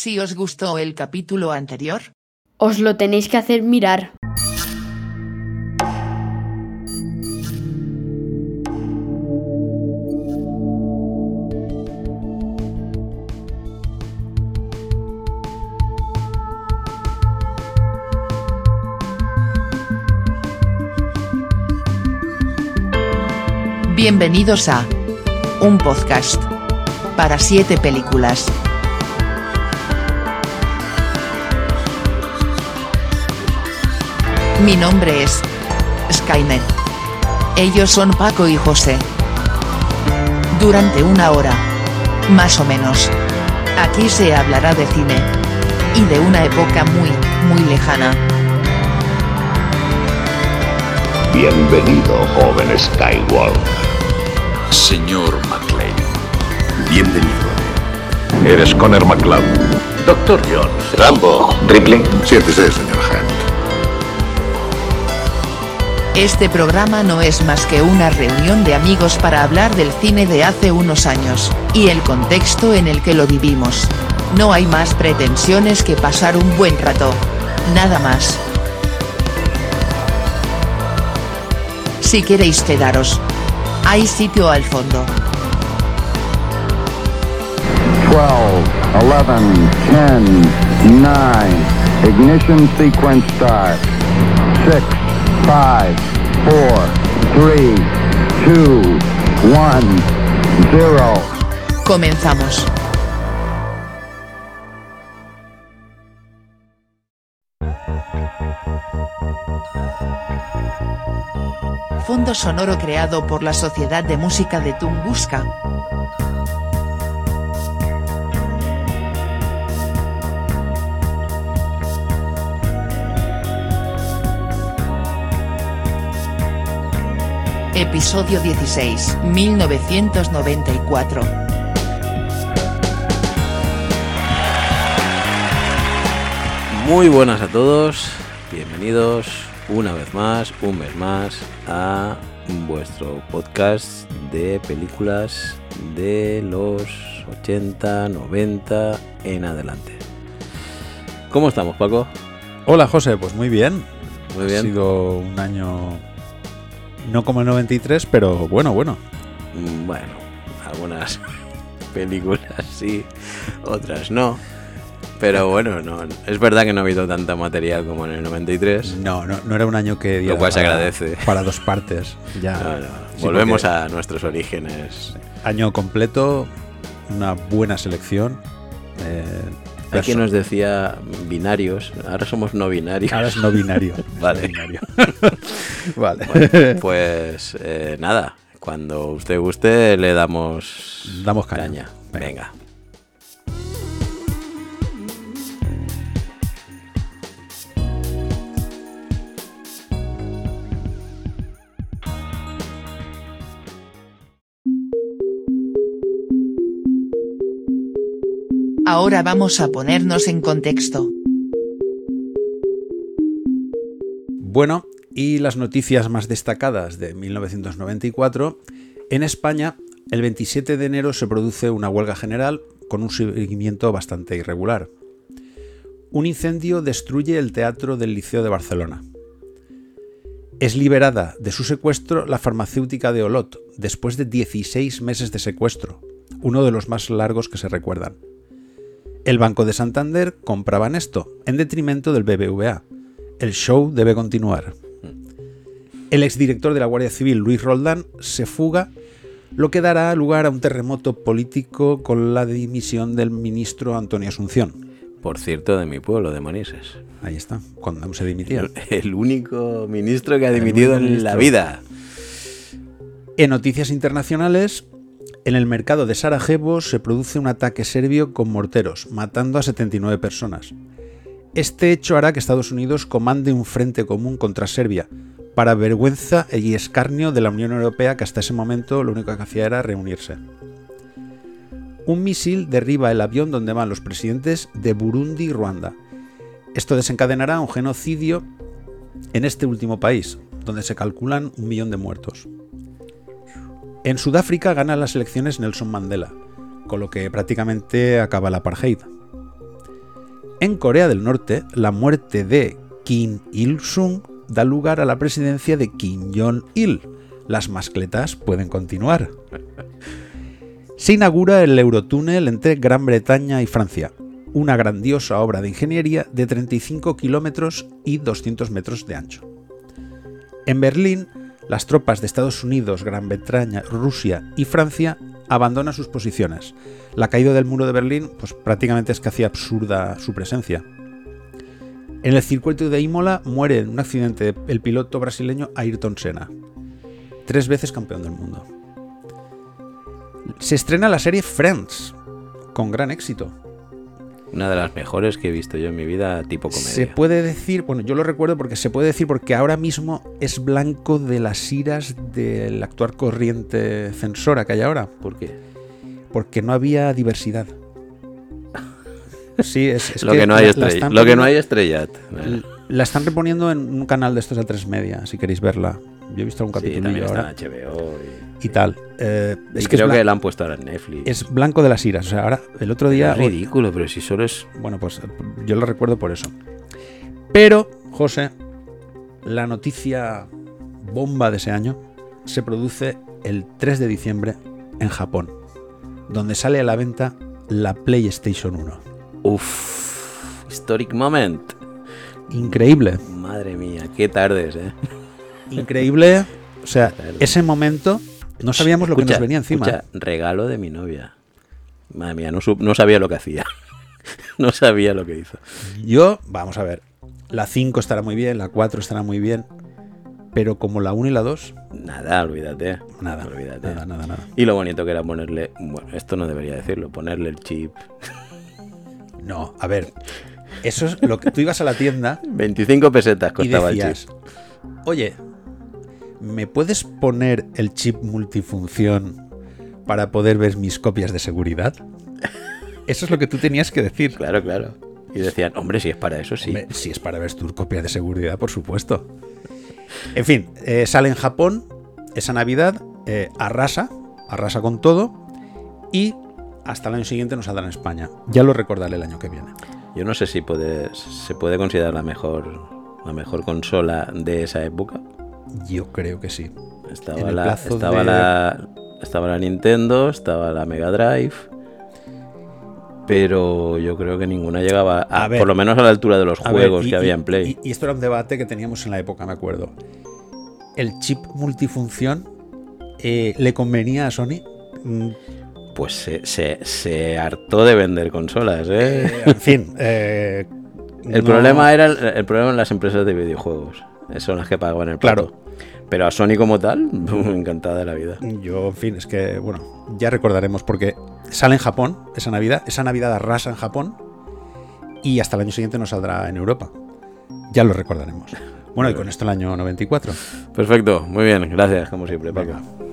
Si os gustó el capítulo anterior, Os lo tenéis que hacer mirar. bienvenidos a un podcast para siete películas. Mi nombre es Skynet. Ellos son Paco y José. Durante una hora, más o menos, aquí se hablará de cine. Y de una época muy, muy lejana. Bienvenido, joven Skywalker. Señor McLean. Bienvenido. Eres Connor McLeod. Doctor Jones. Rambo. Ripley. Siéntese, señor Este programa no es más que una reunión de amigos para hablar del cine de hace unos años, y el contexto en el que lo vivimos. No hay más pretensiones que pasar un buen rato. Nada más. Si queréis quedaros. Hay sitio al fondo. 12, 11, 10, 9. Ignition sequence start. 6, 5, 4, 3, 2, 1, 0. Comenzamos. Fondo sonoro creado por la Sociedad de Música de Tunguska. Episodio 16, 1994. Muy buenas a todos, bienvenidos una vez más, un mes más, a vuestro podcast de películas de los 80, 90 en adelante. ¿Cómo estamos, Paco? Hola José, pues muy bien. Muy Ha bien. sido un año no como el 93, pero bueno, bueno. Mm, Bueno, algunas películas sí, otras no. Pero bueno, no, es verdad que no ha habido tanta material como en el 93. No, no, no era un año que diera cual se para- agradece. Para dos partes. Ya. No, no, Sí, volvemos a nuestros orígenes. año completo, una buena selección. eh, Quien nos decía binarios, ahora somos no binarios. Ahora es no binario. Vale. no binario. vale. Bueno, pues eh, nada, cuando usted guste le damos, Damos caña. Venga. Venga. Ahora vamos a ponernos en contexto. Bueno, y las noticias más destacadas de 1994. En España, el 27 de enero se produce una huelga general con un seguimiento bastante irregular. Un incendio destruye el teatro del Liceo de Barcelona. Es liberada de su secuestro la farmacéutica de Olot, después de 16 meses de secuestro, uno de los más largos que se recuerdan. El Banco de Santander compraba esto, en detrimento del BBVA. El show debe continuar. El exdirector de la Guardia Civil, Luis Roldán, se fuga, lo que dará lugar a un terremoto político con la dimisión del ministro Antonio Asunción. Por cierto, de mi pueblo, de Manises. Ahí está, cuando se dimitía. El, el único ministro que ha dimitido en la vida. En noticias internacionales, en el mercado de Sarajevo se produce un ataque serbio con morteros, matando a 79 personas. Este hecho hará que Estados Unidos comande un frente común contra Serbia, para vergüenza y escarnio de la Unión Europea que hasta ese momento lo único que hacía era reunirse. Un misil derriba el avión donde van los presidentes de Burundi y Ruanda. Esto desencadenará un genocidio en este último país, donde se calculan un millón de muertos. En Sudáfrica gana las elecciones Nelson Mandela, con lo que prácticamente acaba el apartheid. En Corea del Norte, la muerte de Kim Il-sung da lugar a la presidencia de Kim Jong-il. Las mascletas pueden continuar. Se inaugura el Eurotúnel entre Gran Bretaña y Francia, una grandiosa obra de ingeniería de 35 kilómetros y 200 metros de ancho. En Berlín, las tropas de Estados Unidos, Gran Bretaña, Rusia y Francia abandonan sus posiciones. La caída del muro de Berlín pues, prácticamente es que hacía absurda su presencia. En el circuito de Imola muere en un accidente el piloto brasileño Ayrton Senna, tres veces campeón del mundo. Se estrena la serie Friends, con gran éxito. Una de las mejores que he visto yo en mi vida, tipo comedia. Se puede decir, bueno, yo lo recuerdo porque se puede decir porque ahora mismo es blanco de las iras del actual corriente censora que hay ahora. ¿Por qué? Porque no había diversidad. Sí, es, es lo, que no hay la- la estrella- lo que no hay estrellat. La están reponiendo en un canal de estos de tres media, si queréis verla. Yo he visto un Sí, capítulo está ahora en HBO. Y, y tal. Eh, y es que es, creo que la han puesto ahora en Netflix. es blanco de las iras. O sea, ahora, el otro día. Es ridículo, pero si solo es. Bueno, pues yo lo recuerdo por eso. Pero, José, la noticia bomba de ese año se produce el 3 de diciembre en Japón, donde sale a la venta la PlayStation 1. Uff, historic moment. Increíble, Madre mía, qué tardes, eh. increíble. O sea, ese momento no sabíamos lo que nos venía encima. escucha, regalo de mi novia. Madre mía, no, no sabía lo que hacía. no sabía lo que hizo. Yo, vamos a ver, la 5 estará muy bien, la 4 estará muy bien, pero como la 1 y la 2, Nada, olvídate. nada, Olvídate. nada, nada, nada. Y lo bonito que era ponerle. Bueno, esto no debería decirlo, ponerle el chip. No, a ver, eso es lo que tú ibas a la tienda 25 pesetas y costaba el chip. oye, ¿me puedes poner el chip multifunción para poder ver mis copias de seguridad? Eso es lo que tú tenías que decir. Claro, claro. Y decían, hombre, si es para eso, sí. Hombre, si es para ver tus copias de seguridad, por supuesto. En fin, eh, sale en Japón esa Navidad, eh, arrasa, arrasa con todo y hasta el año siguiente nos saldrá en España. Ya lo recordaré el año que viene. Yo no sé si puede, se puede considerar la mejor, la mejor consola de esa época. Yo creo que sí. Estaba, la, estaba, de- la, estaba la Nintendo, estaba la Mega Drive. Pero yo creo que ninguna llegaba, a, A ver. por lo menos a la altura de los ver, juegos y- que había en Play. Y, y esto era un debate que teníamos en la época, me acuerdo. ¿El chip multifunción eh, le convenía a Sony? Mm, Pues se, se, se hartó de vender consolas, ¿eh? eh, en fin. eh, El no- problema era el, el problema en las empresas de videojuegos. Son las que pagaban el Claro. plato. Pero a Sony como tal, encantada de la vida. Yo, en fin, es que, bueno, ya recordaremos porque sale en Japón esa Navidad, esa Navidad arrasa en Japón y hasta el año siguiente nos saldrá en Europa. Ya lo recordaremos. Bueno, y con esto el año 94. Perfecto, muy bien, gracias, como siempre, Paco. Venga.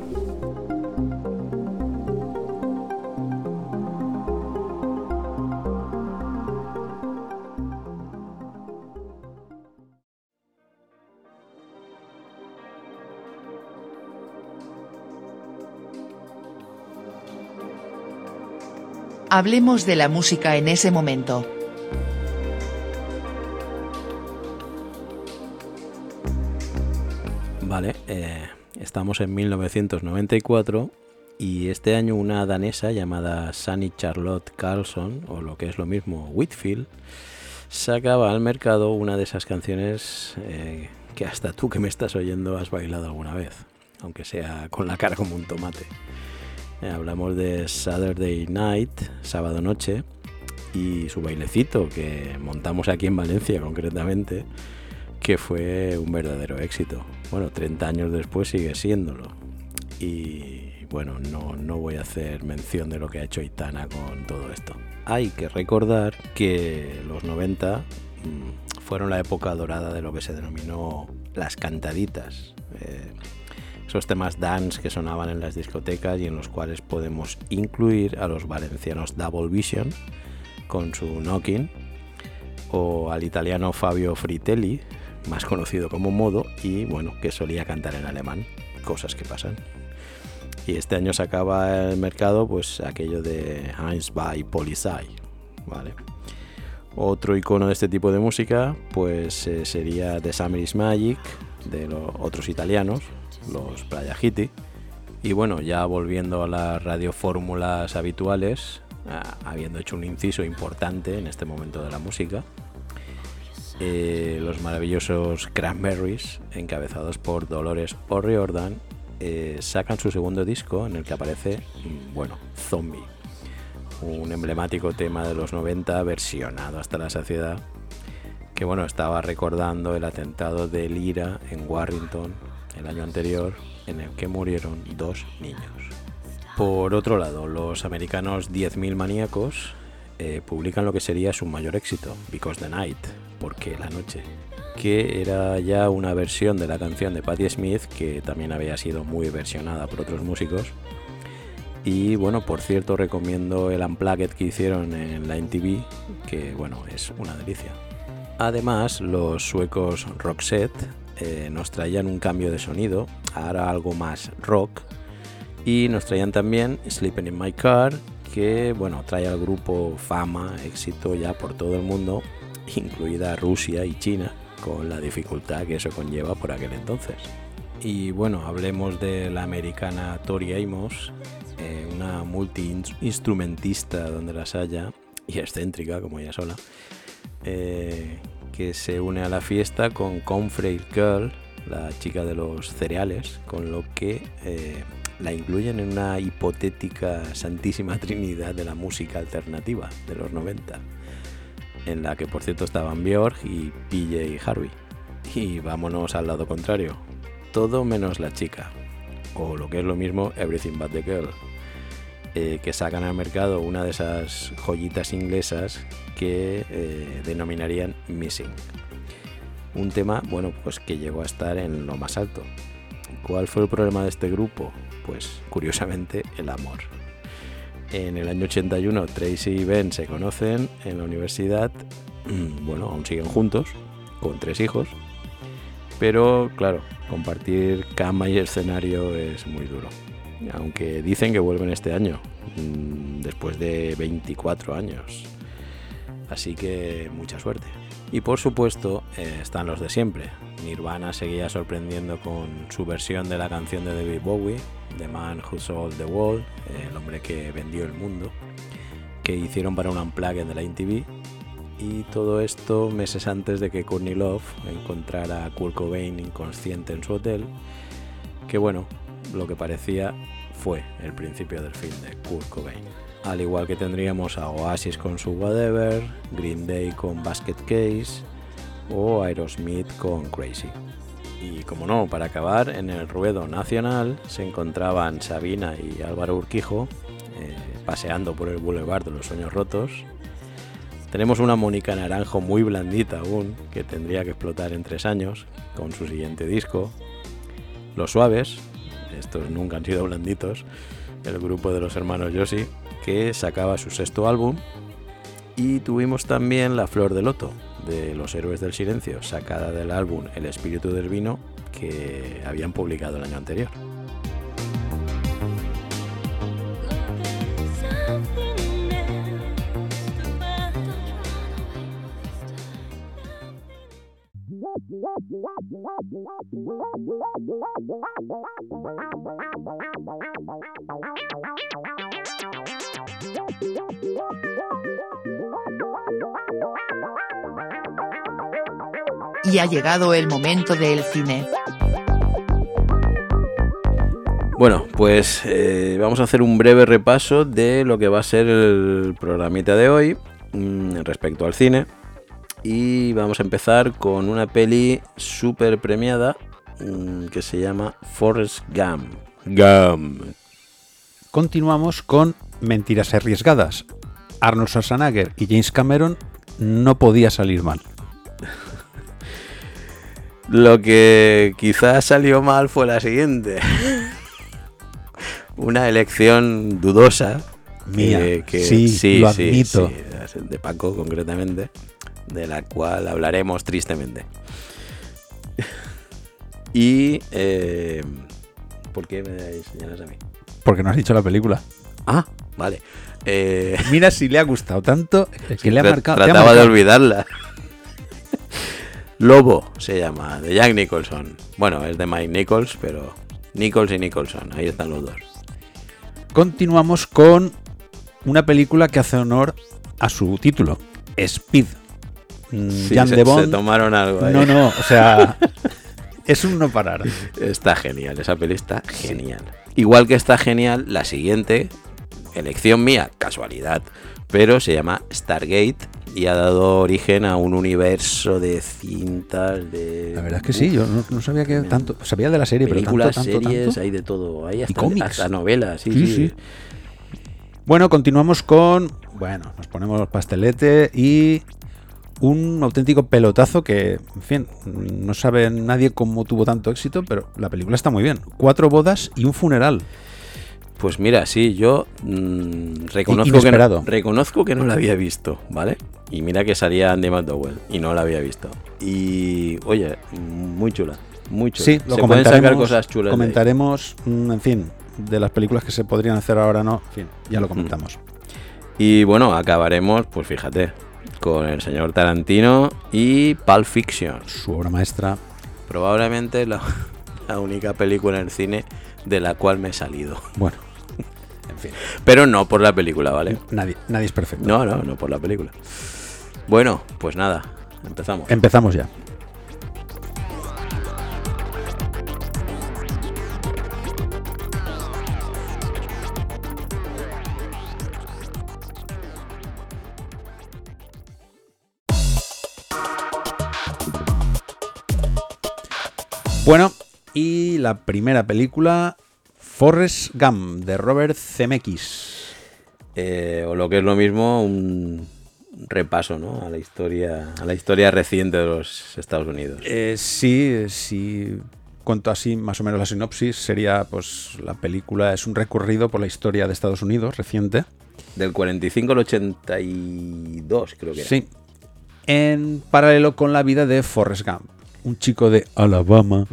Hablemos de la música en ese momento. Vale, eh, estamos en 1994 y este año una danesa llamada Sunny Charlotte Carlson, o lo que es lo mismo Whitfield, sacaba al mercado una de esas canciones eh, que hasta tú que me estás oyendo has bailado alguna vez, aunque sea con la cara como un tomate. Eh, hablamos de Saturday Night, sábado noche, y su bailecito que montamos aquí en Valencia concretamente, que fue un verdadero éxito. Bueno, 30 años después sigue siéndolo. Y bueno, no, no voy a hacer mención de lo que ha hecho Itana con todo esto. Hay que recordar que los 90 mm, fueron la época dorada de lo que se denominó las cantaditas. Eh, esos temas dance que sonaban en las discotecas y en los cuales podemos incluir a los valencianos Double Vision con su Knocking o al italiano Fabio Fritelli, más conocido como Modo, y bueno, que solía cantar en alemán, cosas que pasan. Y este año sacaba al mercado pues aquello de Heinz by Polizei, ¿vale? Otro icono de este tipo de música pues eh, sería The Summer is Magic de los otros italianos, los Playa Hiti. Y bueno, ya volviendo a las radiofórmulas habituales, ah, habiendo hecho un inciso importante en este momento de la música, eh, los maravillosos Cranberries, encabezados por Dolores O'Riordan, eh, sacan su segundo disco en el que aparece, mm, bueno, Zombie, un emblemático tema de los 90 versionado hasta la saciedad, que bueno, estaba recordando el atentado de Lira en Warrington el año anterior, en el que murieron dos niños. Por otro lado, los americanos 10.000 maníacos eh, publican lo que sería su mayor éxito, Because the Night, porque la noche, que era ya una versión de la canción de Patti Smith que también había sido muy versionada por otros músicos. Y bueno, por cierto, recomiendo el Unplugged que hicieron en la NTV, que bueno, es una delicia. Además, los suecos Roxette eh, nos traían un cambio de sonido, ahora algo más rock, y nos traían también Sleeping in My Car, que bueno, trae al grupo fama, éxito ya por todo el mundo, incluida Rusia y China, con la dificultad que eso conlleva por aquel entonces. Y bueno, hablemos de la americana Tori Amos, eh, una multi-instrumentista donde las haya, y excéntrica como ella sola, eh, que se une a la fiesta con Confrey Girl, la chica de los cereales, con lo que eh, la incluyen en una hipotética santísima trinidad de la música alternativa de los 90 en la que por cierto estaban Björk y PJ Harvey. Y vámonos al lado contrario, todo menos la chica, o lo que es lo mismo Everything But the Girl, eh, que sacan al mercado una de esas joyitas inglesas que eh, denominarían Missing. Un tema, bueno, pues que llegó a estar en lo más alto. ¿Cuál fue el problema de este grupo? Pues curiosamente el amor. En el año 81 Tracy y Ben se conocen en la universidad, bueno, aún siguen juntos, con tres hijos, pero claro, compartir cama y escenario es muy duro. Aunque dicen que vuelven este año, mm, después de 24 años. Así que mucha suerte. Y por supuesto eh, están los de siempre. Nirvana seguía sorprendiendo con su versión de la canción de David Bowie, The Man Who Sold the World, el hombre que vendió el mundo, que hicieron para un unplugged de la MTV. Y todo esto meses antes de que Courtney Love encontrara a Kurt Cobain inconsciente en su hotel, que bueno, lo que parecía fue el principio del fin de Kurt Cobain. Al igual que tendríamos a Oasis con su Whatever, Green Day con Basket Case o Aerosmith con Crazy. Y como no, para acabar, en el ruedo nacional se encontraban Sabina y Álvaro Urquijo eh, paseando por el Boulevard de los Sueños Rotos. Tenemos una Mónica Naranjo muy blandita aún, que tendría que explotar en tres años, con su siguiente disco. Los Suaves, estos nunca han sido blanditos, el grupo de los hermanos Yossi, que sacaba su sexto álbum. Y tuvimos también La Flor de Loto, de Los Héroes del Silencio, sacada del álbum El Espíritu del Vino que habían publicado el año anterior. Y ha llegado el momento del cine. Bueno, pues eh, vamos a hacer un breve repaso de lo que va a ser el programita de hoy mm, respecto al cine. Y vamos a empezar con una peli súper premiada mm, que se llama Forrest Gump. Gump. Continuamos con Mentiras arriesgadas. Arnold Schwarzenegger y James Cameron no podía salir mal. Lo que quizás salió mal fue la siguiente. Una elección dudosa. Mía, que, sí, sí, lo sí, admito. sí, de Paco concretamente, de la cual hablaremos tristemente. Y... Eh, ¿Por qué me señalas a mí? Porque no has dicho la película. Ah, Vale. Eh, Mira si le ha gustado tanto que le ha marcado. ha Trataba de olvidarla. Lobo se llama, de Jack Nicholson. Bueno, es de Mike Nichols, pero Nichols y Nicholson, ahí están los dos. Continuamos con una película que hace honor a su título, Speed. Mm, Sí, Jan se, de se Bond. tomaron algo ahí. No, no, o sea, es un no parar. Está genial, esa peli está genial. Igual que está genial la siguiente, elección mía, casualidad, pero se llama Stargate y ha dado origen a un universo de cintas, de... La verdad es que sí, yo no, no sabía que tanto. Sabía de la serie, pero películas, tanto, tanto, series, tanto. hay de todo. Hay hasta, cómics. hasta novelas, sí, Sí, sí. sí. Bueno, continuamos con. Bueno, nos ponemos pastelete y un auténtico pelotazo que, en fin, no sabe nadie cómo tuvo tanto éxito, pero la película está muy bien. Cuatro bodas y un funeral. Pues mira, sí, yo mm, reconozco, que no, reconozco que no la había visto, ¿vale? Y mira que salía Andy McDowell y no la había visto. Y oye, muy chula, muy chula. Sí, lo Se pueden comentaremos. sacar cosas chulas. comentaremos, mm, en fin, de las películas que se podrían hacer ahora no. En fin, ya lo comentamos. Y bueno, acabaremos, pues fíjate, con el señor Tarantino y Pulp Fiction. Su obra maestra. Probablemente la, la única película en el cine de la cual me he salido. Bueno, en fin, Pero no por la película, ¿vale? nadie, nadie es perfecto. No, no, no por la película. Bueno, pues nada, empezamos. Empezamos ya. Bueno, y la primera película, Forrest Gump, de Robert Zemeckis. Eh, o lo que es lo mismo, un repaso, ¿no? A la historia, a la historia reciente de los Estados Unidos. Eh, sí, sí. Cuento así más o menos la sinopsis, sería pues la película es un recorrido por la historia de Estados Unidos reciente. Del 45 al 82, creo que era. Sí. En paralelo con la vida de Forrest Gump, un chico de Alabama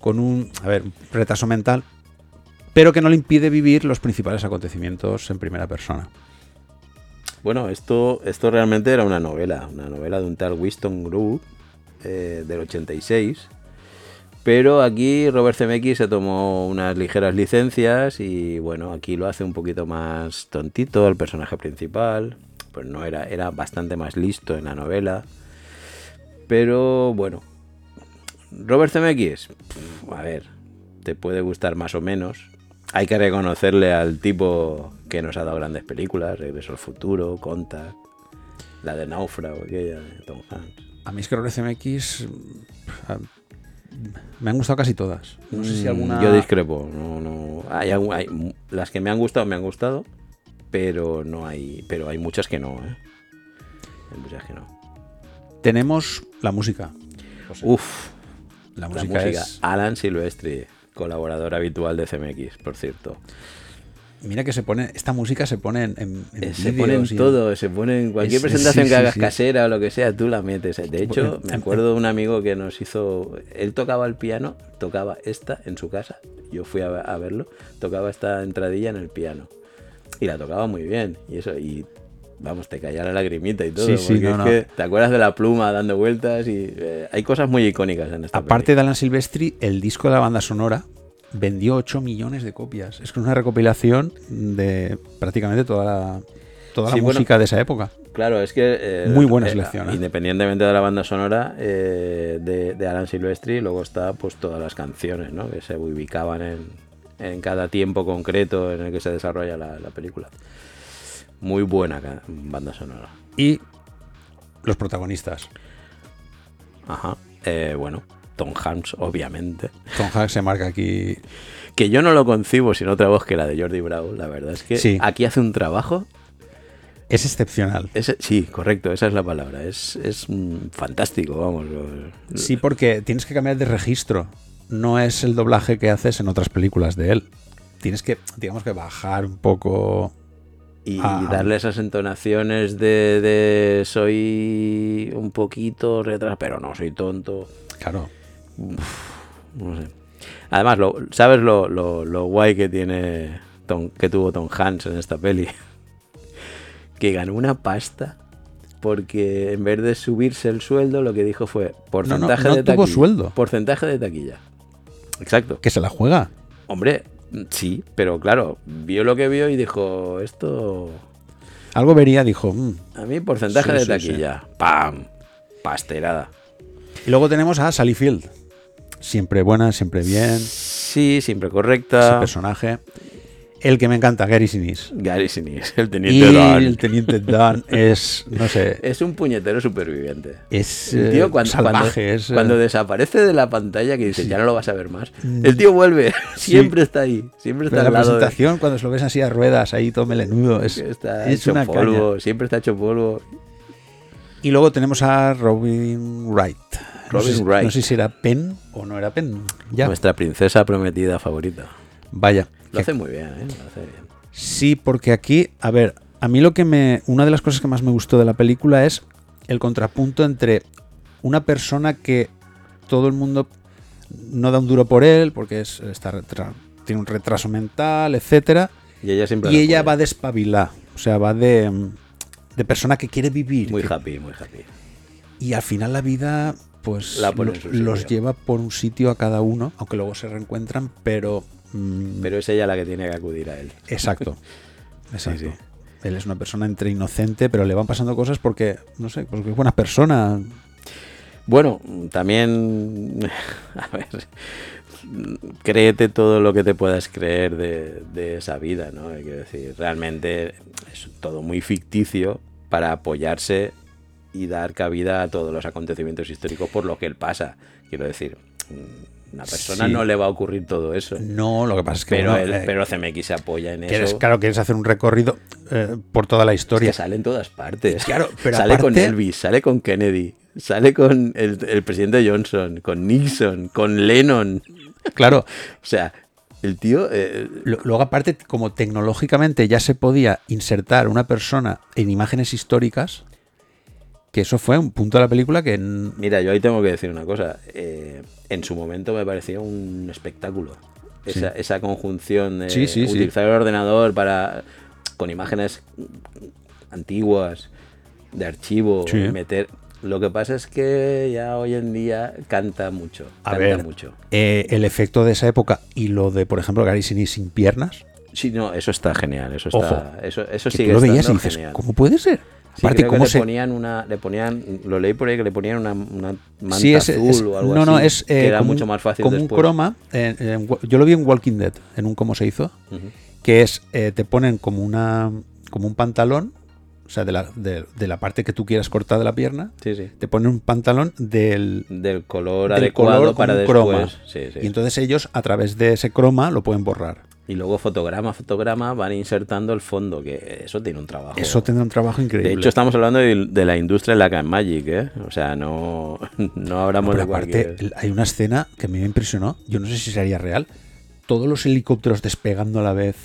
con un, a ver, retraso mental, pero que no le impide vivir los principales acontecimientos en primera persona. Bueno, esto, esto realmente era una novela, una novela de un tal Winston Groove eh, del 86. Pero aquí Robert Zemeckis se tomó unas ligeras licencias y bueno, aquí lo hace un poquito más tontito el personaje principal. Pues no era, era bastante más listo en la novela. Pero bueno, Robert Zemeckis, a ver, te puede gustar más o menos. Hay que reconocerle al tipo que nos ha dado grandes películas, Regreso al Futuro, Contact, la de Náufrago, aquella de Tom Hanks. A mí es que Robert Zemeckis me han gustado casi todas. No sé si Mm, alguna Yo discrepo, no, no. Hay, hay- las que me han gustado, me han gustado, pero no hay, pero hay muchas que no, ¿eh? Hay muchas que no. Tenemos la música. Uf, La la música, música. es Alan Silvestri, colaborador habitual de CMX, por cierto. Mira que se pone, esta música se pone en, en- Eh, se pone en y todo, se pone en cualquier Es- es- presentación sí, que hagas sí. casera o lo que sea, tú la metes. De hecho, Bueno, me em- acuerdo de un amigo que nos hizo. Él tocaba el piano, tocaba esta en su casa. Yo fui a, a verlo, tocaba esta entradilla en el piano. Y la tocaba muy bien. Y eso, y vamos, te caía la lagrimita y todo. Sí, sí, no, es no. que te acuerdas de la pluma dando vueltas y eh, hay cosas muy icónicas en esta Aparte de Alan Silvestri, el disco de la banda sonora vendió 8 millones de copias. Es que es una recopilación de prácticamente toda la, toda la bueno, música de esa época. Claro, es que. eh, Muy buena eh, selección, ¿eh? Independientemente de la banda sonora eh, de, de Alan Silvestri, luego está pues todas las canciones, ¿no? Que se ubicaban en, en cada tiempo concreto en el que se desarrolla la, la película. Muy buena banda sonora. Y los protagonistas. Ajá. Eh, bueno, Tom Hanks, obviamente. Tom Hanks se marca aquí. Que yo no lo concibo sin otra voz que la de Jordi Bravo. La verdad es que Sí. aquí hace un trabajo Es excepcional. Es- sí, correcto, esa es la palabra. Es, es mm, fantástico, vamos. Sí, porque tienes que cambiar de registro. No es el doblaje que haces en otras películas de él. Tienes que, digamos que bajar un poco. Y Ah. darle esas entonaciones de, de soy un poquito retrasado, pero no soy tonto. Claro. No sé. Además, lo, ¿sabes lo, lo- lo guay que tiene Tom- que tuvo Tom Hanks en esta peli. Que ganó una pasta porque en vez de subirse el sueldo, lo que dijo fue porcentaje no de tuvo taquilla. sueldo. Porcentaje de taquilla. Exacto. Que se la juega. Hombre, sí, pero claro, vio lo que vio y dijo, esto Algo vería, dijo. "Mm". a mí porcentaje Sí, de sí, taquilla. ¡Pam! Pasterada. Y luego tenemos a Sally Field. Siempre buena, siempre bien. Sí, siempre Ese correcta. personaje. El que me encanta, Gary Sinise. Gary Sinise, el Y teniente Dan. el teniente Dan es, no sé, Es un puñetero superviviente. es El eh, tío cuando, salvaje. cuando, es, eh, cuando desaparece de la pantalla que dice Sí. ya no lo vas a ver más. Mm. El tío vuelve, Sí. siempre está ahí, siempre está pero la al lado de- presentación, cuando se lo ves así a ruedas, ahí todo melenudo, es, está es hecho una polvo, caña. siempre está hecho polvo. Y luego tenemos a Robin Wright. No Robin sé, Wright. No sé si era Penn o no era Penn. Ya, Nuestra princesa prometida favorita. vaya. Lo hace muy bien, ¿eh? Lo hace bien. Sí, porque aquí, a ver, a mí lo que me. Una de las cosas que más me gustó de la película es el contrapunto entre una persona que todo el mundo no da un duro por él, porque es, está retra- tiene un retraso mental, etcétera, Y ella siempre y la ella va de espabilar, o sea, va de, de persona que quiere vivir. Muy que- happy, muy happy. y al final la vida, pues, La los lleva por un sitio a cada uno, aunque luego se reencuentran, pero. Mm, Pero es ella la que tiene que acudir a él. Exacto. Exacto. sí. Él es una persona entre inocente, pero le van pasando cosas porque, no sé, porque es buena persona. Bueno, también, a ver, créete todo lo que te puedas creer de, de esa vida, ¿no? Quiero decir, realmente es todo muy ficticio para apoyarse y dar cabida a todos los acontecimientos históricos por lo que él pasa. Quiero decir, una persona Sí. no le va a ocurrir todo eso. No, lo que pasa es que, Pero, bueno, él- eh, pero CMX se apoya en quieres- eso. claro, quieres hacer un recorrido eh, por toda la Es historia. que sale en todas partes. Claro, pero sale con Elvis, sale con Kennedy, sale con el, el presidente Johnson, con Nixon, con Lennon. Claro, O sea, el tío. eh, luego aparte, como tecnológicamente ya se podía insertar una persona en imágenes históricas, que eso fue un punto de la película que... mira, yo ahí tengo que decir una cosa. eh, en su momento me parecía un espectáculo. Esa, esa conjunción de Sí, sí, sí. utilizar el ordenador para. con imágenes antiguas, de archivo, meter. Lo que pasa es que ya hoy en día canta mucho. A canta ver, mucho. eh, el efecto de esa época y lo de, por ejemplo, Gary Sinise sin piernas, Sí, no, eso está genial. Eso Ojo, está. Eso, eso que sigue tú lo veías y dices, genial. ¿cómo puede ser? Sí, Aparte, creo que ¿cómo le se, ponían una, le ponían, lo leí por ahí que le ponían una, una manta Sí, es, azul es- o algo no, así. no, es que eh, era mucho un- más fácil como después. un croma. yo lo vi en Walking Dead, en un cómo se hizo, que es, eh, te ponen como una como un pantalón, o sea, de la, de, de la parte que tú quieras cortar de la pierna, Sí, sí. te ponen un pantalón del, Del color del adecuado color para después. croma. Y entonces ellos, a través de ese croma, lo pueden borrar. Y luego fotograma a fotograma van insertando el fondo, que eso tiene un trabajo. Eso tendrá un trabajo increíble. De hecho, estamos hablando de, de la industria de la Can Magic, ¿eh? O sea, no, no hablamos Pero de aparte, cualquier... el- hay una escena que me impresionó, yo no sé si sería real, todos los helicópteros despegando a la vez,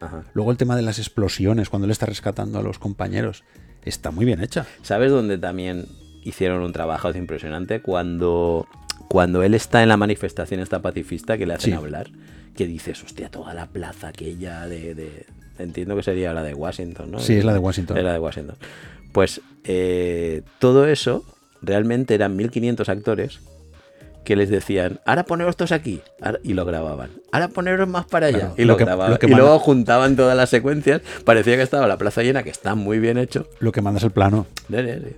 Ajá. luego el tema de las explosiones, cuando él está rescatando a los compañeros, está muy bien hecha. ¿Sabes dónde también hicieron un trabajo impresionante? Cuando, cuando él está en la manifestación esta pacifista que le hacen Sí. hablar, que dices, hostia, toda la plaza aquella de, de- Entiendo que sería la de Washington, ¿no? Sí, es la de Washington. Es la de Washington. Pues eh, todo eso realmente eran 1500 actores que les decían, ahora poneros todos aquí, y lo grababan. Ahora poneros más para allá, Claro, y lo lo, que- grababan. lo que y manda- luego juntaban todas las secuencias, parecía que estaba la plaza llena, que está muy bien hecho, Lo que manda es el plano,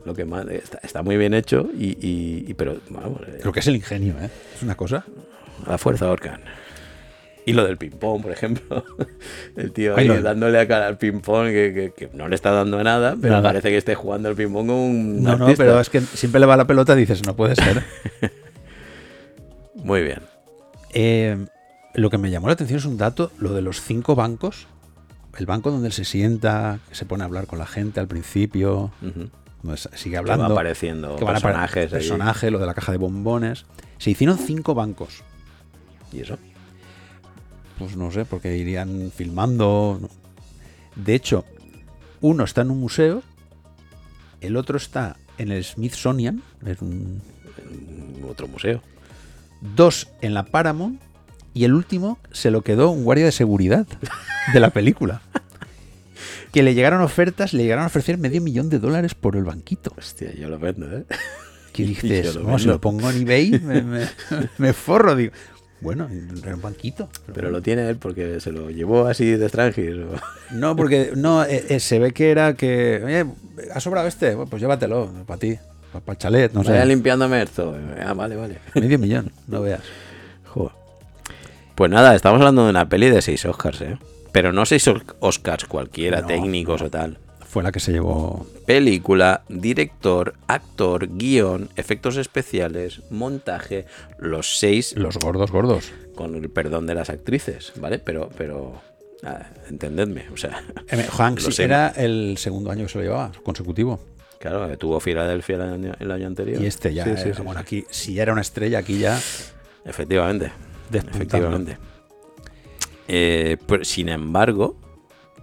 Lo que más, está, está muy bien hecho y, y- y- pero vamos, eh, lo que es el ingenio, ¿eh? Es una cosa. a la fuerza Orcan. Y lo del ping-pong, por ejemplo. El tío Ay, dándole a cara al ping-pong, que, que- que no le está dando nada, pero Nada. parece que esté jugando al ping-pong como un No, no, pero es que siempre le va la pelota y dices, no puede ser. Muy bien. Eh, lo que me llamó la atención es un dato, lo de los cinco bancos. El banco donde él se sienta, que se pone a hablar con la gente al principio, donde sigue Que hablando. apareciendo que van a apare- personajes. personaje, lo de la caja de bombones. Se hicieron cinco bancos. ¿Y eso? Pues no sé, porque irían filmando. De hecho, uno está en un museo, el otro está en el Smithsonian, un- En Otro museo. Dos en la Paramount y el último se lo quedó un guardia de seguridad. de la película. Que le llegaron ofertas, le llegaron a ofrecer medio millón de dólares por el banquito. Hostia, yo lo vendo, ¿eh? Que Yo dices, lo "No, si vendo". lo pongo en eBay, me, me- me forro. Digo, bueno, era un banquito. Pero lo tiene él porque se lo llevó así de Strangis. o- No, porque no, eh, eh, se ve que era que, oye, ¿ha sobrado este? Bueno, pues llévatelo, para ti, para el chalet, no Vaya sé. limpiándome esto. Ah, vale, vale. Medio millón, no veas. Joder. Pues nada, estamos hablando de una peli de seis Oscars, ¿eh? Pero no seis Oscars cualquiera, No, técnicos o tal. Fue la que se llevó. Película, director, actor, guion, efectos especiales, montaje, los seis, Los gordos, gordos. con el perdón de las actrices, ¿vale? Pero, pero, ah, entendedme, o sea, Eh, Hanks Lo sé. era el segundo año que se lo llevaba, consecutivo. Claro, que tuvo Filadelfia el año, el año anterior. Y este ya, Sí, sí, era- sí, bueno, sí. aquí, si ya era una estrella, aquí ya. Efectivamente. Efectivamente. Eh, pero, sin embargo,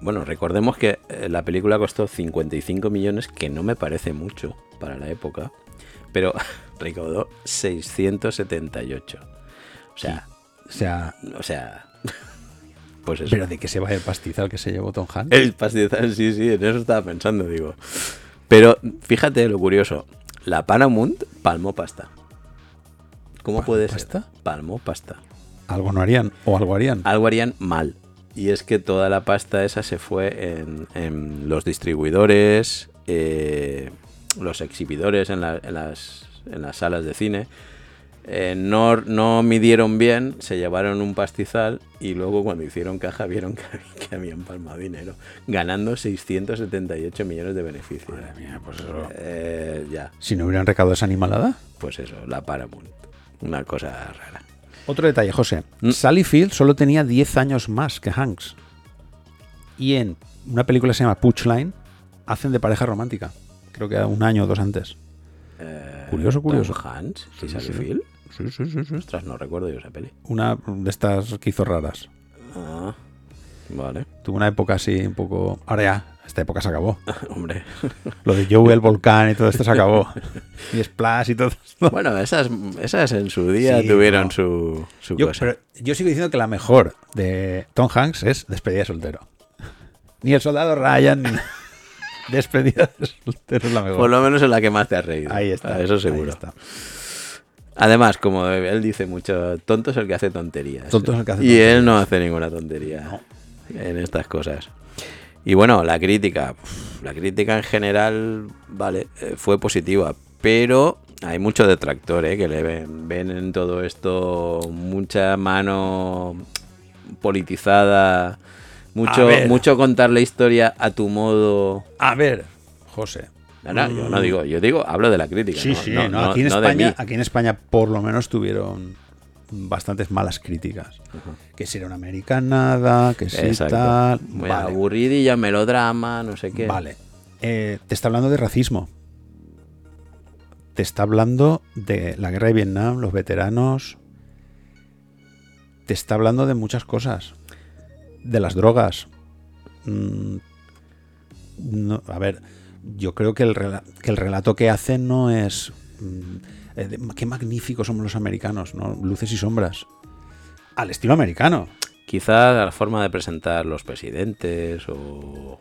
bueno, recordemos que eh, la película costó 55 millones, que no me parece mucho para la época, pero recaudó 678. O sea, O sea, o sea, pues eso. pero de que se va el pastizal que se llevó Tom Hanks. El pastizal, sí, sí, en eso estaba pensando, digo. Pero fíjate lo curioso, la Paramount palmó pasta. ¿Cómo ¿Palmó puede pasta? ser? Palmó pasta. Algo no harían, o algo harían. algo harían mal. Y es que toda la pasta esa se fue en, en los distribuidores, eh, los exhibidores en, la- en las, en las salas de cine. Eh, no, no midieron bien, se llevaron un pastizal y luego cuando hicieron caja vieron que, había- que habían palmado dinero, ganando 678 millones de beneficios. pues eso. Eh, ya, Si no hubieran recaudado esa animalada. pues eso, la Paramount. Una cosa rara. Otro detalle, José. Mm. Sally Field solo tenía 10 años más que Hanks. Y en una película que se llama Punchline hacen de pareja romántica. Creo que un año o dos antes. Eh, Curioso, Tom curioso. Hanks y Sí, Sally sí. Field. Sí, sí, sí, sí. Ostras, no recuerdo yo esa peli. Una de estas que hizo raras. Ah, vale. Tuvo una época así un poco... Ahora ya, esta época se acabó. Hombre. Lo de Joe el volcán y todo esto se acabó. Y Splash y todo esto. bueno, esas, esas en su día Sí, tuvieron no. su, su Yo, cosa. pero yo sigo diciendo que la mejor de Tom Hanks es Despedida de soltero. Ni el soldado Ryan, Despedida de soltero es la mejor. Por lo menos es la que más te has reído. Ahí está. Ah, Eso ahí seguro. está. Además, como él dice mucho, tonto es el que hace tonterías. Tonto es el que hace y él tonterías. no hace ninguna tontería en estas cosas. Y bueno, la crítica. La crítica en general, vale, eh, fue positiva. Pero hay mucho detractor, ¿eh? Que le ven, ven en todo esto mucha mano politizada. Mucho, mucho contar la historia a tu modo. A ver, José. No, no, yo no digo, yo digo, hablo de la crítica. Sí, no, sí, no, no, aquí, en España, aquí en España por lo menos tuvieron bastantes malas críticas. Que si era una americanada, que si Exacto. tal. Muy Vale. aburridilla, melodrama, no sé qué. Vale. Eh, te está hablando de racismo. Te está hablando de la guerra de Vietnam, los veteranos. Te está hablando de muchas cosas. De las drogas. Mm, no, a ver, yo creo que el, que el relato que hace no es... mm, eh, qué magníficos somos los americanos, ¿no? Luces y sombras. Al estilo americano. Quizá la forma de presentar los presidentes o,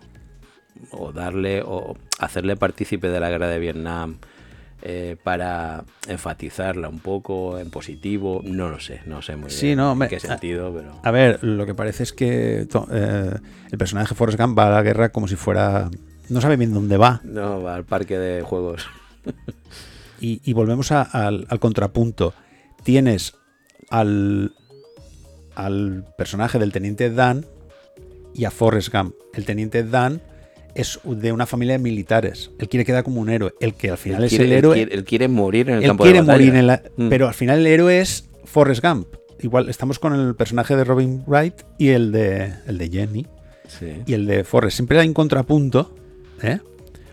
o darle o hacerle partícipe de la guerra de Vietnam eh, para enfatizarla un poco en positivo, no lo sé, no sé muy Sí, bien no, en qué a- sentido, pero A ver, lo que parece es que eh, el personaje Forrest Gump va a la guerra como si fuera... No sabe bien dónde va. no va al parque de juegos. Y, y volvemos a- al, al contrapunto. Tienes al, al personaje del teniente Dan y a Forrest Gump. El teniente Dan es de una familia de militares. Él quiere quedar como un héroe. El que al final él, es quiere, el él héroe. quiere- él quiere morir en el él campo quiere de batalla. morir en la... Mm. Pero al final el héroe es Forrest Gump. Igual estamos con el personaje de Robin Wright y el de, el de Jenny. Sí. y el de Forrest. Siempre hay un contrapunto, ¿eh?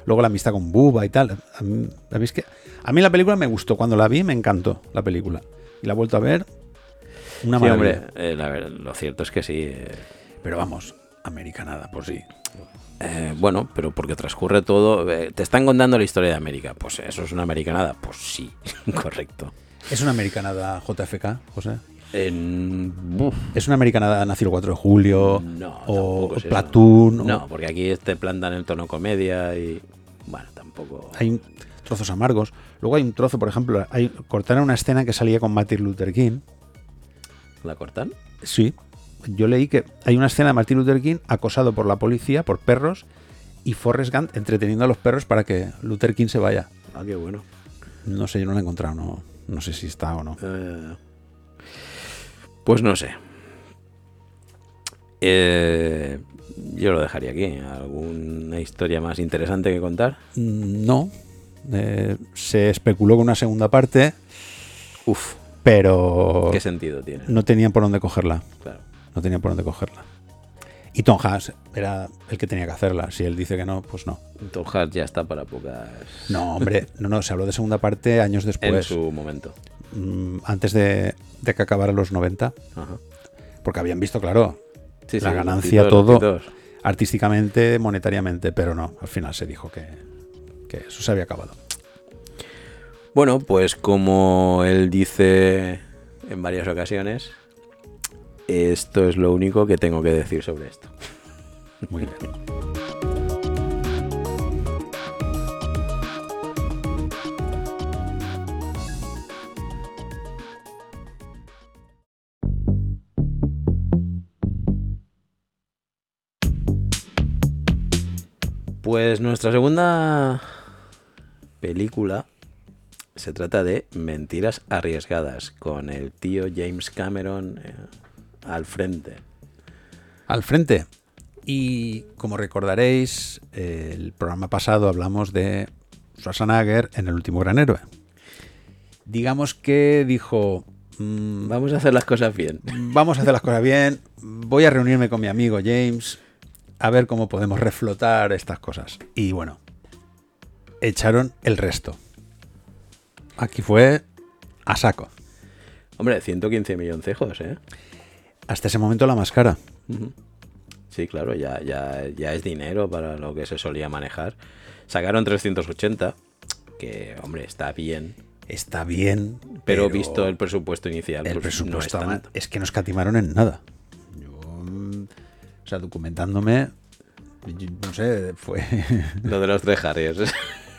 Luego la amistad con Bubba y tal. A mí, ¿sabéis qué? A mí la película me gustó. Cuando la vi me encantó la película. Y la he vuelto a ver. Una Sí, maravilla. hombre, eh, la ver- lo cierto es que sí. eh, Pero vamos, americanada, por sí. Eh, bueno, pero porque transcurre todo. te están contando la historia de América. Pues eso es una americanada. Pues sí, correcto. ¿Es una americanada JFK, José? En... Es una americana nació el 4 de julio. no, o eso. Platoon. o- No, porque aquí te plantan el tono comedia y. Bueno, tampoco. Hay trozos amargos. Luego hay un trozo, por ejemplo, hay, cortaron una escena que salía con Martin Luther King. ¿La cortan? Sí. Yo leí que hay una escena de Martin Luther King acosado por la policía, por perros, y Forrest Gump entreteniendo a los perros para que Luther King se vaya. Ah, qué bueno. No sé, yo no la he encontrado, no, no sé si está o no. Eh, pues no sé. Eh, yo lo dejaría aquí. ¿Alguna historia más interesante que contar? No. Eh, se especuló con una segunda parte, Uf, pero ¿qué sentido tiene? no tenían por dónde cogerla. Claro. No tenían por dónde cogerla. Y Tom Hanks era el que tenía que hacerla. Si él dice que no, pues no. Tom Hanks ya está para pocas. No, hombre, no, no, se habló de segunda parte años en después, su momento. Mm, antes de, de que acabara los 90, Ajá. porque habían visto, claro, Sí, la sí, ganancia, los todo, artísticamente, monetariamente, pero no, al final se dijo que, que eso se había acabado. Bueno, pues como él dice en varias ocasiones, esto es lo único que tengo que decir sobre esto. Muy bien. Pues nuestra segunda película se trata de Mentiras Arriesgadas, con el tío James Cameron eh, al frente. Al frente. Y como recordaréis, eh, el programa pasado hablamos de Schwarzenegger en El último gran héroe. Digamos que dijo, mm, Vamos a hacer las cosas bien. vamos a hacer las cosas bien, voy a reunirme con mi amigo James a ver cómo podemos reflotar estas cosas. Y bueno, echaron el resto. Aquí fue a saco. Hombre, 115 milloncejos, ¿eh? Hasta ese momento la más cara. Sí, claro, ya, ya, ya es dinero para lo que se solía manejar. Sacaron 380, que, hombre, está bien. Está bien, Pero, visto el presupuesto inicial, el pues presupuesto no es tanto. es que no escatimaron en nada. Yo, mm, o sea, documentándome, no sé, fue... Lo de los tres Harriers.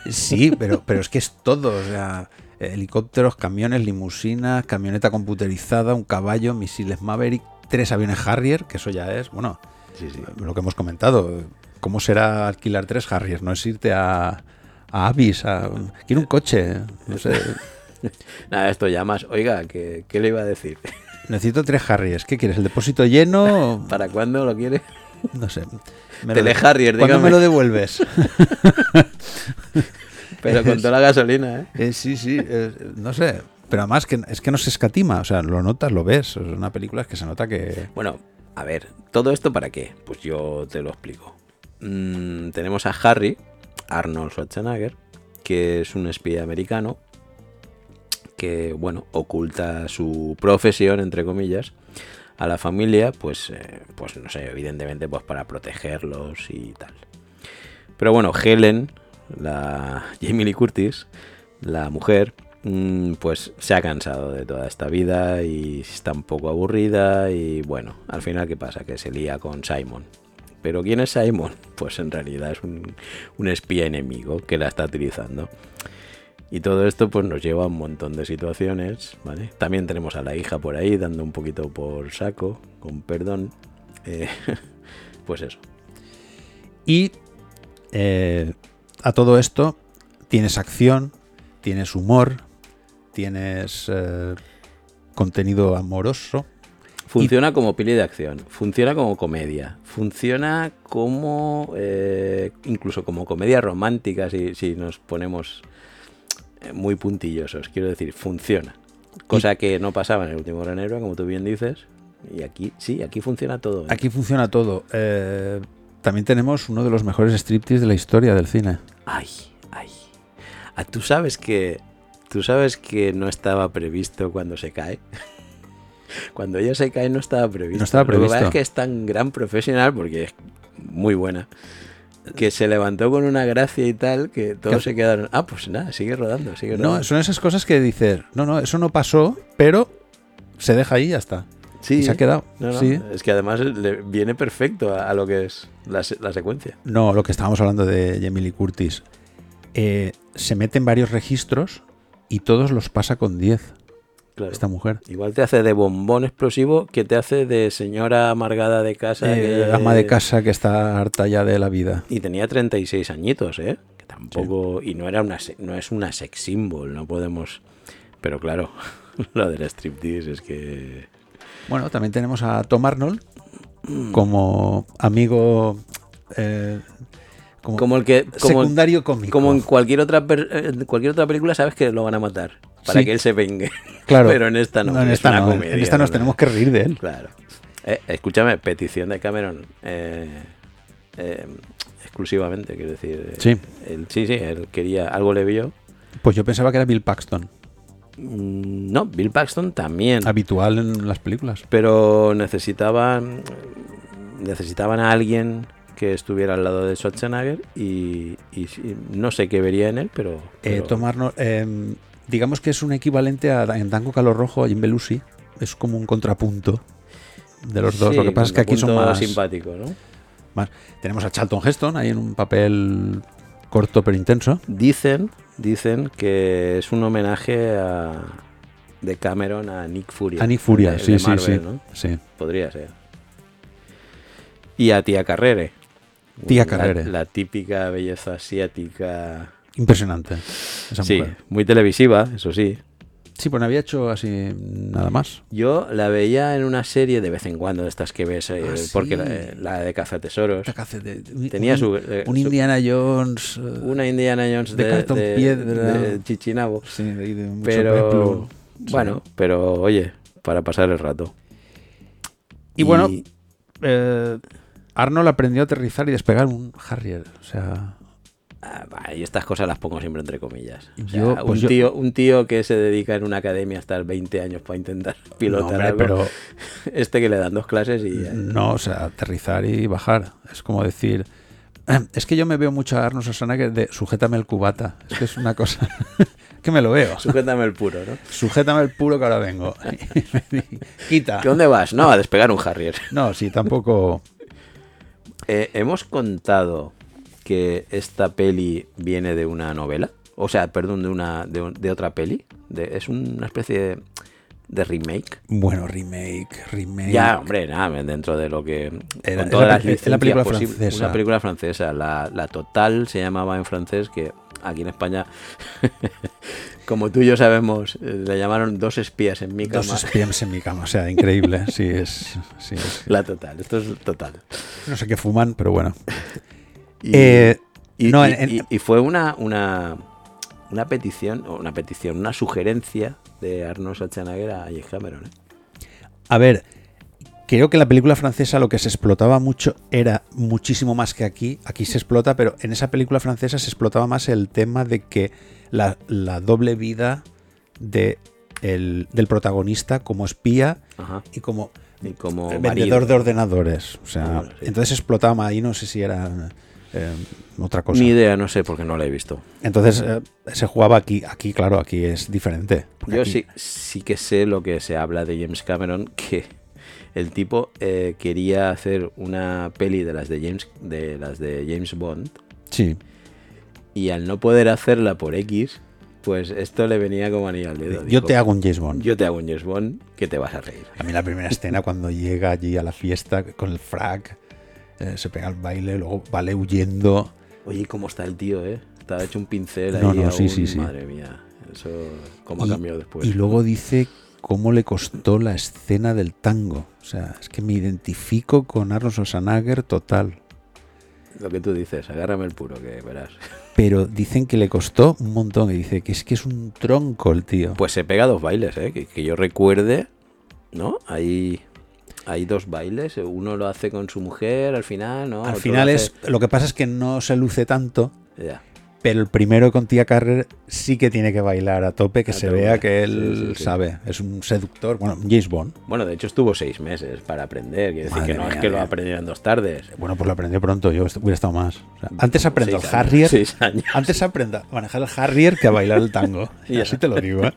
sí, pero, pero es que es todo, o sea, helicópteros, camiones, limusinas, camioneta computerizada, un caballo, misiles Maverick, tres aviones Harrier, que eso ya es, bueno, Sí, sí. lo que hemos comentado. ¿Cómo será alquilar tres Harriers? No es irte a, a Avis, a... Quiero un coche, no sé... Nada, esto llamas. Oiga, ¿qué, qué le iba a decir? Necesito tres Harriers. ¿Qué quieres? ¿El depósito lleno? ¿Para cuándo lo quiere? No sé. Me Tele lo- Harrier, ¿Cuándo dígame. me lo devuelves? Pero con toda la gasolina, ¿eh? Eh, sí, sí, eh, no sé. Pero además que, es que no se escatima. O sea, lo notas, lo ves. Es una película que se nota que... Bueno, a ver, ¿todo esto para qué? Pues yo te lo explico. Mm, tenemos a Harry, Arnold Schwarzenegger, que es un espía americano que, bueno, oculta su profesión, entre comillas, a la familia, pues, eh, pues no sé, evidentemente, pues para protegerlos y tal. Pero bueno, Helen, la Jamie Lee Curtis, la mujer, mm, pues se ha cansado de toda esta vida y está un poco aburrida y bueno, al final ¿qué pasa? Que se lía con Simon. ¿Pero quién es Simon? Pues en realidad es un, un espía enemigo que la está utilizando. Y todo esto pues nos lleva a un montón de situaciones, ¿vale? También tenemos a la hija por ahí dando un poquito por saco, con perdón. Eh, pues eso. Y eh, a todo esto tienes acción, tienes humor, tienes eh, contenido amoroso. Funciona como peli de acción, funciona como comedia, funciona como incluso como comedia romántica si, si nos ponemos muy puntillosos. Quiero decir, funciona. Cosa que no pasaba en el último Gran Héroe, como tú bien dices. Y aquí, sí, aquí funciona todo. ¿eh? Aquí funciona todo. Eh, también tenemos uno de los mejores striptease de la historia del cine. Ay, ay. Ah, tú sabes que. Tú sabes que no estaba previsto cuando se cae. Cuando ella se cae no estaba previsto. No estaba Lo que pasa previsto. es que es tan gran profesional porque es muy buena. Que se levantó con una gracia y tal que todos se quedaron. Ah, pues nada, sigue rodando, sigue rodando. No, son esas cosas que dices, no, no, eso no pasó, pero se deja ahí y ya está. Sí, Y se ha quedado. No, no, Sí. Es que además le viene perfecto a, a lo que es la, la secuencia. No, lo que estábamos hablando de Jamie Lee Curtis. Eh, se mete en varios registros y todos los pasa con 10, Claro. esta mujer. Igual te hace de bombón explosivo que te hace de señora amargada de casa. Eh, que- ama de casa que está harta ya de la vida. Y tenía 36 añitos, ¿eh? Que tampoco. Y no era una no es una sex symbol, no podemos. Pero claro, lo del striptease es que. Bueno, también tenemos a Tom Arnold como amigo eh, como, Como el que. Como, secundario cómico. como en cualquier otra, en cualquier otra película sabes que lo van a matar. Para Sí. que él se vengue. Claro. Pero en esta no. en es esta no, en- comedia, en esta nos ¿no? tenemos que reír de él. Claro. Eh, escúchame, petición de Cameron. eh, eh, exclusivamente, quiero decir. Sí. él- sí, sí, él quería. Algo le vio. Pues yo pensaba que era Bill Paxton, Mm, No, Bill Paxton también. habitual en las películas. pero necesitaban necesitaban a alguien que estuviera al lado de Schwarzenegger y, no sé qué vería en él, pero, pero- Tom Arnold, eh, digamos que es un equivalente a en Danco Calor Rojo y en Belushi. Es como un contrapunto de los dos. Sí, Lo que pasa es que aquí son más, simpático, ¿no? más- Tenemos a Charlton Heston ahí en un papel corto pero intenso. Dicen, dicen que es un homenaje a de Cameron a Nick Fury. A Nick Furia, de- sí, de sí, Marvel, sí, ¿no? sí. Podría ser. Y a Tía Carrere. Tía La- Carrere. La, típica belleza asiática. Impresionante. Esa sí, mujer. muy televisiva, eso sí. Sí, pues no había hecho así nada más. Yo la veía en una serie de vez en cuando, de estas que ves, eh, Ah, sí. porque la, la de Cazatesoros. Tenía un, su- eh, un Indiana Jones. eh, Una Indiana Jones de de, cartón de- piedra. de Chichinabo. sí, de, de mucho Pero, peplo. Sí. bueno, pero oye, para pasar el rato. Y bueno, eh, Arnold aprendió a aterrizar y despegar un Harrier. O sea, Ah, va, y estas cosas las pongo siempre entre comillas. O sea, Yo, pues un, yo- tío, un tío que se dedica en una academia a estar 20 años para intentar pilotar no, hombre, algo, pero este que le dan dos clases y... ya. no, o sea, aterrizar y bajar. Es como decir. Es que yo me veo mucho a Arnold Schwarzenegger de sujétame el cubata. Es que es una cosa que me lo veo. Sujétame el puro, ¿no? Sujétame el puro que ahora vengo. Quita. ¿Qué dónde vas? No, a despegar un Harrier. No, sí, tampoco. Eh, hemos contado que esta peli viene de una novela. O sea, perdón, de una de, un- de otra peli. De- es una especie de, de remake. Bueno, remake, remake. Ya, hombre, nada, dentro de lo que. Era- con todas era las era licencias película posibles. francesa. Una película francesa. La, la Total se llamaba en francés, que aquí en España, como tú y yo sabemos, eh, le llamaron Dos espías en mi cama. Dos espías en mi cama, o sea, increíble. Sí, es. Sí, es- La Total, esto es Total. No sé qué fuman, pero bueno. Y, Eh, y- no, y- en- y- y fue una, una, una petición, o una petición, una sugerencia de Arnold Schwarzenegger a James Cameron. ¿eh? A ver, creo que en la película francesa lo que se explotaba mucho era muchísimo más que aquí. Aquí se explota, pero en esa película francesa se explotaba más el tema de que la, la doble vida de el- del protagonista como espía Ajá. y como Y como vendedor marido. de ordenadores. O sea, bueno, sí. entonces explotaba más ahí, no sé si era eh, otra cosa. Ni idea, no sé, porque no la he visto. Entonces eh, se jugaba aquí, aquí claro, aquí es diferente. Yo aquí- sí, sí que sé lo que se habla de James Cameron, que el tipo eh, quería hacer una peli de las de James, de las de James Bond, Sí. y al no poder hacerla por X, pues esto le venía como anillo al dedo. Yo Dijo, te hago un James Bond. Yo te hago un James Bond que te vas a reír. A mí la primera escena cuando llega allí a la fiesta con el frac, eh, se pega el baile, luego vale huyendo. Oye, ¿cómo está el tío, eh? Estaba hecho un pincel ahí No, no, sí, sí, sí. Madre mía, eso cómo ha y, cambiado después. y luego dice cómo le costó la escena del tango. O sea, es que me identifico con Arnold Schwarzenegger total. Lo que tú dices, agárrame el puro, que verás. Pero dicen que le costó un montón. Y dice que es que es un tronco el tío. Pues se pega dos bailes, ¿eh? Que, que yo recuerde, ¿no? Hay, hay dos bailes, uno lo hace con su mujer al final, ¿no? Al Otro final lo es. Lo que pasa es que no se luce tanto. Pero el primero con Tia Carrer sí que tiene que bailar a tope, que A se tope. vea que él Sí, sí, sí. sabe. Es un seductor, bueno, James Bond. Bueno, de hecho estuvo seis meses para aprender. Quiere decir que no es mía, que lo aprendiera en dos tardes. Bueno, pues lo aprendió pronto, yo hubiera estado más. O sea, antes aprendo el Harrier. años. Antes aprendo a manejar el Harrier que a bailar el tango. Y así te lo digo, ¿eh?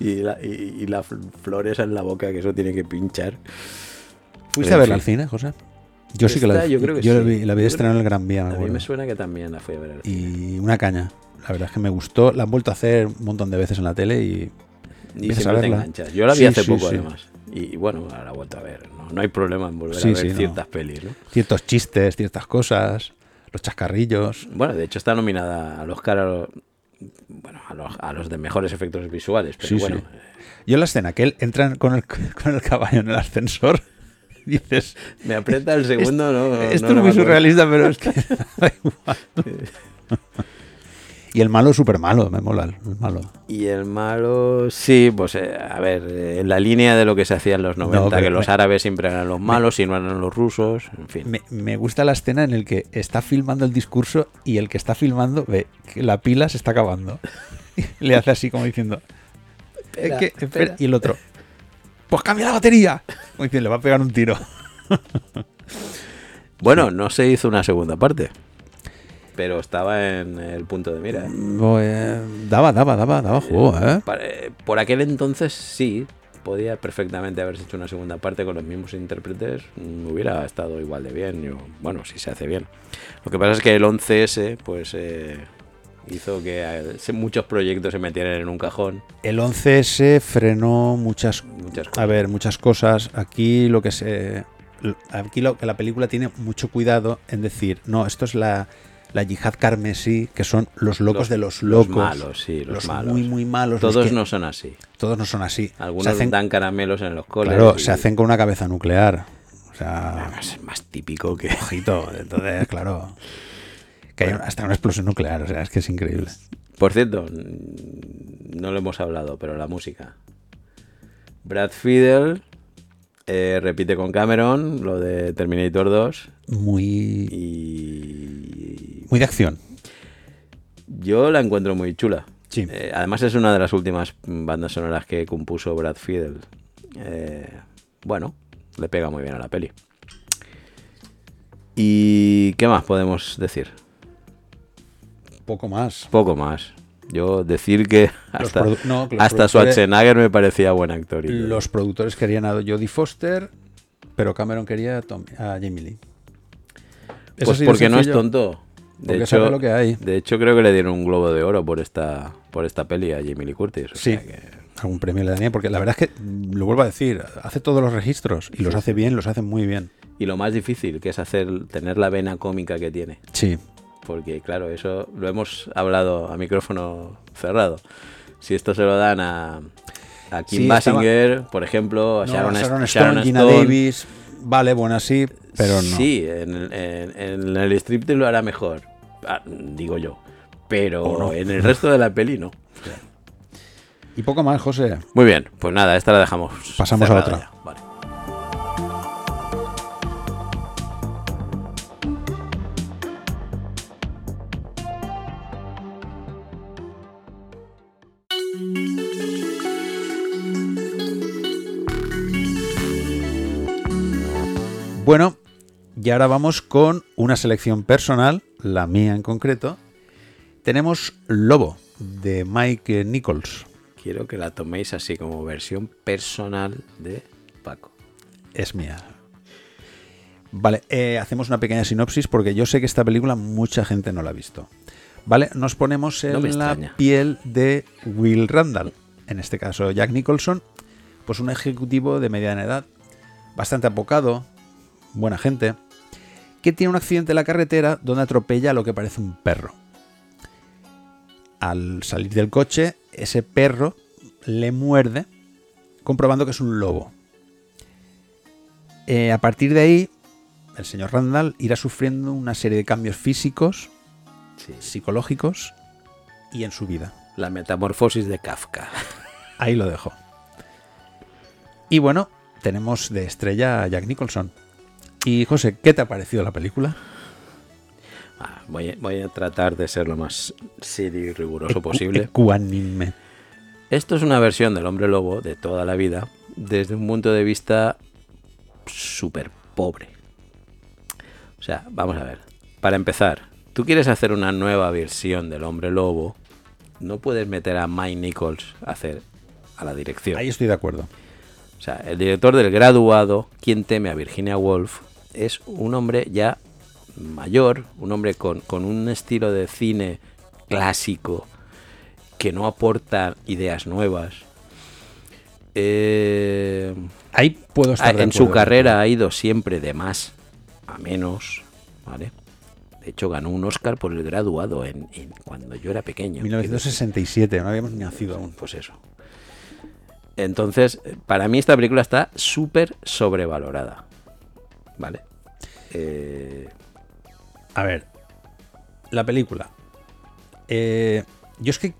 Y la, y, y la fl- flor esa en la boca, que eso tiene que pinchar. ¿Fuiste En a verla al cine, José? Yo sí que la yo creo que yo la sí. vi, la vi estrenar en el Gran Vía, me A mí acuerdo. me suena que también la fui a ver. al cine. Y una caña. La verdad es que me gustó. La han vuelto a hacer un montón de veces en la tele y Y siempre te enganchas. Yo la vi Sí, hace sí, poco, sí. además. Y, y bueno, ahora la he vuelto a ver. No, no hay problema en volver Sí, a ver sí, no. ciertas pelis, ¿no? ciertos chistes, ciertas cosas, los chascarrillos. Bueno, de hecho está nominada al Oscar a los, bueno, a los, a los de mejores efectos visuales. Pero Sí, bueno, sí. Yo en la escena que él entra con el, con el caballo en el ascensor, dices, me aprieta el segundo, ¿no? no- esto no es muy surrealista, pero es que da igual. Y el malo súper malo, me mola el malo. Y el malo, sí, pues eh, a ver, en la línea de lo que se hacía en los 90, pero que los me- árabes siempre eran los malos y no eran los rusos, en fin. Me, me gusta la escena en el que está filmando el discurso y el que está filmando ve que la pila se está acabando. Le hace así como diciendo, Espera, "Es que- espera". espera. y el otro, pues cambia la batería. Como diciendo, le va a pegar un tiro. Bueno, no se hizo una segunda parte, pero estaba en el punto de mira. ¿eh? Pues, daba, daba, daba, daba juego, ¿eh? Eh, Por aquel entonces sí, podía perfectamente haberse hecho una segunda parte con los mismos intérpretes, mm, hubiera estado igual de bien. yo- bueno, si se hace bien. Lo que pasa es que el 11S, pues eh, hizo que eh, muchos proyectos se metieran en un cajón. El 11S frenó muchas, Muchas a cosas. ver, muchas cosas. Aquí lo que se, aquí lo que la película tiene mucho cuidado en decir, no, esto es la, la yihad carmesí, que son los locos Los- de los los locos. malos, sí, los malos. muy, muy malos. los Todos que- no son así. todos no son así. Algunos se hacen, dan caramelos en los coles. claro, y- se hacen con una cabeza nuclear. O sea, Además, es más típico que... ojito. Entonces, claro, que hay hasta una explosión nuclear. O sea, es que es increíble. Por cierto, no lo hemos hablado, pero la música. Brad Fiedel eh, repite con Cameron lo de Terminator 2 Muy, y muy de acción. yo la encuentro muy chula. Sí. Eh, además es una de las últimas bandas sonoras que compuso Brad Fiedel. Eh, bueno, le pega muy bien a la peli. ¿Y qué más podemos decir? Poco más. Poco más. Yo decir que hasta, no, que hasta Schwarzenegger me parecía buen actor. y todo. Los productores querían a Jodie Foster, pero Cameron quería a, Tom- a Jamie Lee. Es Pues porque no es tonto. De hecho, sabe lo que hay. de hecho, creo que le dieron un globo de oro por esta, por esta peli a Jamie Lee Curtis. o Sí. sea que- Algún premio le daría, porque la verdad es que, lo vuelvo a decir, hace todos los registros y los hace bien, los hace muy bien. Y lo más difícil, que es hacer tener la vena cómica que tiene. Sí. Porque, claro, eso lo hemos hablado a micrófono cerrado. Si esto se lo dan a, a Kim Sí, Basinger, por ejemplo, a No, Sharon, Sharon, Sharon Stone, Gina Stone, Davis, vale, buena sí, pero no. Sí, en, el- en- en el strip lo hará mejor, ah, digo yo. Pero no. en el resto de la peli no. Y poco más, José. Muy bien, pues nada, esta la dejamos. Pasamos a otra. ya, Vale. Bueno, y ahora vamos con una selección personal, la mía en concreto. Tenemos Lobo, de Mike Nichols. Quiero que la toméis así como versión personal de Paco. Es mía. Vale, eh, hacemos una pequeña sinopsis porque yo sé que esta película mucha gente no la ha visto. Vale, nos ponemos en No la extraña. piel de Will Randall, en este caso Jack Nicholson, pues un ejecutivo de mediana edad, bastante apocado, buena gente, que tiene un accidente en la carretera donde atropella a lo que parece un perro. Al salir del coche, ese perro le muerde, comprobando que es un lobo. Eh, a partir de ahí, el señor Randall irá sufriendo una serie de cambios físicos, Sí. psicológicos y en su vida. La metamorfosis de Kafka. Ahí lo dejo. Y bueno, tenemos de estrella a Jack Nicholson. Y José, ¿qué te ha parecido la película? Ah, voy, a, voy a tratar de ser lo más serio y riguroso posible. Ecuánime. Esto es una versión del hombre lobo de toda la vida desde un punto de vista súper pobre. O sea, vamos a ver. Para empezar, tú quieres hacer una nueva versión del hombre lobo, no puedes meter a Mike Nichols a hacer a la dirección. Ahí estoy de acuerdo. O sea, el director del graduado, quien teme a Virginia Woolf, es un hombre ya mayor, un hombre con, con un estilo de cine clásico que no aporta ideas nuevas. Eh, Ahí puedo estar de en su carrera ha ido siempre de más a menos, ¿vale? De hecho, ganó un Oscar por el graduado en, en- cuando yo era pequeño. 1967, no habíamos nacido aún. Pues eso. Entonces, para mí esta película está súper sobrevalorada. ¿Vale? Eh, A ver, la película. Eh, yo es que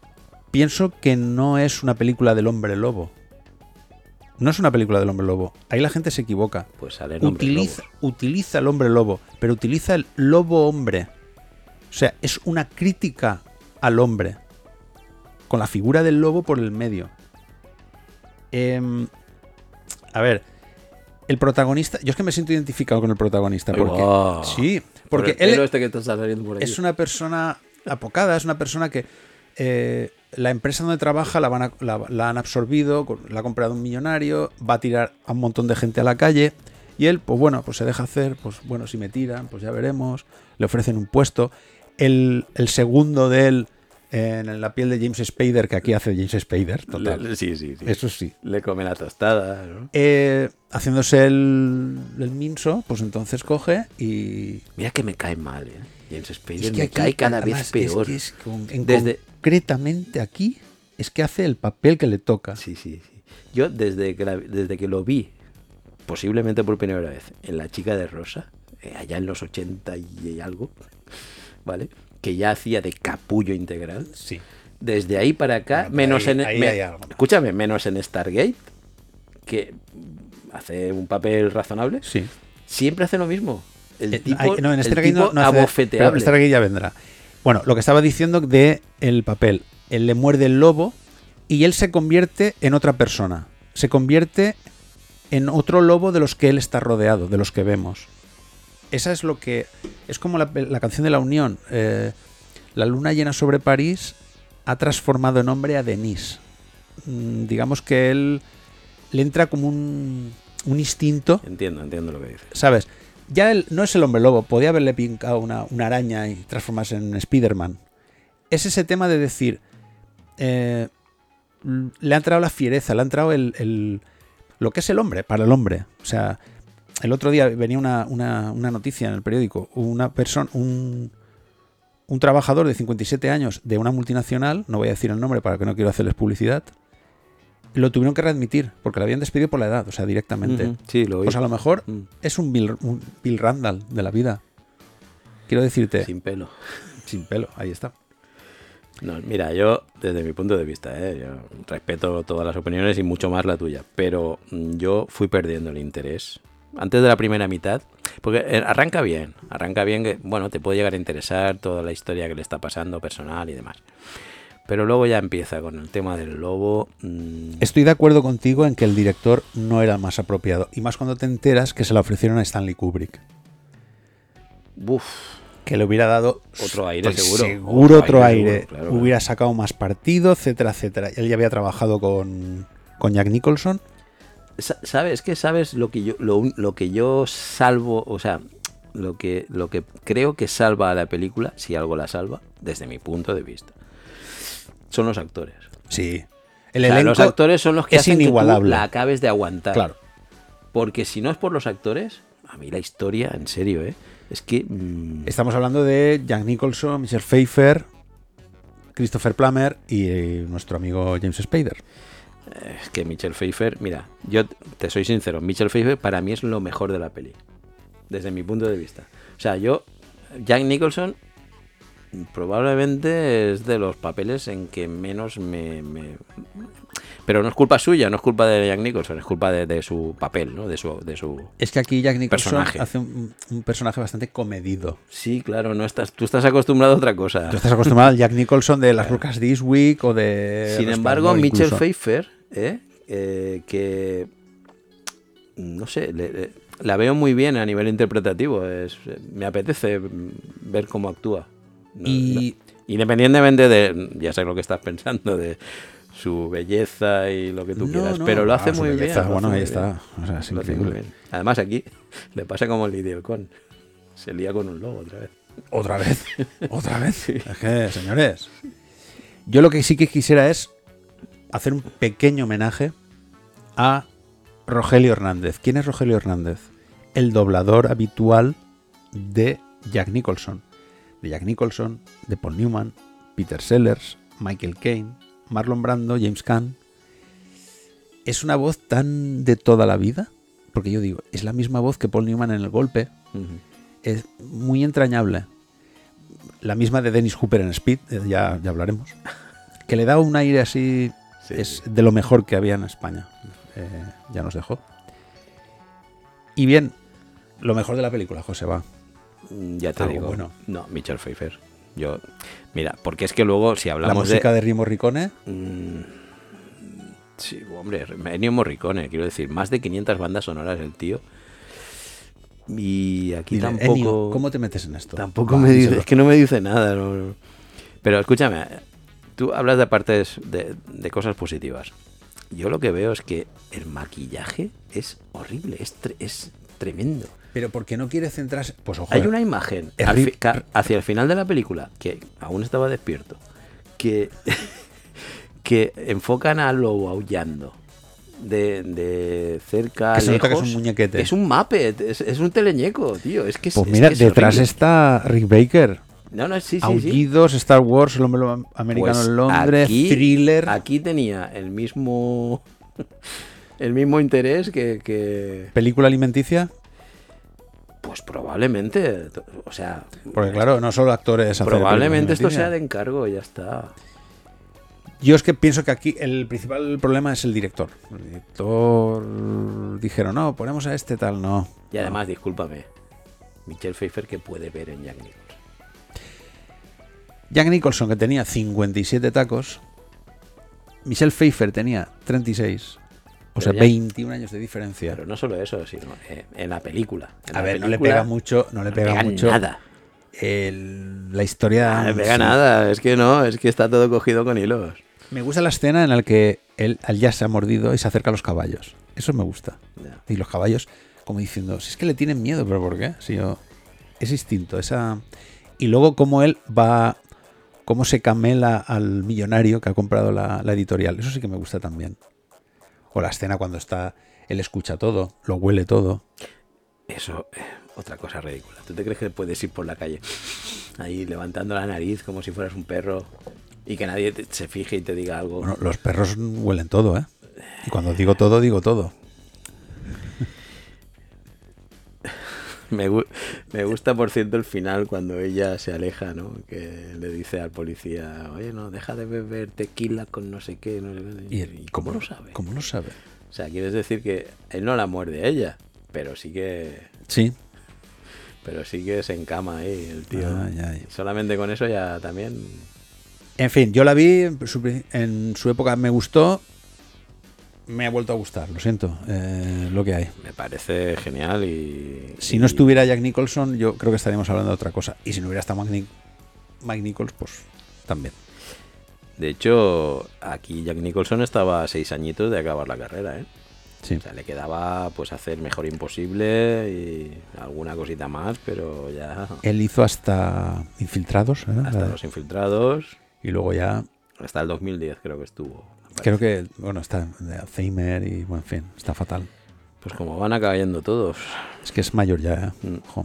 pienso que no es una película del hombre lobo. No es una película del hombre lobo. Ahí la gente se equivoca. pues sale el hombre Utiliza, lobo. utiliza el hombre lobo, pero utiliza el lobo hombre. O sea, es una crítica al hombre. Con la figura del lobo por el medio. Em, a ver, el protagonista. Yo es que me siento identificado con el protagonista. Ay, Porque, sí, Por porque el él, este que te está saliendo por es una persona apocada, es una persona que eh, la empresa donde trabaja la, van a- la- la han absorbido, la ha comprado un millonario, va a tirar a un montón de gente a la calle y él, pues bueno, pues se deja hacer, pues bueno, si me tiran, pues ya veremos, le ofrecen un puesto. El, el segundo de él en la piel de James Spader, que aquí hace James Spader, total. Le- sí, sí, sí. Eso sí. Le come la tostada, ¿no? Eh, haciéndose el, el minso, pues entonces coge y, Mira que me cae mal, ¿eh? James Spader Es que me aquí, cae cada además, vez es peor. que es con- en Desde- concretamente aquí es que hace el papel que le toca. Sí, sí, sí. Yo desde que, la- desde que lo vi, posiblemente por primera vez, en La chica de Rosa, eh, allá en los 80 y algo, ¿vale? Que ya hacía de capullo integral. Sí. Desde ahí para acá, Bueno, menos ahí- en... ahí me- hay algo escúchame, menos en Stargate, que hace un papel razonable, Sí. siempre hace lo mismo. El Eh, tipo, hay- no, en Stargate no, hace- pero Stargate ya vendrá. Bueno, lo que estaba diciendo de el papel. Él le muerde el lobo y él se convierte en otra persona. Se convierte en otro lobo de los que él está rodeado, de los que vemos. Esa es lo que. Es como la, la canción de la Unión. eh, la luna llena sobre París ha transformado en hombre a Denis. Mm, digamos que él le entra como un, un instinto Entiendo, entiendo lo que dices. ¿sabes? Ya él no es el hombre lobo, podía haberle picado una, una araña y transformarse en Spider-Man. Es ese tema de decir, eh, le ha entrado la fiereza, le ha entrado el, el- lo que es el hombre, para el hombre. O sea, el otro día venía una, una- una noticia en el periódico, una persona, un, un trabajador de 57 años de una multinacional, no voy a decir el nombre para que no quiero hacerles publicidad, lo tuvieron que readmitir porque lo habían despedido por la edad, o sea, directamente. Ujú, Sí, lo oí. Pues a lo mejor Mm. es un Bill, un Bill Randall de la vida. Quiero decirte, sin, Sin pelo. pelo, ahí está. No, mira, yo, desde mi punto de vista, ¿eh? yo respeto todas las opiniones y mucho más la tuya, pero mm, yo fui perdiendo el interés. Antes de la primera mitad, porque eh, arranca bien, arranca bien que, bueno, te puede llegar a interesar toda la historia que le está pasando, personal y demás. Pero luego ya empieza con el tema del lobo. mm, Estoy de acuerdo contigo en que el director no era el más apropiado. Y más cuando te enteras que se la ofrecieron a Stanley Kubrick. uf, Que le hubiera dado Otro aire, pues seguro. Seguro Otro otro aire, aire. seguro, claro, hubiera sacado más partido, etcétera, etcétera. Él ya había trabajado con, con Jack Nicholson. Sa- ¿Sabes que sabes lo que yo lo, lo que yo salvo, o sea, lo que lo que creo que salva a la película, si algo la salva, desde mi punto de vista, son los actores. Sí. El O sea, elenco los actores son los que es hacen que tú inigualable. la acabes de aguantar. Claro. Porque si no es por los actores, a mí la historia, en serio, ¿eh? es que mm, Estamos hablando de Jack Nicholson, Michelle Pfeiffer, Christopher Plummer y eh, nuestro amigo James Spader. Es que Michelle Pfeiffer, mira, yo te soy sincero, Michelle Pfeiffer para mí es lo mejor de la peli, desde mi punto de vista. O sea, yo Jack Nicholson probablemente es de los papeles en que menos me, me- Pero no es culpa suya, no es culpa de Jack Nicholson, es culpa de, de su papel, ¿no? De su, de su... Es que aquí Jack Nicholson Personaje. hace un, un personaje bastante comedido. Sí, claro, no estás, tú estás acostumbrado a otra cosa. Tú estás acostumbrado al Jack Nicholson de las Lucas This Week o de. Sin embargo, Michelle incluso. Pfeiffer, ¿eh? Eh, que no sé, le- le- la veo muy bien a nivel interpretativo. Es, me apetece ver cómo actúa. No- Y- no- independientemente de, ya sé lo que estás pensando, de su belleza y lo que tú No, quieras, no, pero lo hace ah, su muy belleza, bien. bueno, ahí está. O sea, es Lo hace muy increíble. bien. Además, aquí le pasa como el Lidia Con. Se lía con un lobo otra vez. Otra vez. Otra vez. Es que, señores. Yo lo que sí que quisiera es hacer un pequeño homenaje a Rogelio Hernández. ¿Quién es Rogelio Hernández? El doblador habitual de Jack Nicholson. De Jack Nicholson, de Paul Newman, Peter Sellers, Michael Caine, Marlon Brando, James Caan. Es una voz tan de toda la vida. Porque yo digo, es la misma voz que Paul Newman en el golpe. Es muy entrañable. La misma de Dennis Hooper en Speed, eh, ya, ya hablaremos. Que le da un aire así. Sí, es de lo mejor que había en España. Eh, ya nos dejó. Y bien, lo mejor de la película, José, va. Mm, Ya te Algo digo. bueno. No, Michelle Pfeiffer. Yo, mira, porque es que luego si La hablamos música de... de, Rimo Ricone. Mm, Sí, hombre, Ennio Morricone, quiero decir, más de 500 bandas sonoras el tío. Y aquí Dile, tampoco... ¿Cómo te metes en esto? Tampoco me dice, es que no me dice nada. no, no. Pero escúchame, tú hablas de partes de, de cosas positivas. Yo lo que veo es que el maquillaje es horrible, es, tre- es tremendo. Pero porque no quiere centrarse. Pues ojo. Hay eh, una imagen hacia el final de la película que aún estaba despierto, que, que enfocan al lobo aullando de, de cerca, Que se nota que es lejos. un muñequete. Es un Muppet, es, es un teleñeco, tío. Es que es, Pues es mira, que es detrás horrible. está Rick Baker. No, no, sí, sí, sí. Aullidos, Star Wars, el hombre americano Pues en Londres, aquí- thriller. Aquí tenía el mismo el mismo interés que, que- Película alimenticia. pues probablemente, o sea, Porque claro, no solo actores. probablemente esto sea de encargo ya está. Yo es que pienso que aquí el principal problema es el director. El director dijeron, no, ponemos a este tal, no. Y además, discúlpame, Michelle Pfeiffer que puede ver en Jack. Jack Nicholson, que tenía 57 tacos. Michelle Pfeiffer tenía 36. O Pero sea, ya- 21 años de diferencia. Pero no solo eso, sino en la película. En a la ver, no le pega mucho, no le no pega, pega mucho nada. el- la historia. No le pega sí. nada, es que no, es que está todo cogido con hilos. Me gusta la escena en la que él, ya se ha mordido y se acerca a los caballos. Eso me gusta. Y los caballos, como diciendo, si es que le tienen miedo, pero ¿por qué? Si yo, es instinto, esa. Y luego cómo él va, cómo se camela al millonario que ha comprado la, la editorial. Eso sí que me gusta también. O la escena cuando está, él escucha todo, lo huele todo. Eso, eh, otra cosa ridícula. ¿Tú te crees que puedes ir por la calle ahí levantando la nariz como si fueras un perro y que nadie te- se fije y te diga algo? Bueno, los perros huelen todo, ¿eh? Y cuando digo todo, digo todo. Me, me gusta, por cierto, el final cuando ella se aleja, ¿no? Que le dice al policía, oye, no, deja de beber tequila con no sé qué. no sé qué". ¿Y, ¿Y cómo lo sabe? ¿Cómo lo sabe? O sea, quieres decir que él no la muerde a ella, pero sí que, Sí. pero sí que se encama ahí el tío. Ah, ya, ya. Y solamente con eso ya también... En fin, yo la vi, en su, pri- en su época me gustó, me ha vuelto a gustar, lo siento, eh, lo que hay. Me parece genial y... Si y- no estuviera Jack Nicholson, yo creo que estaríamos hablando de otra cosa. Y si no hubiera estado Mike, Mike Nichols, pues también. De hecho, aquí Jack Nicholson estaba a seis añitos de acabar la carrera, ¿eh? Sí. O sea, le quedaba pues hacer Mejor Imposible y alguna cosita más, pero ya Él hizo hasta Infiltrados, ¿eh? hasta Los Infiltrados, y luego ya, hasta el 2010 creo que estuvo. Creo que, bueno, está de Alzheimer y, bueno, en fin, está fatal. Pues como van a cayendo todos. Es que es mayor ya, ¿eh? Mm.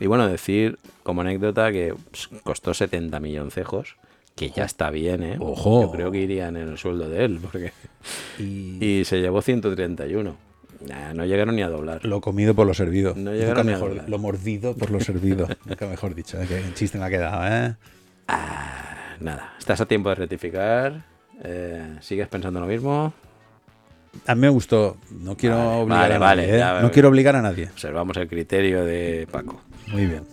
Y bueno, decir como anécdota que pues, costó 70 milloncejos, que ya está bien, ¿eh? Ojo. Yo creo que irían en el sueldo de él, porque... Y, Y se llevó 131. Nah, no llegaron ni a doblar. lo comido por lo servido. No Nunca llegaron a doblar. lo mordido por lo servido. Nunca mejor dicho, ¿eh? que chiste me ha quedado, ¿eh? Ah, nada, estás a tiempo de rectificar. Eh, ¿Sigues pensando lo mismo? A mí me gustó. No quiero Vale, obligar vale, a vale, nadie. ¿eh? ya, no vale. quiero obligar a nadie. Observamos el criterio de Paco. Muy bien.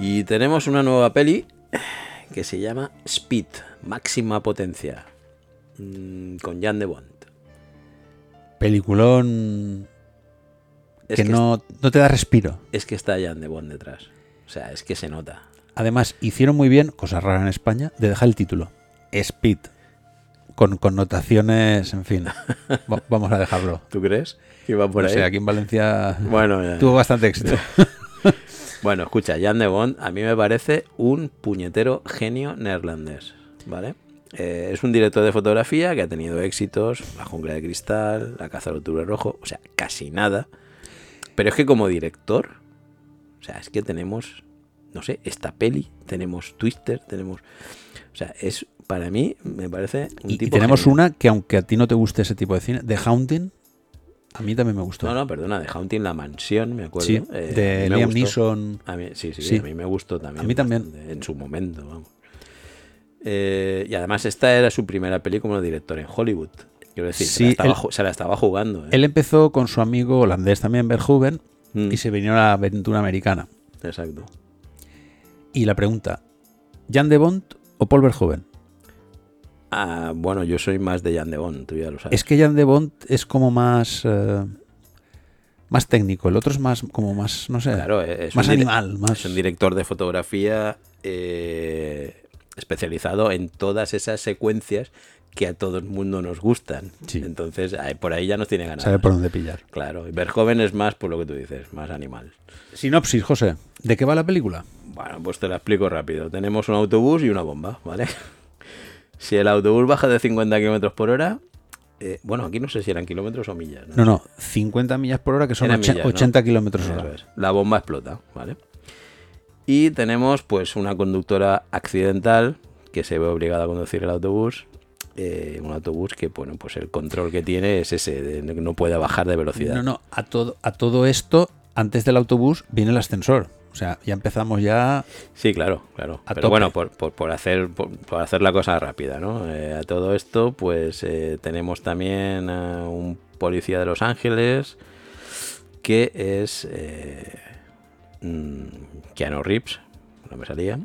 Y tenemos una nueva peli que se llama Speed, máxima potencia, mm, con Jan de Bond. Peliculón Es que, que no, no te da respiro. Es que está Jan de Bond detrás. O sea, es que se nota. Además, hicieron muy bien, cosa rara en España, de dejar el título. Speed. Con connotaciones, en fin. Va- Vamos a dejarlo. ¿Tú crees? Que va por no ahí. sé, aquí en Valencia Bueno, ya. tuvo bastante éxito. Bueno, escucha, Jan de Bond a mí me parece un puñetero genio neerlandés, ¿vale? Eh, es un director de fotografía que ha tenido éxitos, La jungla de cristal, La caza del octubre rojo, o sea, casi nada. Pero es que como director, o sea, es que tenemos, no sé, esta peli, tenemos Twister, tenemos... O sea, es, para mí, me parece un Y, y tipo tenemos genio. una que, aunque a ti no te guste ese tipo de cine, The Haunting, a mí también me gustó. No, no, perdona, de Haunting La Mansión, me acuerdo. Sí, eh, de Liam. Neeson. A mí, sí, sí, Sí. a mí me gustó también. A mí también. bastante, En su momento, vamos. Eh, y además esta era su primera peli como director en Hollywood. Quiero decir, se, la estaba, él- ju- se la estaba jugando. ¿eh? Él empezó con su amigo holandés también, Verhoeven, Mm, y se vino a la aventura americana. Exacto. Y la pregunta, ¿Jan de Bond o Paul Verhoeven? Ah, bueno, yo soy más de Jan de Bond, tú ya lo sabes. Es que Jan de Bond es como más... eh, más técnico, el otro es más como más, no sé, Claro, es más animal, más... Es un director de fotografía eh, especializado en todas esas secuencias que a todo el mundo nos gustan. Sí. Entonces, por ahí ya nos tiene ganas. sabe por dónde pillar. Claro, y Verhoeven es más por lo que tú dices, más animal. Sinopsis, José, ¿de qué va la película? Bueno, pues te la explico rápido. Tenemos un autobús y una bomba, ¿vale? Si el autobús baja de 50 kilómetros por hora, eh, bueno, aquí no sé si eran kilómetros o millas. No, no, 50 millas por hora, que son millas, ¿no? 80 kilómetros Eso hora. es. La bomba explota, ¿vale? Y tenemos pues una conductora accidental que se ve obligada a conducir el autobús. eh, un autobús que, bueno, pues el control que tiene es ese, de no puede bajar de velocidad. No, no, a todo, a todo esto, antes del autobús viene el ascensor. O sea, ya empezamos ya... Sí, claro, claro. A Pero tope. bueno, por, por- por hacer, por, por hacer la cosa rápida, ¿no? Eh, a todo esto, pues eh, tenemos también a un policía de Los Ángeles que es mm, Keanu Reeves, no me salía,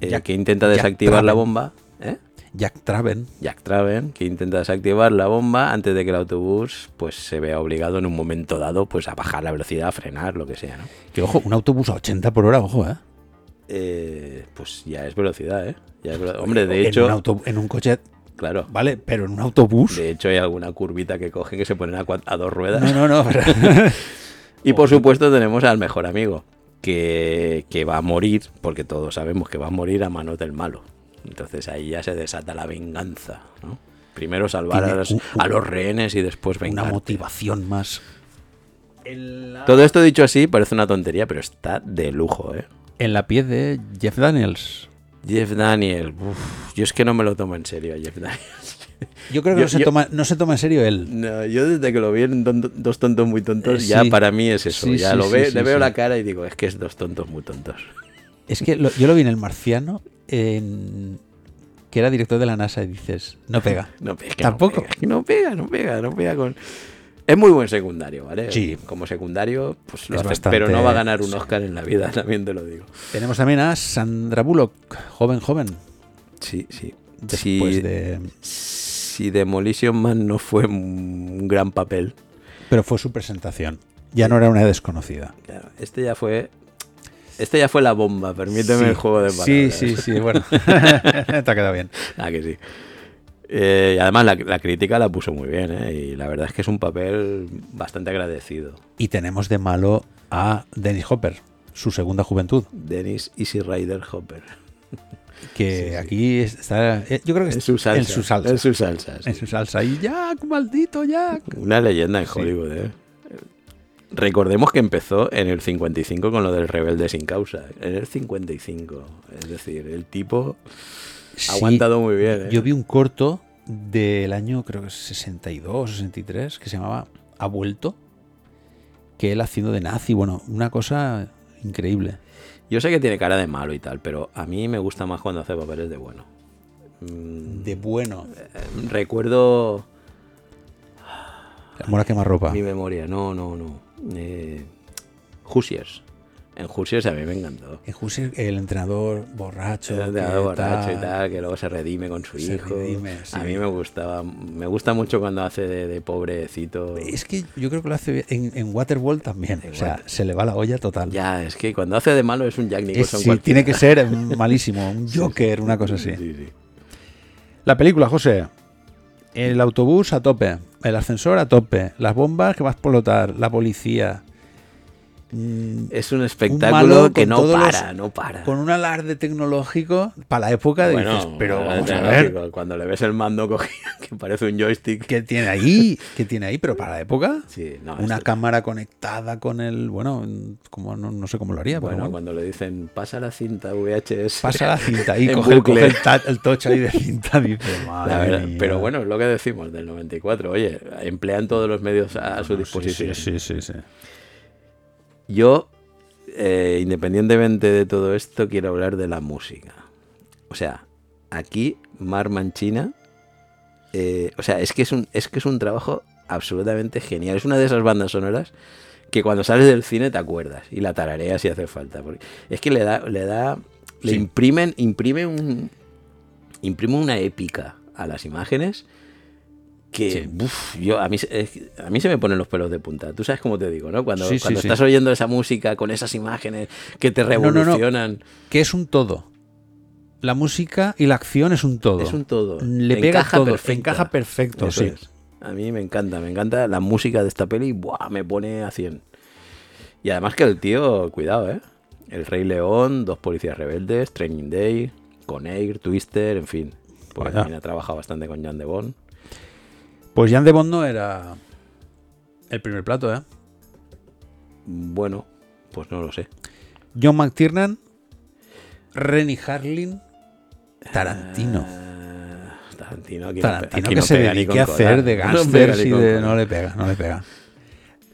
eh, Jack- que intenta desactivar la bomba. ¿eh? Jack Traven. Jack Traven, que intenta desactivar la bomba antes de que el autobús pues se vea obligado en un momento dado pues a bajar la velocidad, a frenar, lo que sea, ¿no? Que ojo, un autobús a 80 por hora, ojo, ¿eh? Eh, pues ya es velocidad, ¿eh? Ya es velo- Hombre, de en hecho, Un auto- en un coche, claro, vale, pero en un autobús... de hecho hay alguna curvita que cogen que se ponen a, dos ruedas. No, no, no. Y por supuesto tenemos al mejor amigo, que, que va a morir, porque todos sabemos que va a morir a manos del malo. Entonces ahí ya se desata la venganza, ¿no? Primero salvar a los, un- a los rehenes y después una vengar. motivación más. Todo esto dicho así parece una tontería, pero está de lujo, ¿eh? En la piel de Jeff Daniels. Jeff Daniel, uf, yo es que no me lo tomo en serio a Jeff Daniels. Yo creo que Yo- no, se yo- toma, no se toma en serio él. No, yo desde que lo vi en Dos Tontos Muy Tontos, Eh, ya sí. para mí es eso. Sí, ya sí, lo sí, ve, sí, le veo sí. la cara y digo, es que es Dos Tontos Muy Tontos. Es que lo- yo lo vi en El Marciano, en- que era director de la NASA, y dices, no pega. No pega, Tampoco. No pega, que no pega, no pega, no pega con... Es muy buen secundario, ¿vale? Sí. Como secundario, pues lo hace, bastante- pero no va a ganar un sí. Oscar en la vida, también te lo digo. Tenemos también a Sandra Bullock, joven, joven. Sí, sí. Después si, de. Si Demolition Man no fue un gran papel, Pero fue su presentación. Ya no era una desconocida. claro, este ya fue... Este ya fue la bomba, permíteme Sí. el juego de Sí, palabras. sí, sí, bueno. Te ha quedado bien. Ah, que sí. Eh, y además la, la crítica la puso muy bien, ¿eh? Y la verdad es que es un papel bastante agradecido. Y tenemos de malo a Dennis Hopper, su segunda juventud. Dennis Easy Rider Hopper. Que aquí está. eh, Yo creo que En su salsa. En su salsa. En su salsa, sí. En su salsa. Y Jack, maldito Jack. Una leyenda en Hollywood, ¿eh? Recordemos que empezó en el 55 con lo del rebelde sin causa. En el 55. Es decir, el tipo... Ha aguantado muy bien. ¿eh? Yo vi un corto del año, creo que es 62, 63, que se llamaba Ha vuelto, que él haciendo de nazi, bueno, una cosa increíble. Yo sé que tiene cara de malo y tal, pero a mí me gusta más cuando hace papeles de bueno. Mm, De bueno. eh, recuerdo Mora quema ropa. mi memoria, no, no, no. Eh, Hoosiers. En Hoosiers a mí me encantó. En Hoosier, el entrenador borracho. El entrenador borracho y tal. que luego se redime con su Se hijo. redime, sí. A mí me gustaba, me gusta mucho cuando hace de, de pobrecito. Es que yo creo que lo hace en, en Waterworld también. En o sea, Water- se le va la olla total. Ya, es que cuando hace de malo es un Jack Es- Nicholson sí, cualquiera. tiene que ser malísimo, un Joker, una cosa así. Sí, sí. La película, José. El autobús a tope, el ascensor a tope, las bombas que va a explotar, la policía. Mm, Es un espectáculo que con no todos los- para, no para. Con un alarde tecnológico para la época Bueno, dices, pero vamos a ver, Cuando le ves el mando cogido, que parece un joystick. ¿qué tiene ahí? ¿Qué tiene ahí? Pero para la época, Sí, no, una esto- cámara conectada con el, bueno, como no, no sé cómo lo haría, Bueno, bueno. cuando le dicen pasa la cinta VHS. Pasa la cinta y coge, coge el, ta- el touch ahí de cinta, dice, verdad, mía". pero bueno, es lo que decimos del 94. Oye, emplean todos los medios a, a su disposición. Sí, sí, sí, sí. Yo, eh, independientemente de todo esto, quiero hablar de la música. O sea, aquí Mar Manchina, eh, o sea, es que es un, es que es un trabajo absolutamente genial. Es una de esas bandas sonoras que cuando sales del cine te acuerdas y la tarareas si hace falta. Porque es que le da, le da, le Sí. imprimen, imprime un, imprime una épica a las imágenes que Sí. uf, yo a mí a mí se me ponen los pelos de punta. Tú sabes cómo te digo, ¿no? Cuando, Sí, cuando sí. estás oyendo esa música con esas imágenes que te no, no. revolucionan, Que es un todo. La música y la acción es un todo. es un todo. Le pega Encaja todo, perfecta. encaja perfecto, Eso sí. es. A mí me encanta, me encanta la música de esta peli, buah, me pone a 100. Y además que el tío, cuidado, ¿eh? El Rey León, Dos Policías Rebeldes, Training Day, Con Air, Twister, en fin. Porque Vaya. también ha trabajado bastante con Jan de Bond. Pues Jan de Bond no era el primer plato, ¿eh? Bueno, pues no lo sé. John McTiernan, Rennie Harlin, Tarantino. Ah, Tarantino, aquí no Tarantino aquí que no se dedique a hacer de No y de... cola. No le pega, no le pega.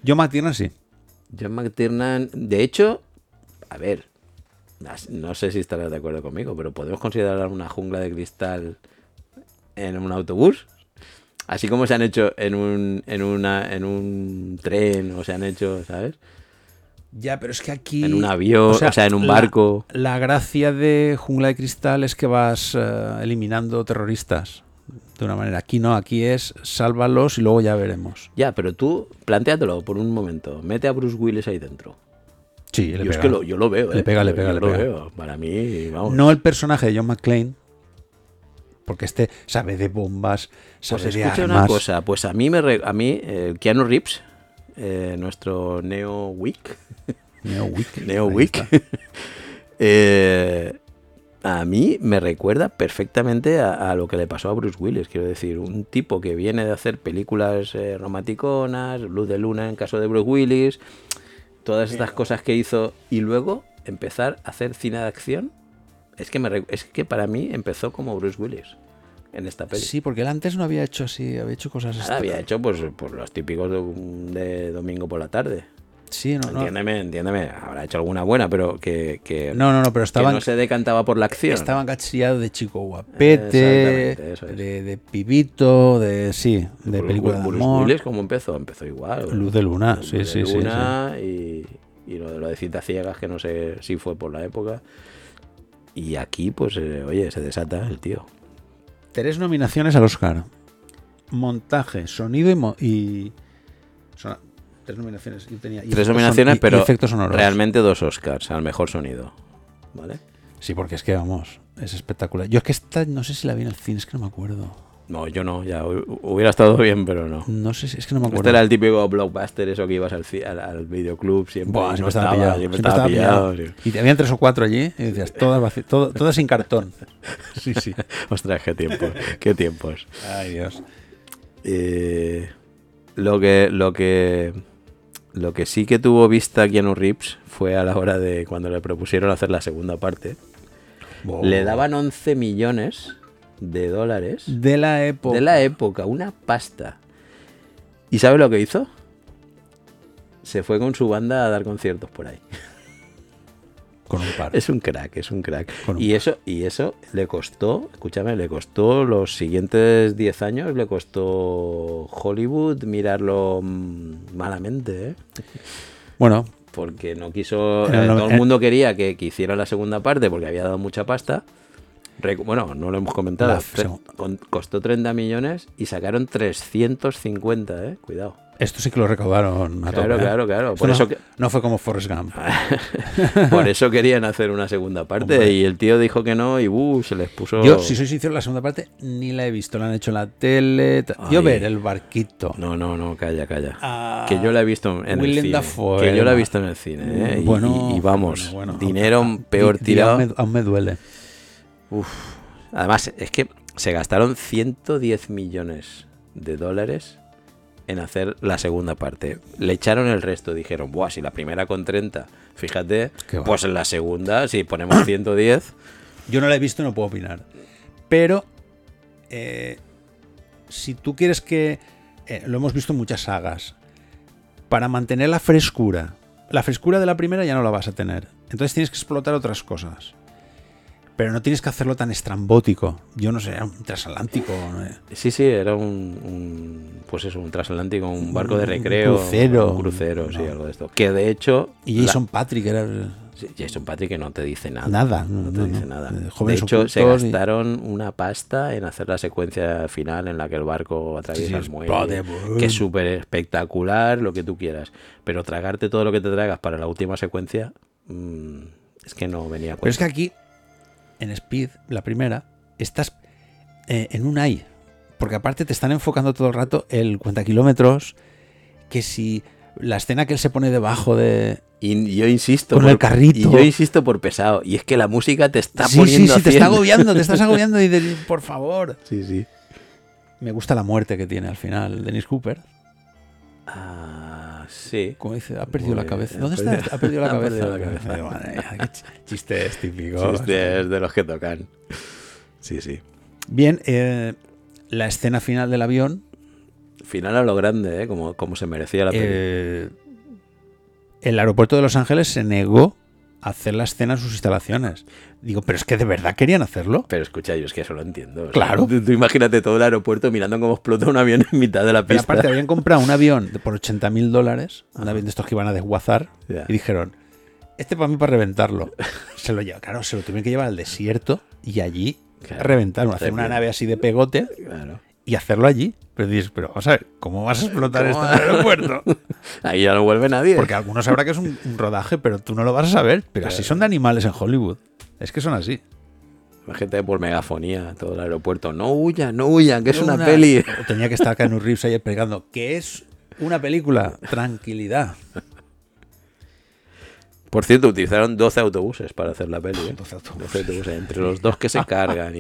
John McTiernan sí. John McTiernan, de hecho, a ver, no sé si estarás de acuerdo conmigo, pero podemos considerar una jungla de cristal en un autobús. Así como se han hecho en un, en una, en un tren, o se han hecho, ¿sabes? Ya, pero es que aquí... En un avión, o sea, en un la- barco. La, gracia de Jungla de Cristal es que vas eh, eliminando terroristas. De una manera. Aquí no, aquí es sálvalos y luego ya veremos. Ya, pero tú, plantéatelo por un momento. Mete a Bruce Willis ahí dentro. Sí, le Yo es pega. que lo, yo lo veo, Le ¿eh? pega, le pega, yo le lo pega. veo. Para mí, vamos. No el personaje de John McClane, porque este sabe de bombas, sabe Pues de escucha armas. una cosa, pues a mí me re- a mí eh, Keanu Reeves, eh, nuestro Neo Wick, Neo Wick. Neo está. eh, a mí me recuerda perfectamente a, a lo que le pasó a Bruce Willis. Quiero decir, un tipo que viene de hacer películas eh, romanticonas, Luz de Luna en caso de Bruce Willis, todas estas cosas que hizo y luego empezar a hacer cine de acción. Es que, me, es que para mí empezó como Bruce Willis en esta peli. Sí, porque él antes no había hecho así, había hecho cosas extra- había hecho pues, pues los típicos de, de domingo por la tarde. Sí, no, no. Entiéndeme, entiéndeme. Habrá hecho alguna buena, pero que, que, No, no, no, pero que estaban, no se decantaba por la acción. estaban cachillados de chico guapete, Exactamente, eso es. de, de pibito, de sí, de Bruce- película de Bruce amor. Willis, ¿cómo empezó? Empezó igual. Luz de luna, Luz sí, de sí, sí, luna Y, y lo de lo de citas ciegas, que no sé si fue por la época. Y aquí, pues, eh, oye, se desata el tío. Tres nominaciones al Oscar. Montaje, sonido y... mo- y son- tres nominaciones. Yo tenía, Tres son- nominaciones, y- pero efectos sonoros. realmente dos Oscars al mejor sonido. ¿Vale? Sí, porque es que, vamos, es espectacular. Yo es que esta, no sé si la vi en el cine, es que no me acuerdo. No, yo no, ya hu- hubiera estado bien, pero no. No sé es que no me Este acuerdo. era el típico blockbuster, eso que ibas al, al, al videoclub siempre. Buah, siempre estaba pillado. siempre siempre estaba pillado. pillado. Y te- habían tres o cuatro allí y decías, todas, todo, todas sin cartón. Sí, sí. sí. Ostras, qué tiempos, qué tiempos. Ay, Dios. Eh, lo que, lo que, lo que sí que tuvo vista Keanu Reeves fue a la hora de cuando le propusieron hacer la segunda parte. Wow. Le daban 11 millones de dólares De la época. de la época, una pasta. ¿Y sabe lo que hizo? Se fue con su banda a dar conciertos por ahí. Con un par. Es un crack, es un crack. Un Y eso, y eso le costó, escúchame, le costó los siguientes 10 años, le costó Hollywood mirarlo mm, malamente, ¿eh? Bueno, porque no quiso. Eh, todo el mundo quería que, que hiciera la segunda parte porque había dado mucha pasta. Bueno, no lo hemos comentado. Con- costó 30 millones y sacaron 350, ¿eh? Cuidado. esto sí que lo recaudaron a Claro, tope, ¿eh? claro, claro. Por no, eso que- no fue como Forrest Gump. Por eso querían hacer una segunda parte Hombre. y el tío dijo que no y uh, se les puso. Yo, si soy sincero, la segunda parte ni la he visto. La han hecho en la tele. Yo ver el barquito. No, no, no, calla, calla. Ah, que yo la he visto en el cine. Dafoe, que yo la he visto en el cine, ¿eh? Y- Bueno, y, y vamos, bueno, bueno. dinero Di- peor tirado. Aún me, aún me duele. Además, es que se gastaron 110 millones de dólares en hacer la segunda parte. Le echaron el resto, dijeron, Buah, si la primera con 30, fíjate, pues en la segunda, si ponemos 110, Yo no la he visto, no puedo opinar. Pero eh, si tú quieres que. eh, lo hemos visto en muchas sagas. Para mantener la frescura. La frescura de la primera ya no la vas a tener. Entonces tienes que explotar otras cosas. Pero no tienes que hacerlo tan estrambótico. Yo no sé, un transatlántico. ¿no? sí, sí, era un, un- pues eso, un transatlántico, un barco de Un recreo. crucero. Un crucero, sí, algo de esto. Que de hecho... Y la- Jason Patrick era. Jason Patrick que no te dice nada. Nada, No, no, te no, dice nada. Eh, De hecho, se y- gastaron una pasta en hacer la secuencia final en la que el barco atraviesa Sí, el muelle. padre, Que es súper espectacular, lo que tú quieras. Pero tragarte todo lo que te tragas para la última secuencia, mm, es que no venía a Pero es que aquí, en Speed, la primera, estás eh, en un AI. Porque aparte te están enfocando todo el rato el cuenta kilómetros. Que si la escena que él se pone debajo de. Y yo insisto. Con el carrito. Y yo insisto por pesado. Y es que la música te está sí, sí, poniendo sí, te a está 100. agobiando, te estás agobiando y de, por favor. Sí, sí. Me gusta la muerte que tiene al final Dennis Cooper. Ah, sí. Como dice, ha perdido la Muy- cabeza. ¿Dónde perdido- está? Ha perdido la ha cabeza. perdido la cabeza. Madre mía, qué ch- chistes típicos. Chistes de los que tocan. Sí, sí. Bien, eh, la escena final del avión. Final a lo grande, ¿eh? Como, como se merecía la peli. eh, el aeropuerto de Los Ángeles se negó hacer la escena en sus instalaciones. Digo, pero es que de verdad querían hacerlo. Pero escucha, yo es que eso lo entiendo. o sea, Claro. tú, tú imagínate todo el aeropuerto mirando cómo explota un avión en mitad de la Pero pista. aparte habían comprado un avión por 80 mil dólares, un avión de estos que iban a desguazar, y dijeron, este para mí para reventarlo. Se lo lleva, claro, se lo tuvieron que llevar al desierto y allí Claro. reventaron, hacer una nave así de pegote Claro. Y hacerlo allí. Pero dices, pero vamos a ver, ¿cómo vas a explotar el aeropuerto? Ahí ya no vuelve nadie. Porque algunos sabrá que es un, un rodaje, pero tú no lo vas a saber. Pero así son de animales en Hollywood. Es que son así. Imagínate por megafonía todo el aeropuerto. No huyan, no huyan, que es una, Una- peli. Tenía que estar Keanu Reeves ahí pegando, que es una película. Tranquilidad. Por cierto, utilizaron 12 autobuses para hacer la peli. ¿eh? 12 autobuses. 12 autobuses, entre los dos que se cargan. Y...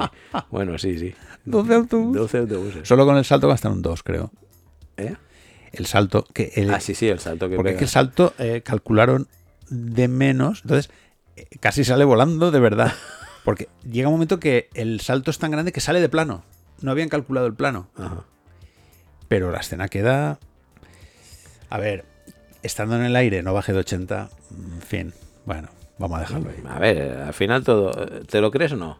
Bueno, sí, sí. 12 autobuses. 12 autobuses. Solo con el salto gastaron dos, creo. ¿Eh? El salto, que el, Ah, sí, sí, el salto que porque es que el salto eh, calcularon de menos, entonces eh, casi sale volando de verdad. Porque llega un momento que el salto es tan grande que sale de plano. No habían calculado el plano. Ajá. Pero la escena queda. A ver, estando en el aire, no baje de 80. En fin, bueno, vamos a dejarlo ahí. A ver, al final todo. ¿Te lo crees o no?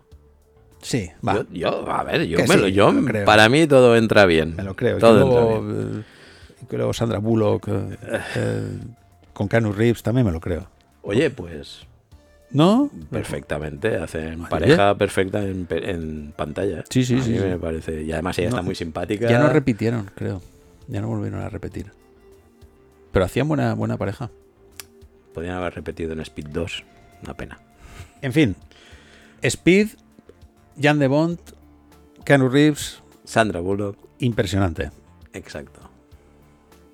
Sí, va. Yo, yo, a ver, yo me sí, lo, yo, me lo creo. para mí todo entra bien. Me lo creo. Todo entra bien. eh, luego Sandra Bullock eh, eh, con Keanu Reeves también me lo creo. Oye, pues ¿No? perfectamente, hacen pareja perfecta en, pantalla. Sí, sí, A sí, mí sí. me parece. Y además ella No, está muy simpática. Ya no repitieron, creo. Ya no volvieron a repetir. Pero hacían buena, buena pareja. Podrían haber repetido en Speed 2. Una pena. En fin. Speed, Jan de Bond, Keanu Reeves, Sandra Bullock, impresionante. exacto.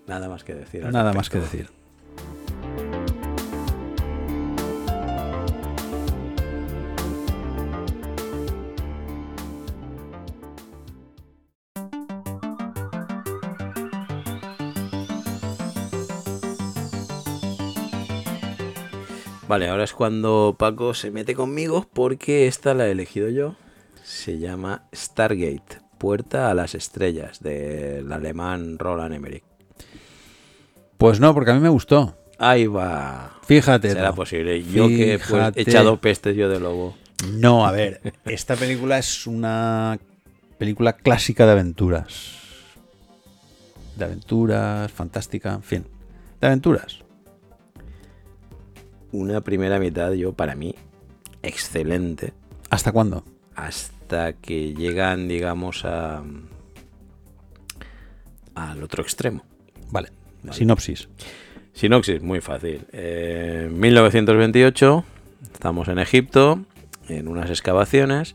Nada más que decir. Nada más que decir. Vale, ahora es cuando Paco se mete conmigo porque esta la he elegido yo. Se llama Stargate, Puerta a las Estrellas, del alemán Roland Emmerich. Pues no, porque a mí me gustó. Ahí va. Fíjate. Será posible. Yo que pues, he echado pestes yo de lobo. No, a ver, esta película es una película clásica de aventuras. De aventuras, fantástica, en fin. De aventuras. Una primera mitad, yo, para mí, excelente. ¿Hasta cuándo? Hasta que llegan, digamos, a al otro extremo. Vale. Sinopsis. Sinopsis, muy fácil. Eh, 1928, estamos en Egipto, en unas excavaciones,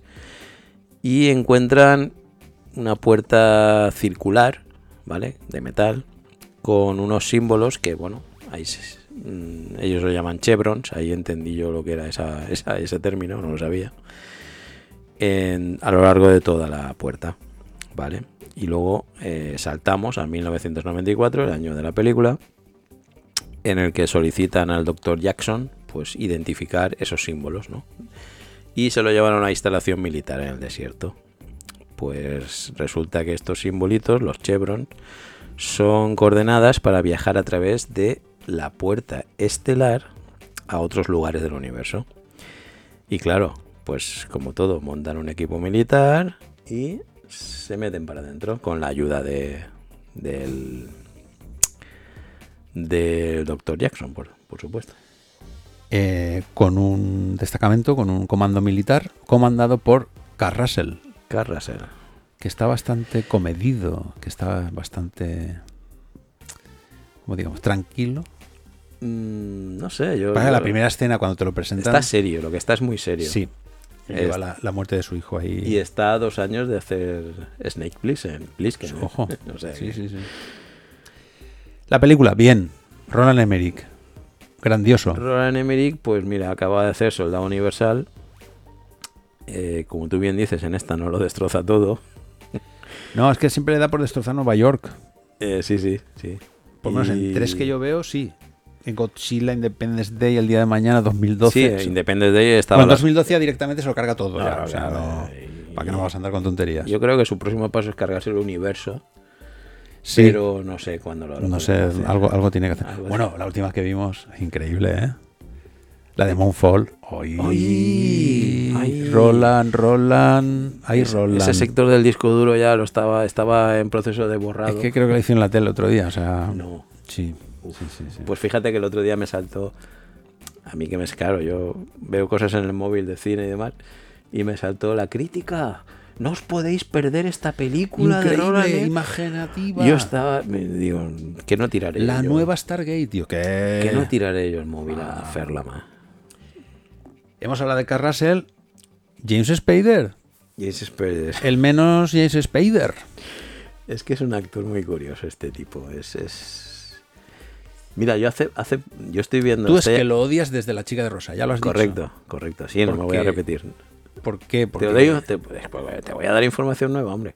y encuentran una puerta circular, ¿vale? De metal, con unos símbolos que, bueno, ahí se- ellos lo llaman chevrons, ahí entendí yo lo que era ese término, no lo sabía, a lo largo de toda la puerta, ¿vale? Y luego eh, saltamos a 1994, el año de la película, en el que solicitan al doctor Jackson pues identificar esos símbolos, ¿no? Y se lo llevan a una instalación militar en el desierto. Pues resulta que estos simbolitos, los chevrons, son coordenadas para viajar a través de la puerta estelar a otros lugares del universo. Y claro, pues como todo, montan un equipo militar y se meten para adentro con la ayuda de, del, del doctor Jackson, por, por supuesto. Eh, con un destacamento, con un comando militar comandado por Carl Russell, Carrasel. que está bastante comedido, que está bastante, como digamos, tranquilo. Mm, no sé, yo. La primera escena cuando te lo presentan, Está serio, lo que está es muy serio. sí, lleva la, la muerte de su hijo ahí. Y está a dos años de hacer Snake Plissken. Plissken, ¿eh? Ojo. O sea Sí, que- sí, sí. La película, bien. Roland Emmerich, grandioso. Roland Emmerich, pues mira, acaba de hacer Soldado Universal. Eh, como tú bien dices, en esta no lo destroza todo. No, es que siempre le da por destrozar Nueva York. Eh, sí, sí, sí. Por lo menos Y- en tres que yo veo, sí. En Godzilla, Independence Day, el día de mañana, Sí, 2012. Independence Day estaba. Bueno, en la- 2012 ya directamente se lo carga todo. No, ya, no, o sea, no, y- ¿Para qué no vamos a andar con tonterías? Yo creo que su próximo paso es cargarse el universo, sí, pero no sé cuándo lo hará. no sé, algo, algo tiene que hacer. Algo bueno, la última que vimos, increíble, ¿eh? La de Moonfall. ¡Ay! Ay, ay. Roland, Roland. ¡Ay, Roland! Ese sector del disco duro ya lo estaba, estaba en proceso de borrado. Es que creo que la hice en la tele el otro día, o sea... No. Sí, sí, sí, sí. Pues fíjate que el otro día me saltó. A mí que me es caro, yo veo cosas en el móvil de cine y demás. Y me saltó la crítica. No os podéis perder esta película de Roland Increíble, Emmerich". imaginativa. Yo estaba, me digo, que no tiraré La yo, nueva Stargate, tío. ¿Qué? Que no tiraré yo el móvil a Ah. hacerla más. Hemos hablado de Carl Russell. James Spader. James Spader. El menos James Spader. Es que es un actor muy curioso este tipo. Es. es... Mira, yo hace, hace. Yo estoy viendo. Tú es este- que lo odias desde la chica de Rosa, ya lo has Correcto, correcto. Sí, no ¿Por me voy a qué? repetir. dicho. ¿Por qué? Te, doy- te- pues, te voy a dar información nueva, hombre.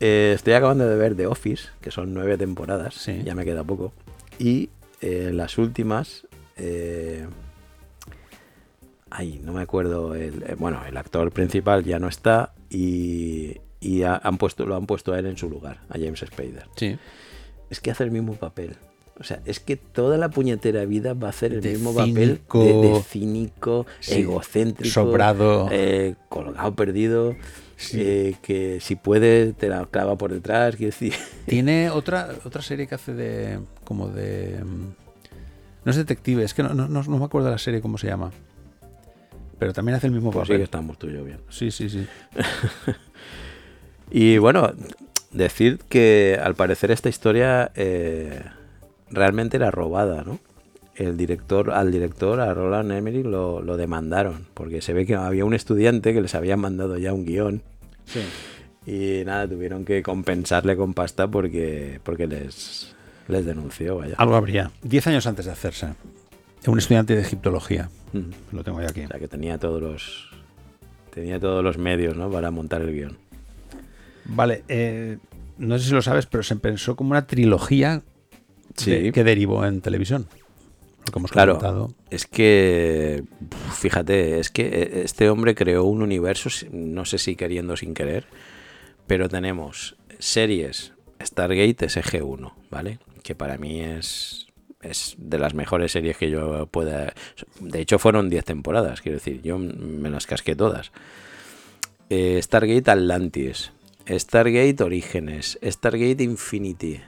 Eh, estoy acabando de ver The Office, que son nueve temporadas. Sí. Ya me queda poco. Y eh, las últimas. eh, ay, no me acuerdo. El, eh, bueno, el actor principal ya no está. Y, y ha- han puesto, lo han puesto a él en su lugar, a James Spader. Sí. Es que hace el mismo papel. O sea, es que toda la puñetera vida va a hacer el De mismo cínico. papel de, de cínico, Sí. egocéntrico, Sobrado. eh, colgado, perdido, eh, que si puede te la clava por detrás. Quiero decir, Tiene otra, otra serie que hace de. como de. mm, No es detective, es que no, no, no- no me acuerdo de la serie cómo se llama. Pero también hace el mismo pues sí papel. que estamos tú y yo bien. Sí, sí, sí. Y bueno, decir que al parecer esta historia eh, realmente era robada, ¿no? El director, al director, a Roland Emmerich, lo, lo demandaron, porque se ve que había un estudiante que les había mandado ya un guion Sí. y nada, tuvieron que compensarle con pasta porque, porque les, les denunció, vaya. Algo habría. Diez años antes de hacerse. Un estudiante de egiptología. Mm. Lo tengo yo aquí. O sea que tenía todos los tenía todos los medios, ¿no? Para montar el guion. Vale, eh, no sé si lo sabes, pero se pensó como una trilogía Sí. de- que derivó en televisión. hemos Claro, comentado. es que, fíjate, es que eh, este hombre creó un universo, no sé si queriendo o sin querer, pero tenemos series, Stargate SG-1, ¿vale? Que para mí es, es de las mejores series que yo pueda... De hecho, fueron 10 temporadas, quiero decir, yo me las casqué todas. Eh, Stargate Atlantis, Stargate Orígenes, Stargate Infinity,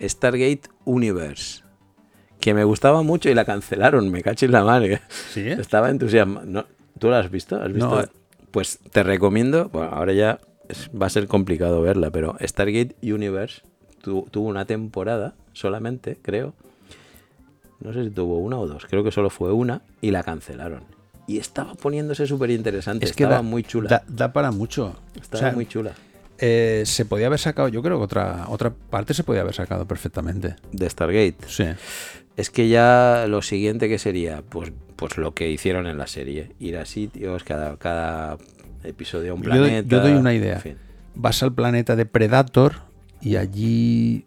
Stargate Universe, que me gustaba mucho y la cancelaron, me caché en la madre. ¿Sí? Estaba entusiasmado. ¿No? ¿Tú la has visto? ¿Has visto? No. eh. Pues te recomiendo, bueno, ahora ya va a ser complicado verla, pero Stargate Universe tu- tuvo una temporada solamente, creo. No sé si tuvo una o dos, creo que solo fue una y la cancelaron. Y estaba poniéndose súper interesante, Es que estaba da- muy chula. Da, da para mucho. estaba O sea, muy chula. eh, se podía haber sacado, yo creo que otra, otra parte se podía haber sacado perfectamente. De Stargate. Sí. Es que ya lo siguiente que sería, pues, pues lo que hicieron en la serie. Ir a sitios, cada, cada episodio a un Yo doy- planeta. yo doy una idea. en fin. Vas al planeta de Predator y allí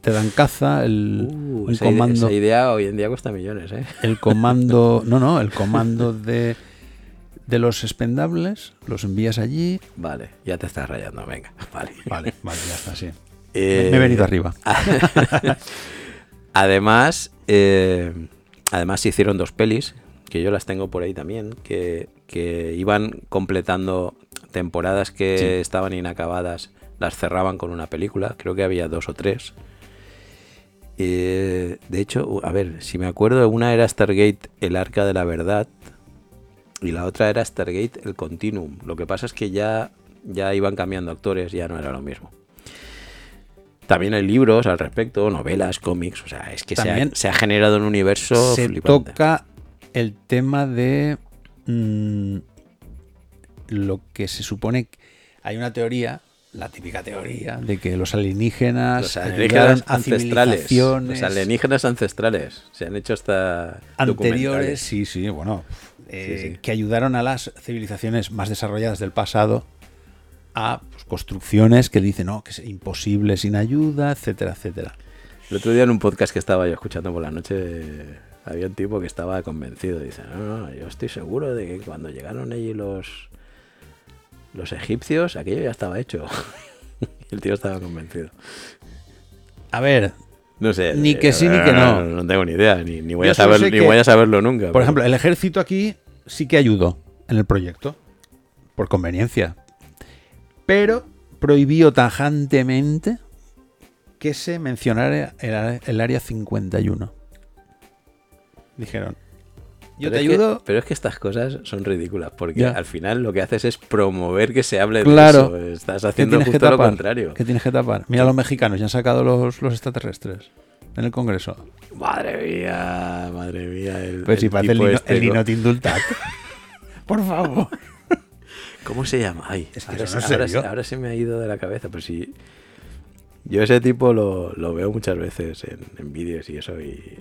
te dan caza, el, Uh, esa, comando, esa idea hoy en día cuesta millones, ¿eh? el comando, no, no, el comando de, de los expendables, los envías allí. Vale, ya te estás rayando, venga, vale. Vale, vale, ya está, sí. Eh, Me he venido arriba. Además, eh, además se hicieron dos pelis, que yo las tengo por ahí también, que, que iban completando temporadas que Sí. estaban inacabadas, las cerraban con una película, creo que había dos o tres. Eh, de hecho, a ver, si me acuerdo, una era Stargate, el arca de la verdad, y la otra era Stargate, el Continuum. Lo que pasa es que ya, ya iban cambiando actores, ya no era lo mismo. También hay libros al respecto, novelas, cómics, o sea, es que se ha, También se ha generado un universo Se flipante. toca el tema de mm, lo que se supone. Hay una teoría, la típica teoría, de que los alienígenas, Los ancestrales. Los alienígenas ancestrales. Se han hecho hasta anteriores, sí, sí, bueno, eh, Sí, sí. que ayudaron a las civilizaciones más desarrolladas del pasado a pues, construcciones que dicen, no, que es imposible sin ayuda, etcétera, etcétera. El otro día en un podcast que estaba yo escuchando por la noche, había un tipo que estaba convencido. Dice, no, no, yo estoy seguro de que cuando llegaron allí los, los egipcios, aquello ya estaba hecho. El tío estaba convencido. A ver, No sé. Ni eh, que sí, ni que no. No tengo ni idea, ni, ni voy, Yo a saber, ni que- voy a saberlo nunca. Por pero- ejemplo, el ejército aquí sí que ayudó en el proyecto, por conveniencia, pero prohibió tajantemente que se mencionara el, el área 51. Dijeron, yo Pero te que- ayudo. pero es que estas cosas son ridículas, porque Ya. al final lo que haces es promover que se hable Claro. de eso. Estás ¿Qué haciendo que justo lo contrario. ¿Qué tienes que tapar? Mira, los mexicanos ya han sacado los, los extraterrestres en el Congreso. Madre mía, madre mía. El, Pues si el el lino, este, el lino Tindultat. Por favor. ¿Cómo se llama? Ay, Es que ahora, no se- ahora ahora me ha ido de la cabeza, pero sí. Yo ese tipo lo, lo veo muchas veces en, en vídeos y eso. Y,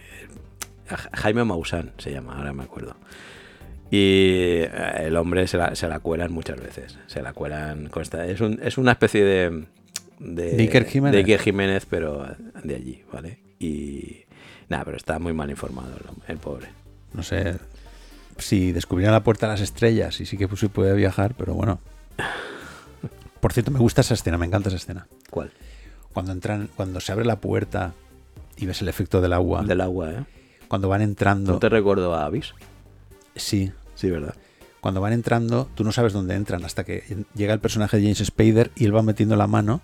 Jaime Maussan se llama, ahora me acuerdo. Y eh, el hombre se la, se la cuelan muchas veces. Se la cuelan. Consta, es, un- es una especie de. De, De Iker Jiménez. de Iker Jiménez, pero de allí, ¿vale? Y. Nada, pero está muy mal informado el, hombre, el pobre. No sé si descubrieran la puerta a las estrellas y sí que pues, puede viajar, pero bueno. Por cierto, me gusta esa escena, me encanta esa escena. ¿Cuál? Cuando entran, cuando se abre la puerta y ves el efecto del agua, Del agua, ¿eh? Cuando van entrando, ¿No te recuerdo a Avis? sí, Sí, ¿verdad? cuando van entrando, tú no sabes dónde entran hasta que llega el personaje de James Spader y él va metiendo la mano.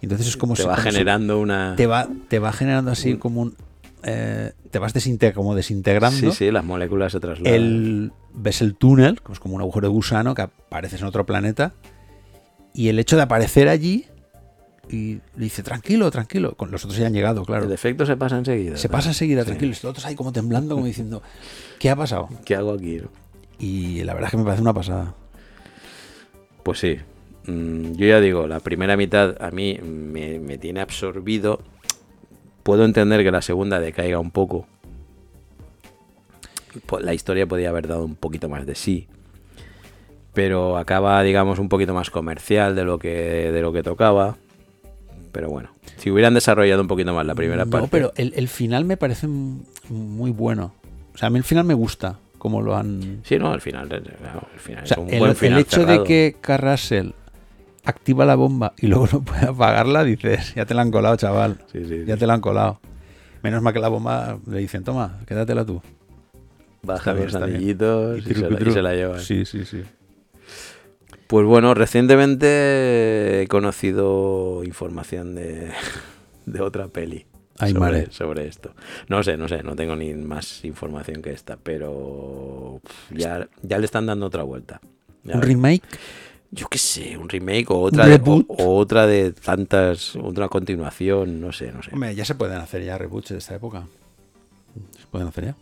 Y entonces es como te si- va como si- generando una. te va, te va generando así Un- como un, eh, te vas desinte- como desintegrando. Sí, sí, las moléculas se trasladan. el, ves el túnel, que es como un agujero de gusano que apareces en otro planeta, y el hecho de aparecer allí, y le dice, tranquilo, tranquilo, con los otros ya han llegado, claro. El efecto se pasa enseguida. Se ¿no? pasa enseguida, Sí. tranquilo, y los otros ahí como temblando, como diciendo, ¿qué ha pasado? ¿Qué hago aquí? Y la verdad es que me parece una pasada. Pues sí. Mm, yo ya digo, la primera mitad a mí me, me tiene absorbido. Puedo entender que la segunda decaiga un poco. Po- La historia podía haber dado un poquito más de sí. Pero acaba, digamos, un poquito más comercial de lo que, de lo que tocaba. Pero bueno, si hubieran desarrollado un poquito más la primera no, parte. pero el, el final me parece muy bueno. O sea, a mí el final me gusta, como lo han... Sí, no, al final, al final O sea, es un el, buen el final hecho cerrado. de que Carrasel activa la bomba y luego no puede apagarla, dices, ya te la han colado, chaval. Sí, sí, Ya sí. te la han colado. Menos mal que la bomba le dicen, toma, quédatela tú. Baja bien, los anillitos y, se la, y trucutru. se la llevan. Sí, sí, sí. Pues bueno, recientemente he conocido información de, de otra peli Ay, sobre, madre. sobre esto. No sé, no sé, no tengo ni más información que esta, pero ya, ya le están dando otra vuelta. Ya Un remake. Yo qué sé, un remake o otra, de, o otra de tantas, otra continuación, no sé, no sé. Hombre, ya se pueden hacer ya reboots de esta época. Se pueden hacer ya.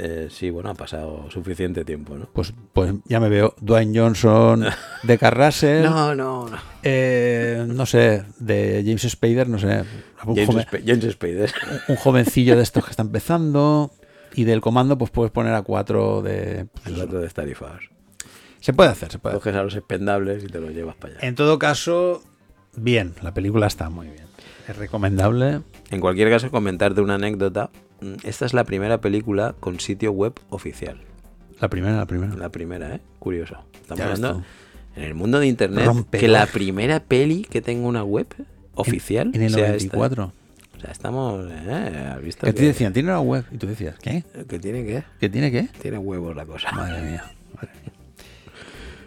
Eh, sí, bueno, ha pasado suficiente tiempo, ¿no? Pues, pues ya me veo Dwayne Johnson de Carrasel. No, no, no. eh, no sé, de James Spader, no sé. Un, James, joven- Sp- James Spader. un jovencillo de estos que está empezando. Y del comando, pues puedes poner a cuatro de. pues otro de Starifar. Se puede hacer, se puede hacer. Coges a los expendables y te los llevas para allá. En todo caso, bien, la película está muy bien. Es recomendable. En cualquier caso, comentarte una anécdota. Mm, Esta es la primera película con sitio web oficial. La primera, la primera. La primera, ¿eh? Curioso. Estamos hablando en el mundo de internet que la primera peli que tenga una web oficial En el sea 94. esta. O sea, estamos... ¿eh? ¿Has visto Que que, te decían, tiene una web. Y tú decías, ¿qué? que tiene que... ¿Qué tiene qué? Tiene huevos la cosa. Madre mía. madre mía.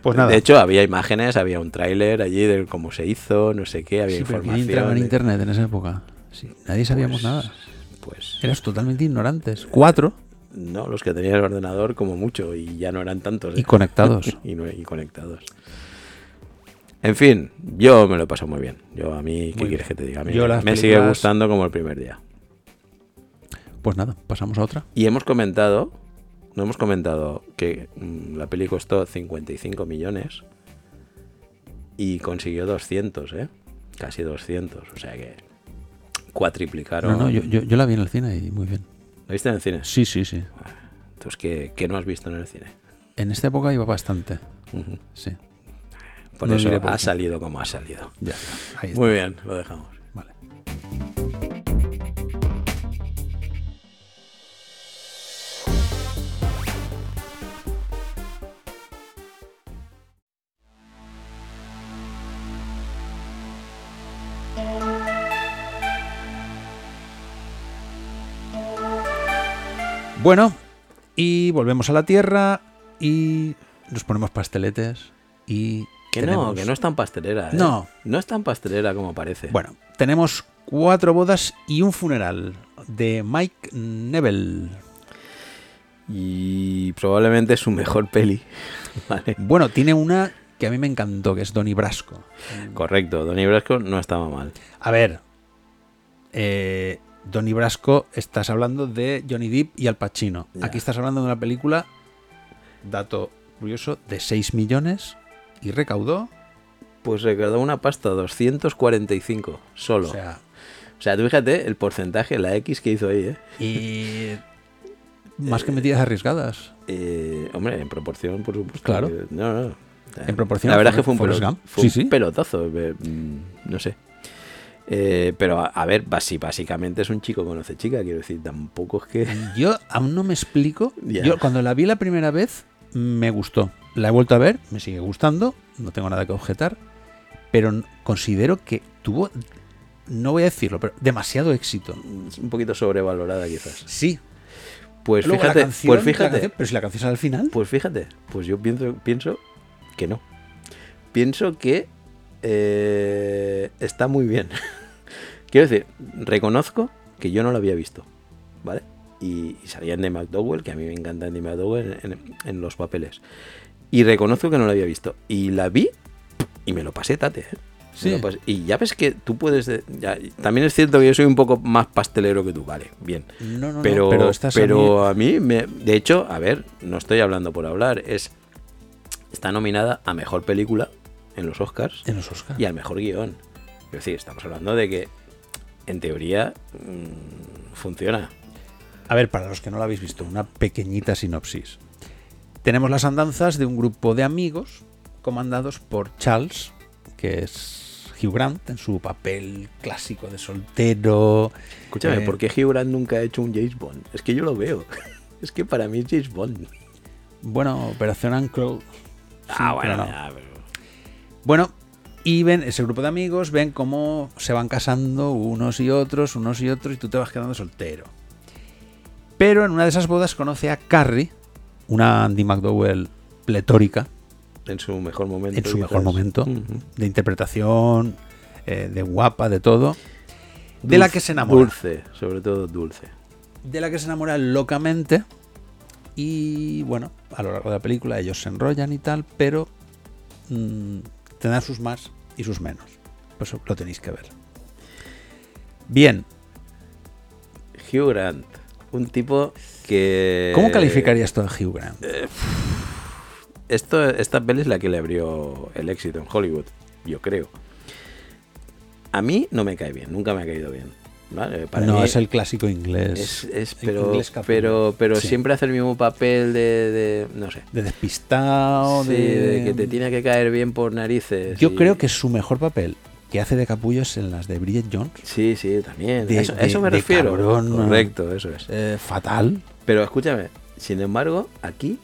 Pues nada. De hecho, había imágenes, había un tráiler allí de cómo se hizo, no sé qué, había sí, pero ¿quién información. entraba en de- internet en esa época? Sí, nadie sabíamos Pues- nada. Pues Eras totalmente ignorantes. Cuatro no, los que tenían el ordenador como mucho y ya no eran tantos. y ¿eh? conectados. y, no- y conectados. En fin, yo me lo he pasado muy bien. Yo a mí, ¿qué Muy quieres bien. que te diga? A mí Yo me- sigue gustando como el primer día. Pues nada, pasamos a otra. Y hemos comentado, no hemos comentado que mm, la peli costó 55 millones y consiguió 200, ¿eh? Casi 200, o sea que cuatriplicaron. No, no, yo, yo, yo la vi en el cine y muy bien. ¿La viste en el cine? Sí, sí, sí. Entonces, ¿qué, qué no has visto en el cine? En esta época iba bastante. Sí. Por No eso ha salido como ha salido. Ya. Ahí está. Muy bien, lo dejamos. Bueno, y volvemos a la Tierra y nos ponemos pasteletes y Que no, que no es tan pastelera. ¿eh? No. No es tan pastelera como parece. Bueno, tenemos cuatro bodas y un funeral de Mike Neville. Y probablemente su mejor peli. Vale. Bueno, tiene una que a mí me encantó, que es Donnie Brasco. Correcto, Donnie Brasco no estaba mal. A ver, eh, Donnie Brasco, estás hablando de Johnny Depp y Al Pacino. Aquí estás hablando de una película, dato curioso, de 6 millones y recaudó. Pues recaudó una pasta, 245, solo. O O sea, sea, tú fíjate el porcentaje, la X que hizo ahí, ¿eh? y más que metidas arriesgadas. Eh, hombre, en proporción, por supuesto. Claro. Eh, No, no. En proporción La verdad es que fue un, pelot- fue Sí, un sí. pelotazo. eh, mm, No sé. Eh, pero a, a ver, basi- básicamente es un chico conoce chica, quiero decir, tampoco es que... Yo aún no me explico. Yo cuando la vi la primera vez me gustó. La he vuelto a ver, me sigue gustando, no tengo nada que objetar, pero considero que tuvo, no voy a decirlo, pero demasiado éxito. Es un poquito sobrevalorada quizás. Sí. Pues Luego fíjate, canción, pues fíjate, canción, pero si la canción sale al final. pues fíjate, pues yo pienso, pienso que no. Pienso que eh, está muy bien. Quiero decir, reconozco que yo no lo había visto, ¿vale? Y, y salía Andy McDowell, que a mí me encanta Andy McDowell en, en- en los papeles. Y reconozco que no lo había visto. Y la vi y me lo pasé tate. ¿eh? Sí. pasé. Y ya ves que tú puedes... de- ya- también es cierto que yo soy un poco más pastelero que tú, vale, bien. No, no, no, Pero, pero estás a pero mí- a mí, me, de hecho, a ver, no estoy hablando por hablar, es está nominada a mejor película en los Oscars en los Oscars. y al mejor guion. Es decir, estamos hablando de que en teoría mm, funciona. A ver, para los que no la habéis visto, una pequeñita sinopsis. Tenemos las andanzas de un grupo de amigos comandados por Charles, que es Hugh Grant en su papel clásico de soltero. Escúchame, Eh, ¿por qué Hugh Grant nunca ha hecho un James Bond? Es que yo lo veo. Es que para mí es James Bond. Bueno, Operación Uncle. ah, bueno, pero no. ya, pero- Bueno, y ven, ese grupo de amigos ven cómo se van casando unos y otros, unos y otros, y tú te vas quedando soltero. Pero en una de esas bodas conoce a Carrie, una Andy McDowell pletórica, en su mejor momento. en su mejor momento, de interpretación, eh, de guapa, de todo, de la que se enamora. Dulce, sobre todo dulce. de la que se enamora locamente. Y bueno, a lo largo de la película ellos se enrollan y tal, pero mm, tendrán sus más y sus menos. Pues lo tenéis que ver. Bien, Hugh Grant, un tipo que... ¿cómo calificarías tú a Hugh Grant? Esto, esta peli es la que le abrió el éxito en Hollywood, yo creo. A mí no me cae bien, nunca me ha caído bien. No, es el clásico inglés. es- es- pero, inglés pero, pero Sí. siempre hace el mismo papel de, de- no sé. De despistado, Sí, de... de que te tiene que caer bien por narices. Yo y- creo que su mejor papel que hace de capullo es en las de Bridget Jones. Sí, sí, también. De- eso, a de- eso me refiero. cabrón, Correcto, eso es. Eh, fatal. Pero escúchame, sin embargo, aquí,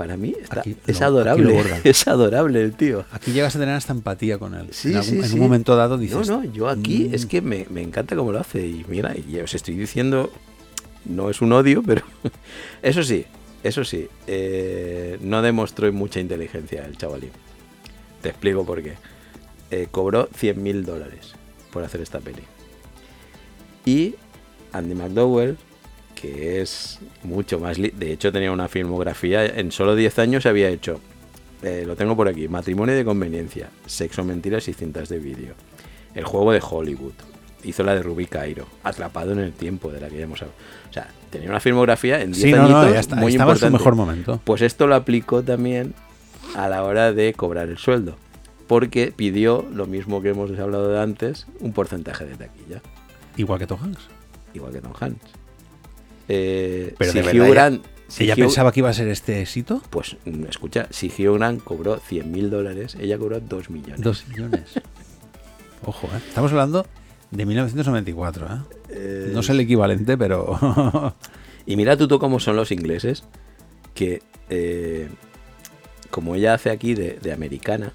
para mí, está- Aquí es adorable. es adorable el tío. Aquí llegas a tener hasta empatía con él. Sí, en, algún- sí, en sí. un momento dado dices... No, no, yo aquí "Mm". es que me, me encanta cómo lo hace. Y mira, y os estoy diciendo, no es un odio, pero eso sí, eso sí, eh, no demostró mucha inteligencia el chavalín. Te explico por qué. Eh, cobró 100 mil dólares por hacer esta peli. Y Andy McDowell, que es mucho más... De hecho, tenía una filmografía, en solo 10 años había hecho, eh, lo tengo por aquí, Matrimonio de Conveniencia, Sexo, Mentiras y Cintas de Vídeo, El Juego de Hollywood, hizo la de Ruby Cairo, Atrapado en el Tiempo, de la que ya hemos hablado. O sea, tenía una filmografía en 10 Sí, no, no, añitos ya está, muy estaba en su importante. mejor momento. Pues esto lo aplicó también a la hora de cobrar el sueldo. Porque pidió, lo mismo que hemos hablado de antes, un porcentaje de taquilla. Igual que Tom Hanks. Igual que Tom Hanks. Eh, Pero si de Hugh Grant- si ¿Ella Hugh- pensaba que iba a ser este éxito? Pues mm, escucha, si Hugh Grant cobró 100 mil dólares, ella cobró 2 millones. Dos millones. Ojo, ¿eh? Estamos hablando de 1994, ¿eh? Eh, No sé el equivalente, pero... Y mira tú, tú cómo son los ingleses, que eh, como ella hace aquí de, de americana,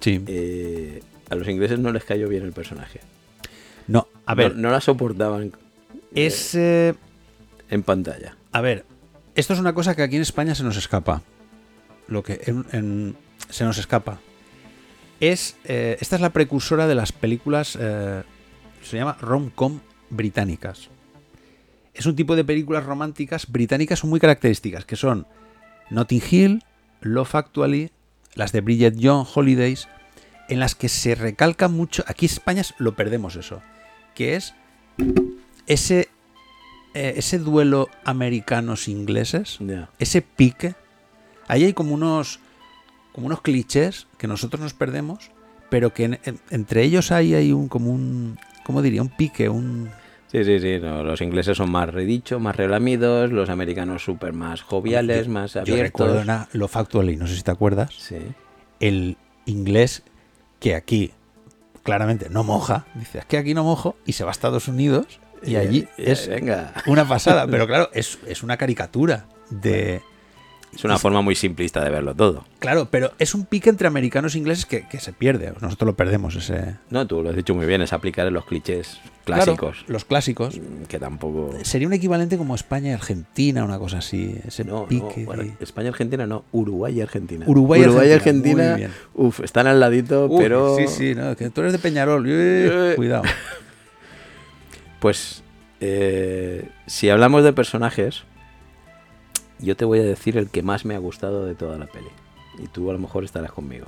sí. eh, a los ingleses no les cayó bien el personaje. No, a ver, no, no la soportaban es... en pantalla. a ver, esto es una cosa que aquí en España se nos escapa. Lo que se nos escapa. Es... eh, esta es la precursora de las películas... eh, se llama rom-com británicas. Es un tipo de películas románticas británicas muy características, que son Notting Hill, Love Actually, las de Bridget Jones, Holidays, en las que se recalca mucho, aquí en España lo perdemos eso, que es ese, eh, ese duelo americanos-ingleses, ese pique. Ahí hay como unos, como unos clichés que nosotros nos perdemos, pero que en- en- entre ellos hay, hay un, como un, ¿cómo diría? Un pique, un... Sí, sí, sí. no, los ingleses son más redichos, más relamidos, los americanos súper más joviales, más Yo abiertos. recuerdo una Love Actually, no sé si te acuerdas, Sí. el inglés que aquí claramente no moja, dice, es que aquí no mojo, y se va a Estados Unidos y allí y- es Venga. una pasada, pero claro, es, es una caricatura de... Es una forma muy simplista de verlo todo. Claro, pero es un pique entre americanos e ingleses que, que se pierde, nosotros lo perdemos ese... No, tú lo has dicho muy bien, es aplicar los clichés Claro, clásicos. los clásicos. mm, Que tampoco. Sería un equivalente como España y Argentina, una cosa así, ese No, no, pique. bueno, de- España Argentina no, Uruguay y Argentina. Uruguay y y Argentina, Argentina, uf, están al ladito, Uy, pero Sí, sí, no, que tú eres de Peñarol, eh, Eh. cuidado. pues eh, si hablamos de personajes, yo te voy a decir el que más me ha gustado de toda la peli. Y tú a lo mejor estarás conmigo.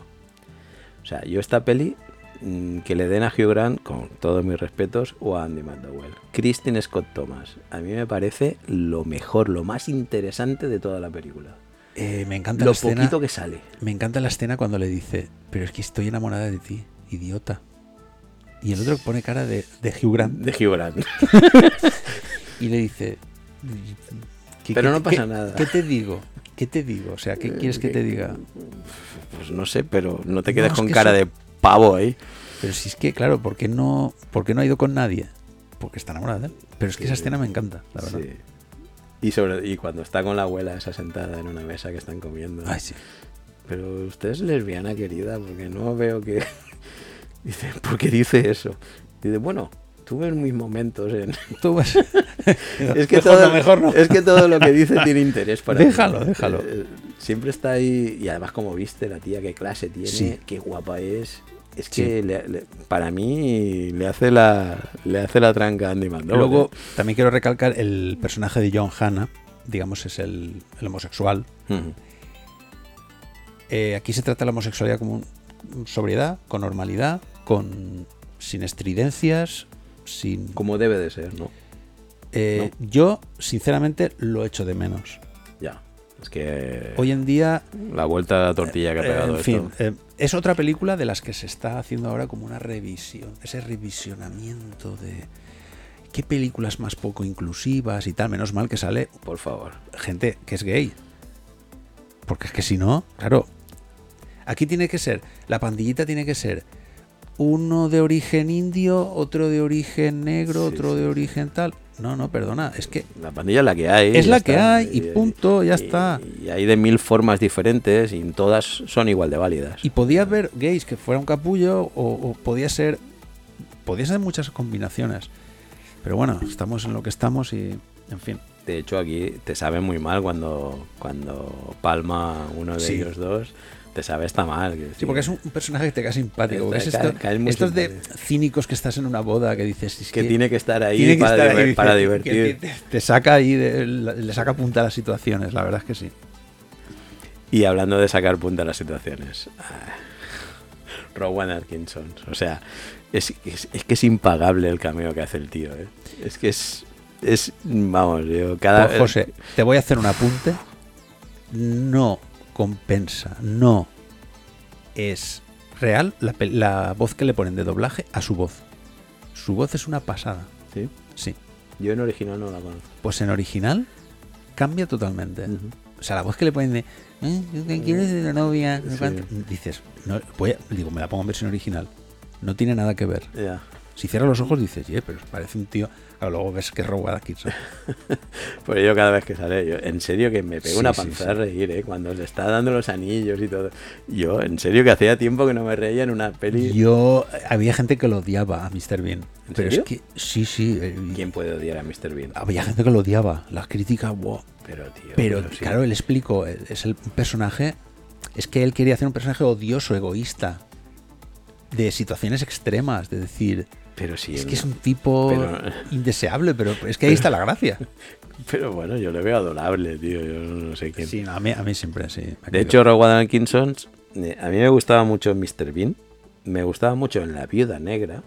O sea, yo esta peli mm, que le den a Hugh Grant, con todos mis respetos, o a Andy McDowell. Kristen Scott Thomas, a mí me parece lo mejor, lo más interesante de toda la película. Eh, me encanta Lo la escena. poquito que sale. Me encanta la escena cuando le dice, pero es que estoy enamorada de ti, idiota. Y el otro pone cara de, de Hugh Grant De Hugh Grant. y le dice, "¿Qué- Pero qué- no pasa qué- nada. ¿Qué te digo? ¿Qué te digo? O sea, ¿qué quieres que te diga? Pues no sé, pero no te quedes No, con cara eso- de pavo ahí. Pero si es que, claro, ¿por qué no, por qué no ha ido con nadie? Porque está enamorada de él. Pero es que esa escena me encanta, la verdad. Sí. Y, sobre, y cuando está con la abuela esa sentada en una mesa que están comiendo. Ay, sí. Pero usted es lesbiana, querida, porque no veo que... dice, ¿por qué dice eso? Dice, bueno, tuve mis momentos en... Tú es, que Mejor todo, no, mejor no. es que todo lo que dice tiene interés para. Déjalo, déjalo. Eh, Siempre está ahí, y además como viste la tía, qué clase tiene, Sí. qué guapa es. Es Sí. que le- le- para mí le hace la le hace la tranca a Andy. Luego, ¿eh? también quiero recalcar el personaje de John Hanna, digamos, es el, el homosexual. Eh, aquí se trata la homosexualidad como un- sobriedad, con normalidad, con sin estridencias, sin... Como debe de ser, ¿no? Eh, Yo, sinceramente, lo echo de menos. Ya. Es que Hoy en día, la vuelta a la tortilla que ha eh, pegado en fin, esto. eh, es otra película de las que se está haciendo ahora como una revisión, ese revisionamiento de qué películas más poco inclusivas y tal. Menos mal que sale Por favor. gente que es gay. Porque es que si no, claro, aquí tiene que ser, la pandillita tiene que ser uno de origen indio, otro de origen negro, Sí, otro sí, de origen tal. No, no, perdona, es que La pandilla es la que hay. Es la que hay y punto, ya está. Y hay de mil formas diferentes y todas son igual de válidas. y podía haber gays que fuera un capullo o, o podía ser podía ser muchas combinaciones. Pero bueno, estamos en lo que estamos y en fin. De hecho, aquí te sabe muy mal cuando, cuando palma uno de Sí. ellos dos. Te sabe está mal. Sí, porque es un personaje que te cae simpático. es esto- cae estos de cínicos que estás en una boda que dices es que, tiene que estar ahí, para, estar diver- ahí, para que- divertir. te, te saca ahí, de- le saca punta a las situaciones, la verdad es que sí. Y hablando de sacar punta a las situaciones. ah, Rowan Atkinson. O sea, es, es- es que es impagable el cameo que hace el tío. ¿eh? Es que es. es vamos, yo cada. Pues, José, te voy a hacer un apunte. No compensa, no es real la, voz que le ponen de doblaje a su voz. Su voz es una pasada. ¿Sí? Sí. Yo en original no la conozco. Pues en original cambia totalmente. O sea, la voz que le ponen de "Eh, ¿qué quieres de la novia? Sí. cuánto". Dices, no, voy a- digo, me la pongo en versión original. No tiene nada que ver. Ya. Si cierras los ojos dices, "Ye, pero parece un tío. Claro, luego ves que es Rowan Atkinson. Pues yo cada vez que sale, yo, en serio que me pego Sí, una sí, panza sí. de reír, ¿eh? Cuando le está dando los anillos y todo. Yo, en serio que hacía tiempo que no me reía en una peli. Yo había gente que lo odiaba a Mr. Bean. ¿En Pero serio? es que sí, sí. eh, ¿Quién puede odiar a Mr. Bean? Había gente que lo odiaba. Las críticas, wow. Pero, tío. Pero sí. claro, él explicó, eh, es el personaje. Es que él quería hacer un personaje odioso, egoísta. De situaciones extremas, de decir. Pero sí. Es que es un tipo Pero- indeseable, pero es que ahí está la gracia. Pero bueno, yo le veo adorable, tío. Yo no sé quién. Sí, a mí, a mí siempre, sí. me De hecho, Rowan Atkinson, eh, a mí me gustaba mucho Mr. Bean, me gustaba mucho en La Viuda Negra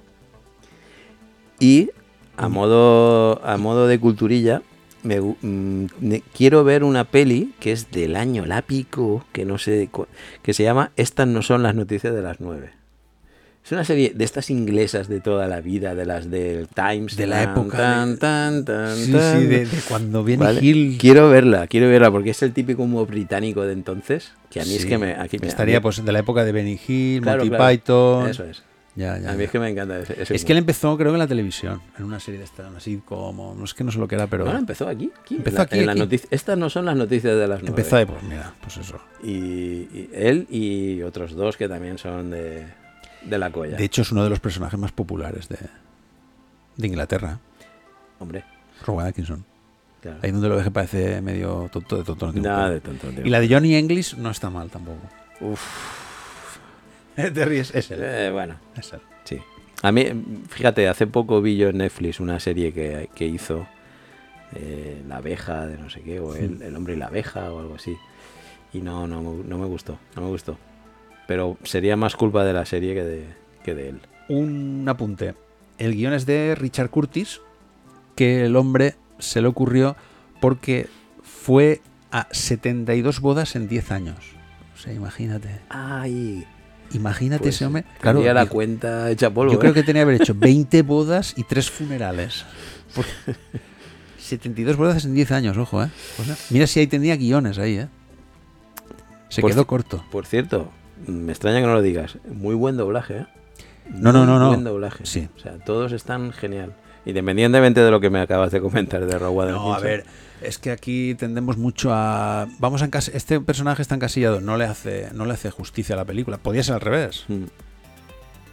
y a modo, a modo de culturilla, me gu- mm, quiero ver una peli que es del año lápico, que no sé, que se llama Estas no son las noticias de las nueve. Es una serie de estas inglesas de toda la vida, de las del Times. De la tan, época Tan, tan, tan, Sí, tan. sí, de, de cuando viene Vale, Hill. Quiero verla, quiero verla, porque es el típico humor británico de entonces, que a mí es que me... aquí Estaría pues de la época de Benny Hill, Claro, Monty claro, Python. Eso es. Ya, ya, a mí ya. es que me encanta ese, ese Es que él empezó, creo que en la televisión, en una serie de esta, así como, no es que no sé lo que era, pero Bueno, empezó aquí. aquí, Empezó la- aquí, en la aquí. Estas no son las noticias de las nueve. empezó de, pues mira, pues eso. Y, y él y otros dos que también son de, de la colla. De hecho, es uno de los personajes más populares de, de Inglaterra, Hombre, Rowan Atkinson. claro. Ahí donde lo que parece medio tonto de tonto. no tiene un Nada pelo. de tonto. tío. Y la de Johnny English no está mal tampoco. Uf, Te ríes, es él. eh, bueno, Es él. sí. A mí, fíjate, hace poco vi yo en Netflix una serie que, que hizo eh, La abeja de no sé qué, o el, el hombre y la abeja o algo así. Y no, no, no me gustó, no me gustó. Pero sería más culpa de la serie que de, que de él. Un apunte. El guion es de Richard Curtis, que el hombre se le ocurrió porque fue a 72 bodas en 10 años. O sea, imagínate. Ay, Imagínate pues, ese hombre. Claro, tendría la cuenta hecha polvo. yo creo ¿eh? que tenía que haber hecho 20 bodas y 3 funerales. Por- 72 bodas en 10 años, ojo, ¿eh? Mira si ahí tenía guiones ahí, ¿eh? Se Por quedó corto. Por cierto, me extraña que no lo digas. Muy buen doblaje, ¿eh? No, no, no, no. Buen doblaje. Sí. O sea, todos están genial. Independientemente de lo que me acabas de comentar de One. No, a ver, es que aquí tendemos mucho a. Vamos a encas- Este personaje está encasillado, no le hace, no le hace justicia a la película. Podría ser al revés, Mm.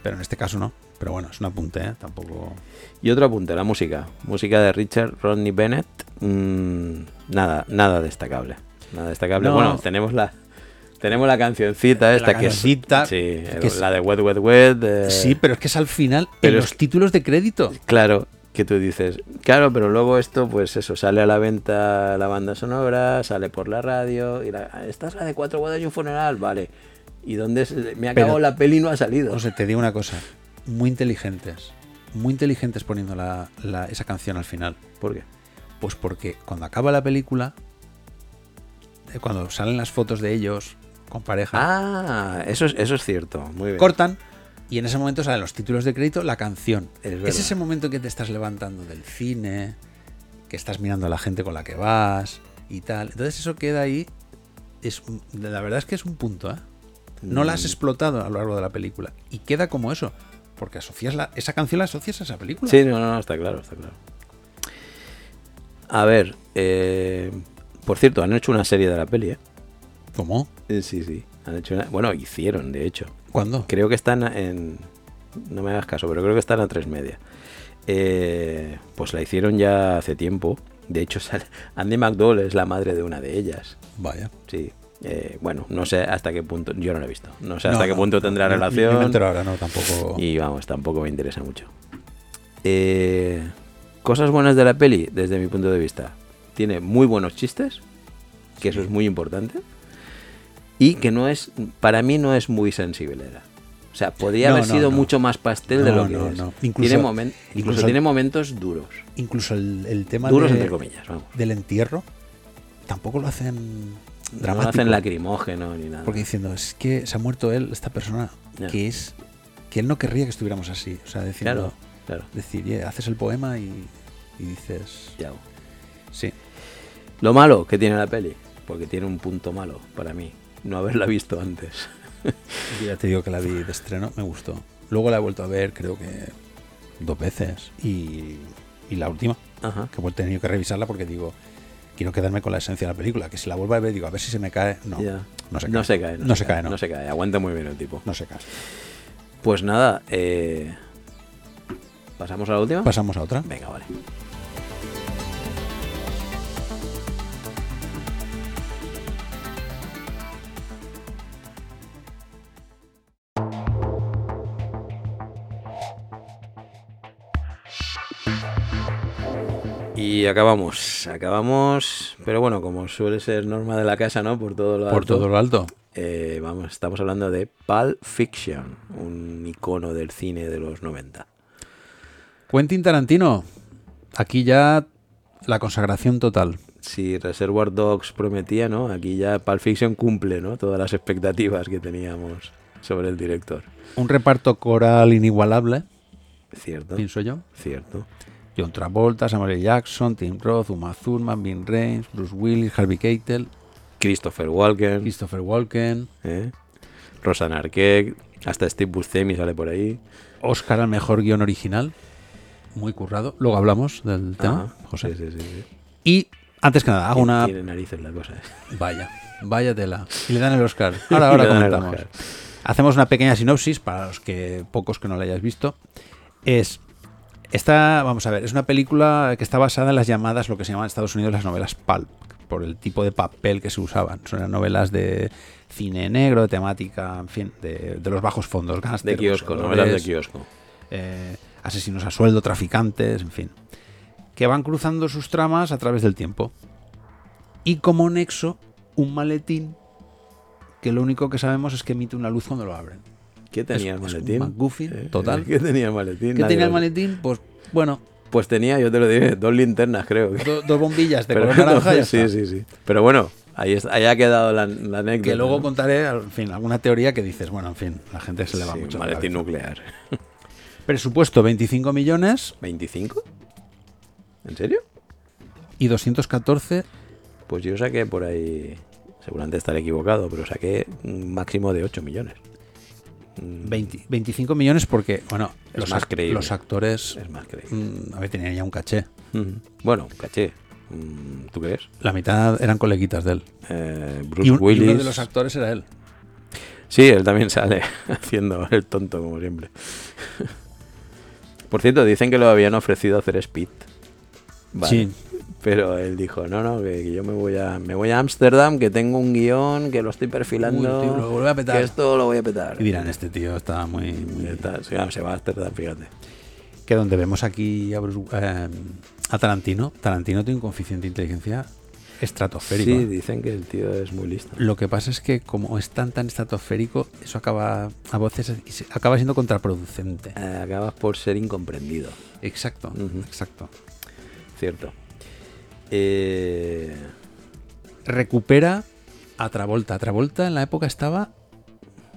pero en este caso no. Pero bueno, es un apunte, ¿eh? Tampoco. Y otro apunte, la música. Música de Richard Rodney Bennett. mm, nada, nada destacable. Nada destacable. No. Bueno, tenemos la. Tenemos la cancioncita esta que es. cancioncita, Sí, que es- la de Wet Wet Wet. eh, Sí, pero es que es al final, pero en es los títulos de crédito. Claro, que tú dices, claro, pero luego esto, pues eso, sale a la venta la banda sonora, sale por la radio, y la, esta es la de cuatro bodas y un funeral, vale. ¿Y dónde es? me ha acabado la peli y no ha salido? O sea, te digo una cosa, muy inteligentes, muy inteligentes poniendo la- la- esa canción al final. ¿Por qué? Pues porque cuando acaba la película, eh, cuando salen las fotos de ellos con pareja, Ah, eso es, eso es cierto, muy bien. cortan y en ese momento salen los títulos de crédito, la canción. Es ese momento que te estás levantando del cine, que estás mirando a la gente con la que vas y tal. Entonces eso queda ahí. Es, la verdad es que es un punto, ¿eh? No la has Mm. explotado a lo largo de la película. Y queda como eso. Porque asocias la, esa canción la asocias a esa película. Sí, no, no, no, está claro, está claro. A ver, eh, por cierto, han hecho una serie de la peli, ¿eh? ¿Cómo? Eh, Sí, sí. Han hecho una- bueno, hicieron, de hecho. ¿Cuándo? Creo que están en. No me hagas caso, pero creo que están a tres media. Eh, pues la hicieron ya hace tiempo. De hecho, Andy McDowell es la madre de una de ellas. Vaya. Sí. Eh, bueno, no sé hasta qué punto. Yo no la he visto. No sé hasta No, qué no, punto no, tendrá yo relación. me entero ahora, no, tampoco. Y vamos, tampoco me interesa mucho. Eh, cosas buenas de la peli, desde mi punto de vista. Tiene muy buenos chistes, que eso es muy importante. Y que no es, para mí no es muy sensiblera. O sea, podría No, haber no, sido no. mucho más pastel de No, lo que no, es. no. Incluso- tiene, momen- incluso, incluso- tiene momentos duros. Incluso el, el tema Duros de- entre comillas, vamos. del entierro tampoco lo hacen No dramático. lo hacen lacrimógeno ni nada. Porque diciendo, es que se ha muerto él, esta persona, que es que él no querría que estuviéramos así. O sea, diciendo, Claro, claro. decir, "Ye, haces el poema y, y dices, Ya. sí. Lo malo que tiene la peli, porque tiene un punto malo para mí, no haberla visto antes. Ya te digo que la vi de estreno, me gustó. Luego la he vuelto a ver, creo que dos veces. Y, y la última, Ajá. que he tenido que revisarla porque digo, quiero quedarme con la esencia de la película. Que si la vuelvo a ver, digo, a ver si se me cae. No, no se cae. No se cae, No se cae, no. No se cae, aguanta muy bien el tipo. No se cae. Pues nada, eh, ¿pasamos a la última? Pasamos a otra. Venga, vale. Y acabamos, acabamos, pero bueno, como suele ser norma de la casa, ¿no? Por todo lo Por alto. todo lo alto. Eh, vamos, estamos hablando de Pulp Fiction, un icono del cine de los 90. Quentin Tarantino. Aquí ya la consagración total. Si Reservoir Dogs prometía, ¿no? Aquí ya Pulp Fiction cumple, ¿no? Todas las expectativas que teníamos sobre el director. Un reparto coral inigualable, ¿Cierto? pienso yo. Cierto. John Travolta, Samuel L. Jackson, Tim Roth, Uma Thurman, Vin Rames, Bruce Willis, Harvey Keitel, Christopher Walken, Christopher Walken, ¿eh? Rosanna Arquette, hasta Steve Buscemi sale por ahí. Oscar al mejor guion original, muy currado. Luego hablamos del tema, Ajá. José. Sí, sí, sí. Y antes que nada, hago una. Tiene narices la cosa. ¿eh? Vaya, vaya tela. Y le dan el Oscar. Ahora, ahora comentamos. Hacemos una pequeña sinopsis para los que pocos que no la hayáis visto. Es esta, vamos a ver, es una película que está basada en las llamadas, lo que se llaman en Estados Unidos las novelas pulp, por el tipo de papel que se usaban. Son novelas de cine negro, de temática, en fin, de, de los bajos fondos, De gángster, kiosco, novelas de kiosco. eh, asesinos a sueldo, traficantes, en fin, que van cruzando sus tramas a través del tiempo. Y como nexo, un maletín que lo único que sabemos es que emite una luz cuando lo abren. ¿Qué tenía Es- el maletín? Eh, total. ¿Qué tenía el maletín? ¿Qué Nadie tenía el maletín? Pues bueno, Pues tenía, yo te lo diré, dos linternas creo. do- dos bombillas de Pero- color naranja y sí, sí, sí. Pero bueno, ahí, está- ahí ha quedado la, la anécdota. Que luego contaré, en fin, alguna teoría que dices, bueno, en fin, la gente se le va Sí, mucho. maletín nuclear. Presupuesto 25 millones ¿25? ¿En serio? y 214 Pues yo saqué por ahí, seguramente estaré equivocado, pero saqué un máximo de 8 millones. Mm, 20 25 millones porque, bueno, Es los, más ac- creíble. los actores Es más creíble. mm, a ver, tenían ya un caché. Bueno, caché. Mm, ¿Tú crees? La mitad eran coleguitas de él. Eh, Bruce Y, un- y Willis. uno de los actores era él. Sí, él también sale haciendo el tonto, como siempre. Por cierto, dicen que lo habían ofrecido hacer Speed. Vale. Sí. Pero él dijo, no, no, que, que yo me voy a me voy a Ámsterdam, que tengo un guion, que lo estoy perfilando. Uy, tío, lo vuelve a petar. Que esto lo voy a petar. Y dirán, este tío está muy... muy- Está- se va- se va a Ámsterdam, fíjate. Que donde vemos aquí a, Bruce- eh, a Tarantino, Tarantino tiene un coeficiente de inteligencia estratosférico. Sí, ¿eh? dicen que el tío es muy listo. Lo que pasa es que como es tan tan estratosférico, eso acaba a veces se- acaba siendo contraproducente. Eh, acabas por ser incomprendido, Exacto, exacto. cierto. Eh, Recupera a Travolta. Travolta en la época estaba,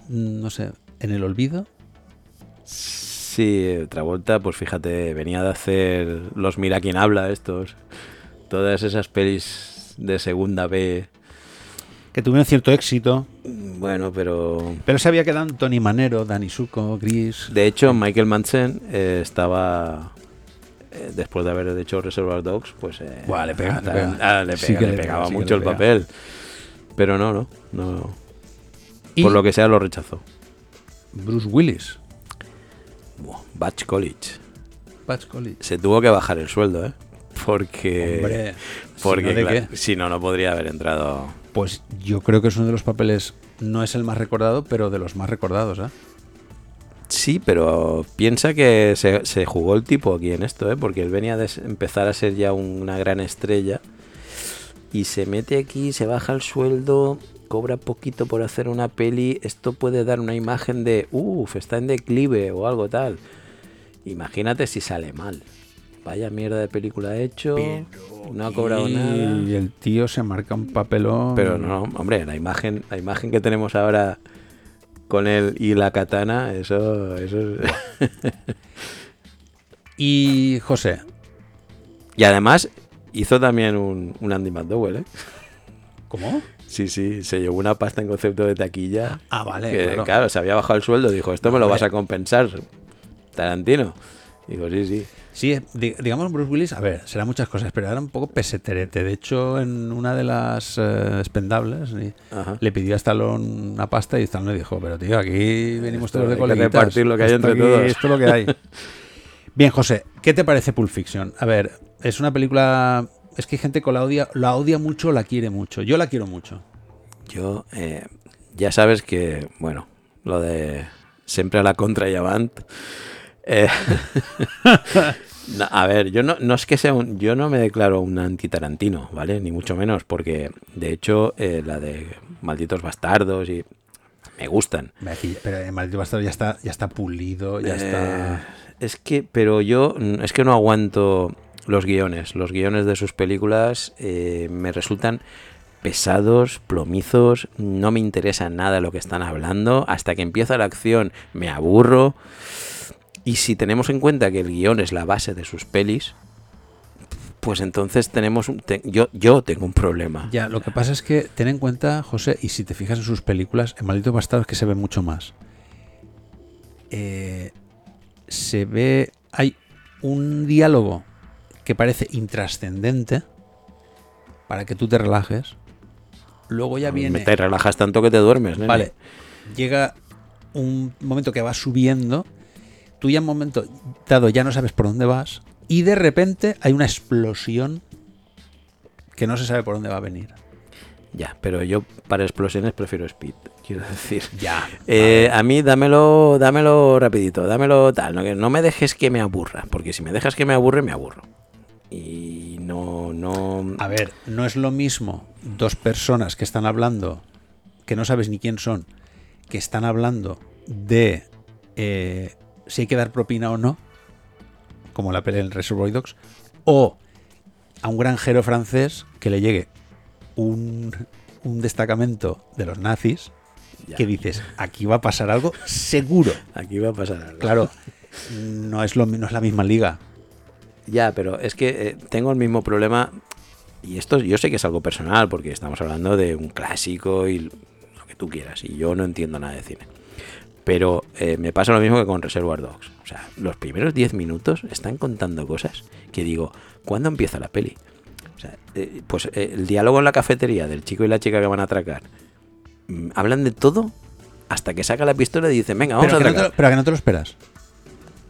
mm, no sé, en el olvido. Sí, Travolta, pues fíjate, venía de hacer los Mira quién habla estos, todas esas pelis de segunda B. Que tuvieron cierto éxito, Bueno, pero pero se había quedado en Tony Manero, Danny Suco, Gris. de hecho Michael Manson eh, estaba eh, después de haber hecho Reservoir Dogs, pues eh, Buah, le ah, pega, pegaba sí mucho le el papel. Pero no, no, no. Y Por lo que sea lo rechazó. Bruce Willis. Buah, Batch College. Se tuvo que bajar el sueldo, ¿eh? Porque Hombre, porque si no, si no no podría haber entrado Pues yo creo que es uno de los papeles, no es el más recordado, pero de los más recordados, ¿eh? Sí, pero piensa que se, se jugó el tipo aquí en esto, ¿eh? porque él venía de empezar a ser ya una gran estrella y se mete aquí, se baja el sueldo, cobra poquito por hacer una peli. Esto puede dar una imagen de, uff, está en declive o algo tal. Imagínate si sale mal. Vaya mierda de película hecho, no ha cobrado y nada. el tío se marca un papelón. Pero no, hombre, la imagen, la imagen que tenemos ahora con él y la katana, eso, eso es... Y José, Y además hizo también un, un Andy McDowell, ¿eh? ¿cómo? Sí, sí, se llevó una pasta en concepto de taquilla. Ah, vale, que, claro. claro. se había bajado el sueldo, dijo, esto me lo vas a compensar, Tarantino. Digo, sí, sí. Sí, eh, di- digamos Bruce Willis, a ver, será muchas cosas, pero era un poco peseterete. De hecho, en una de las eh, expendables Ajá. le pidió a Stallone una pasta y Stallone le dijo, pero tío, aquí venimos Esto todos de hay que coleguitas. repartir lo que hay entre aquí- todos". Esto es lo que hay. Bien, José, ¿qué te parece Pulp Fiction? A ver, es una película... Es que hay gente que la odia, la odia mucho la quiere mucho. Yo la quiero mucho. Yo, eh, ya sabes que, bueno, lo de siempre a la contra y avant. Eh, no, a ver, yo no, no es que sea un, yo no me declaro un anti-Tarantino, ¿vale? Ni mucho menos, porque de hecho eh, la de Malditos Bastardos y me gustan. Pero el maldito bastardo ya está, ya está pulido, ya Eh, está... Es que, pero yo mm, es que no aguanto los guiones. Los guiones de sus películas me resultan pesados, plomizos, no me interesa nada lo que están hablando. Hasta que empieza la acción me aburro. Y si tenemos en cuenta que el guion es la base de sus pelis, pues entonces tenemos un, te- yo, yo tengo un problema. Ya, lo que pasa es que ten en cuenta, José, y si te fijas en sus películas, en Maldito Bastardo es que se ve mucho más. Eh, se ve. Hay un diálogo que parece intrascendente para que tú te relajes. Luego ya viene. Me te relajas tanto que te duermes, nene. Vale. Llega un momento que vas subiendo. Tú ya en un momento dado ya no sabes por dónde vas. Y de repente hay una explosión que no se sabe por dónde va a venir. Ya, pero yo para explosiones prefiero Speed, quiero decir. Ya. Eh, A mí dámelo, dámelo rapidito, dámelo tal, no, que no me dejes que me aburra, porque si me dejas que me aburre, me aburro. Y no, no... A ver, no es lo mismo dos personas que están hablando, que no sabes ni quién son, que están hablando de eh, si hay que dar propina o no, como la pelea en Reservoir Dogs, o a un granjero francés que le llegue un, un destacamento de los nazis Ya. que dices, aquí va a pasar algo seguro. Aquí va a pasar algo. Claro, no es, lo, no es la misma liga. Ya, pero es que eh, tengo el mismo problema, y esto yo sé que es algo personal, porque estamos hablando de un clásico y lo que tú quieras, y yo no entiendo nada de cine. Pero eh, me pasa lo mismo que con Reservoir Dogs. O sea, los primeros 10 minutos están contando cosas que digo, ¿cuándo empieza la peli? O sea, eh, pues eh, el diálogo en la cafetería del chico y la chica que van a atracar. mm, hablan de todo hasta que saca la pistola y dice, venga, vamos Pero a que, no atracar. te, lo- pero que no te lo esperas.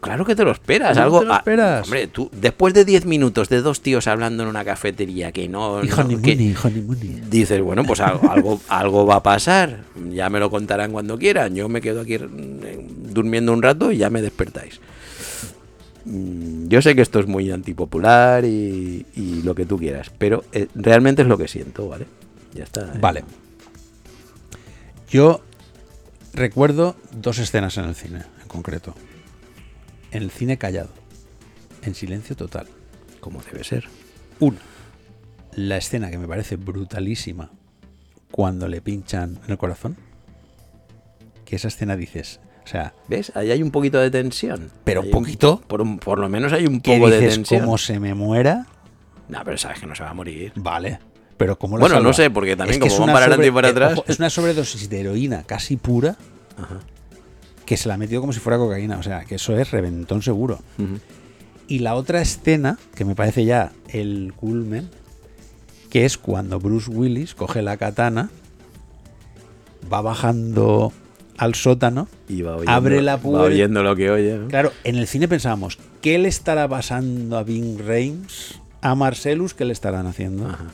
Claro que te lo esperas. ¿Cómo algo, te lo ah, esperas? hombre, tú, después de 10 minutos de dos tíos hablando en una cafetería que no. Hijo no, ni que- muni, hijo ni muni. dices, bueno, pues algo, algo, algo va a pasar. Ya me lo contarán cuando quieran. Yo me quedo aquí mm, durmiendo un rato y ya me despertáis. Mm, Yo sé que esto es muy antipopular y, y lo que tú quieras, pero eh, realmente es lo que siento, ¿vale? Ya está. ¿eh? Vale. Yo recuerdo dos escenas en el cine, en concreto. En el cine callado. En silencio total. Como debe ser. Una. La escena que me parece brutalísima cuando le pinchan en el corazón. Que esa escena dices, o sea, ¿Ves? Ahí hay un poquito de tensión. Pero un poquito. por, un- por lo menos hay un poco de tensión. como se me muera, No, pero sabes que no se va a morir. vale. Pero como Bueno, no sé, porque también como van para adelante y para atrás. es una sobredosis de heroína casi pura Ajá. Que se la ha metido como si fuera cocaína. O sea, que eso es reventón seguro. Y la otra escena, que me parece ya el culmen, que es cuando Bruce Willis coge la katana, va bajando al sótano. Y va oyendo, Abre la va puerta. oyendo lo que oye. ¿no? Claro, en el cine pensábamos, ¿qué le estará pasando a Bing Reims, a Marcellus, qué le estarán haciendo? Ajá.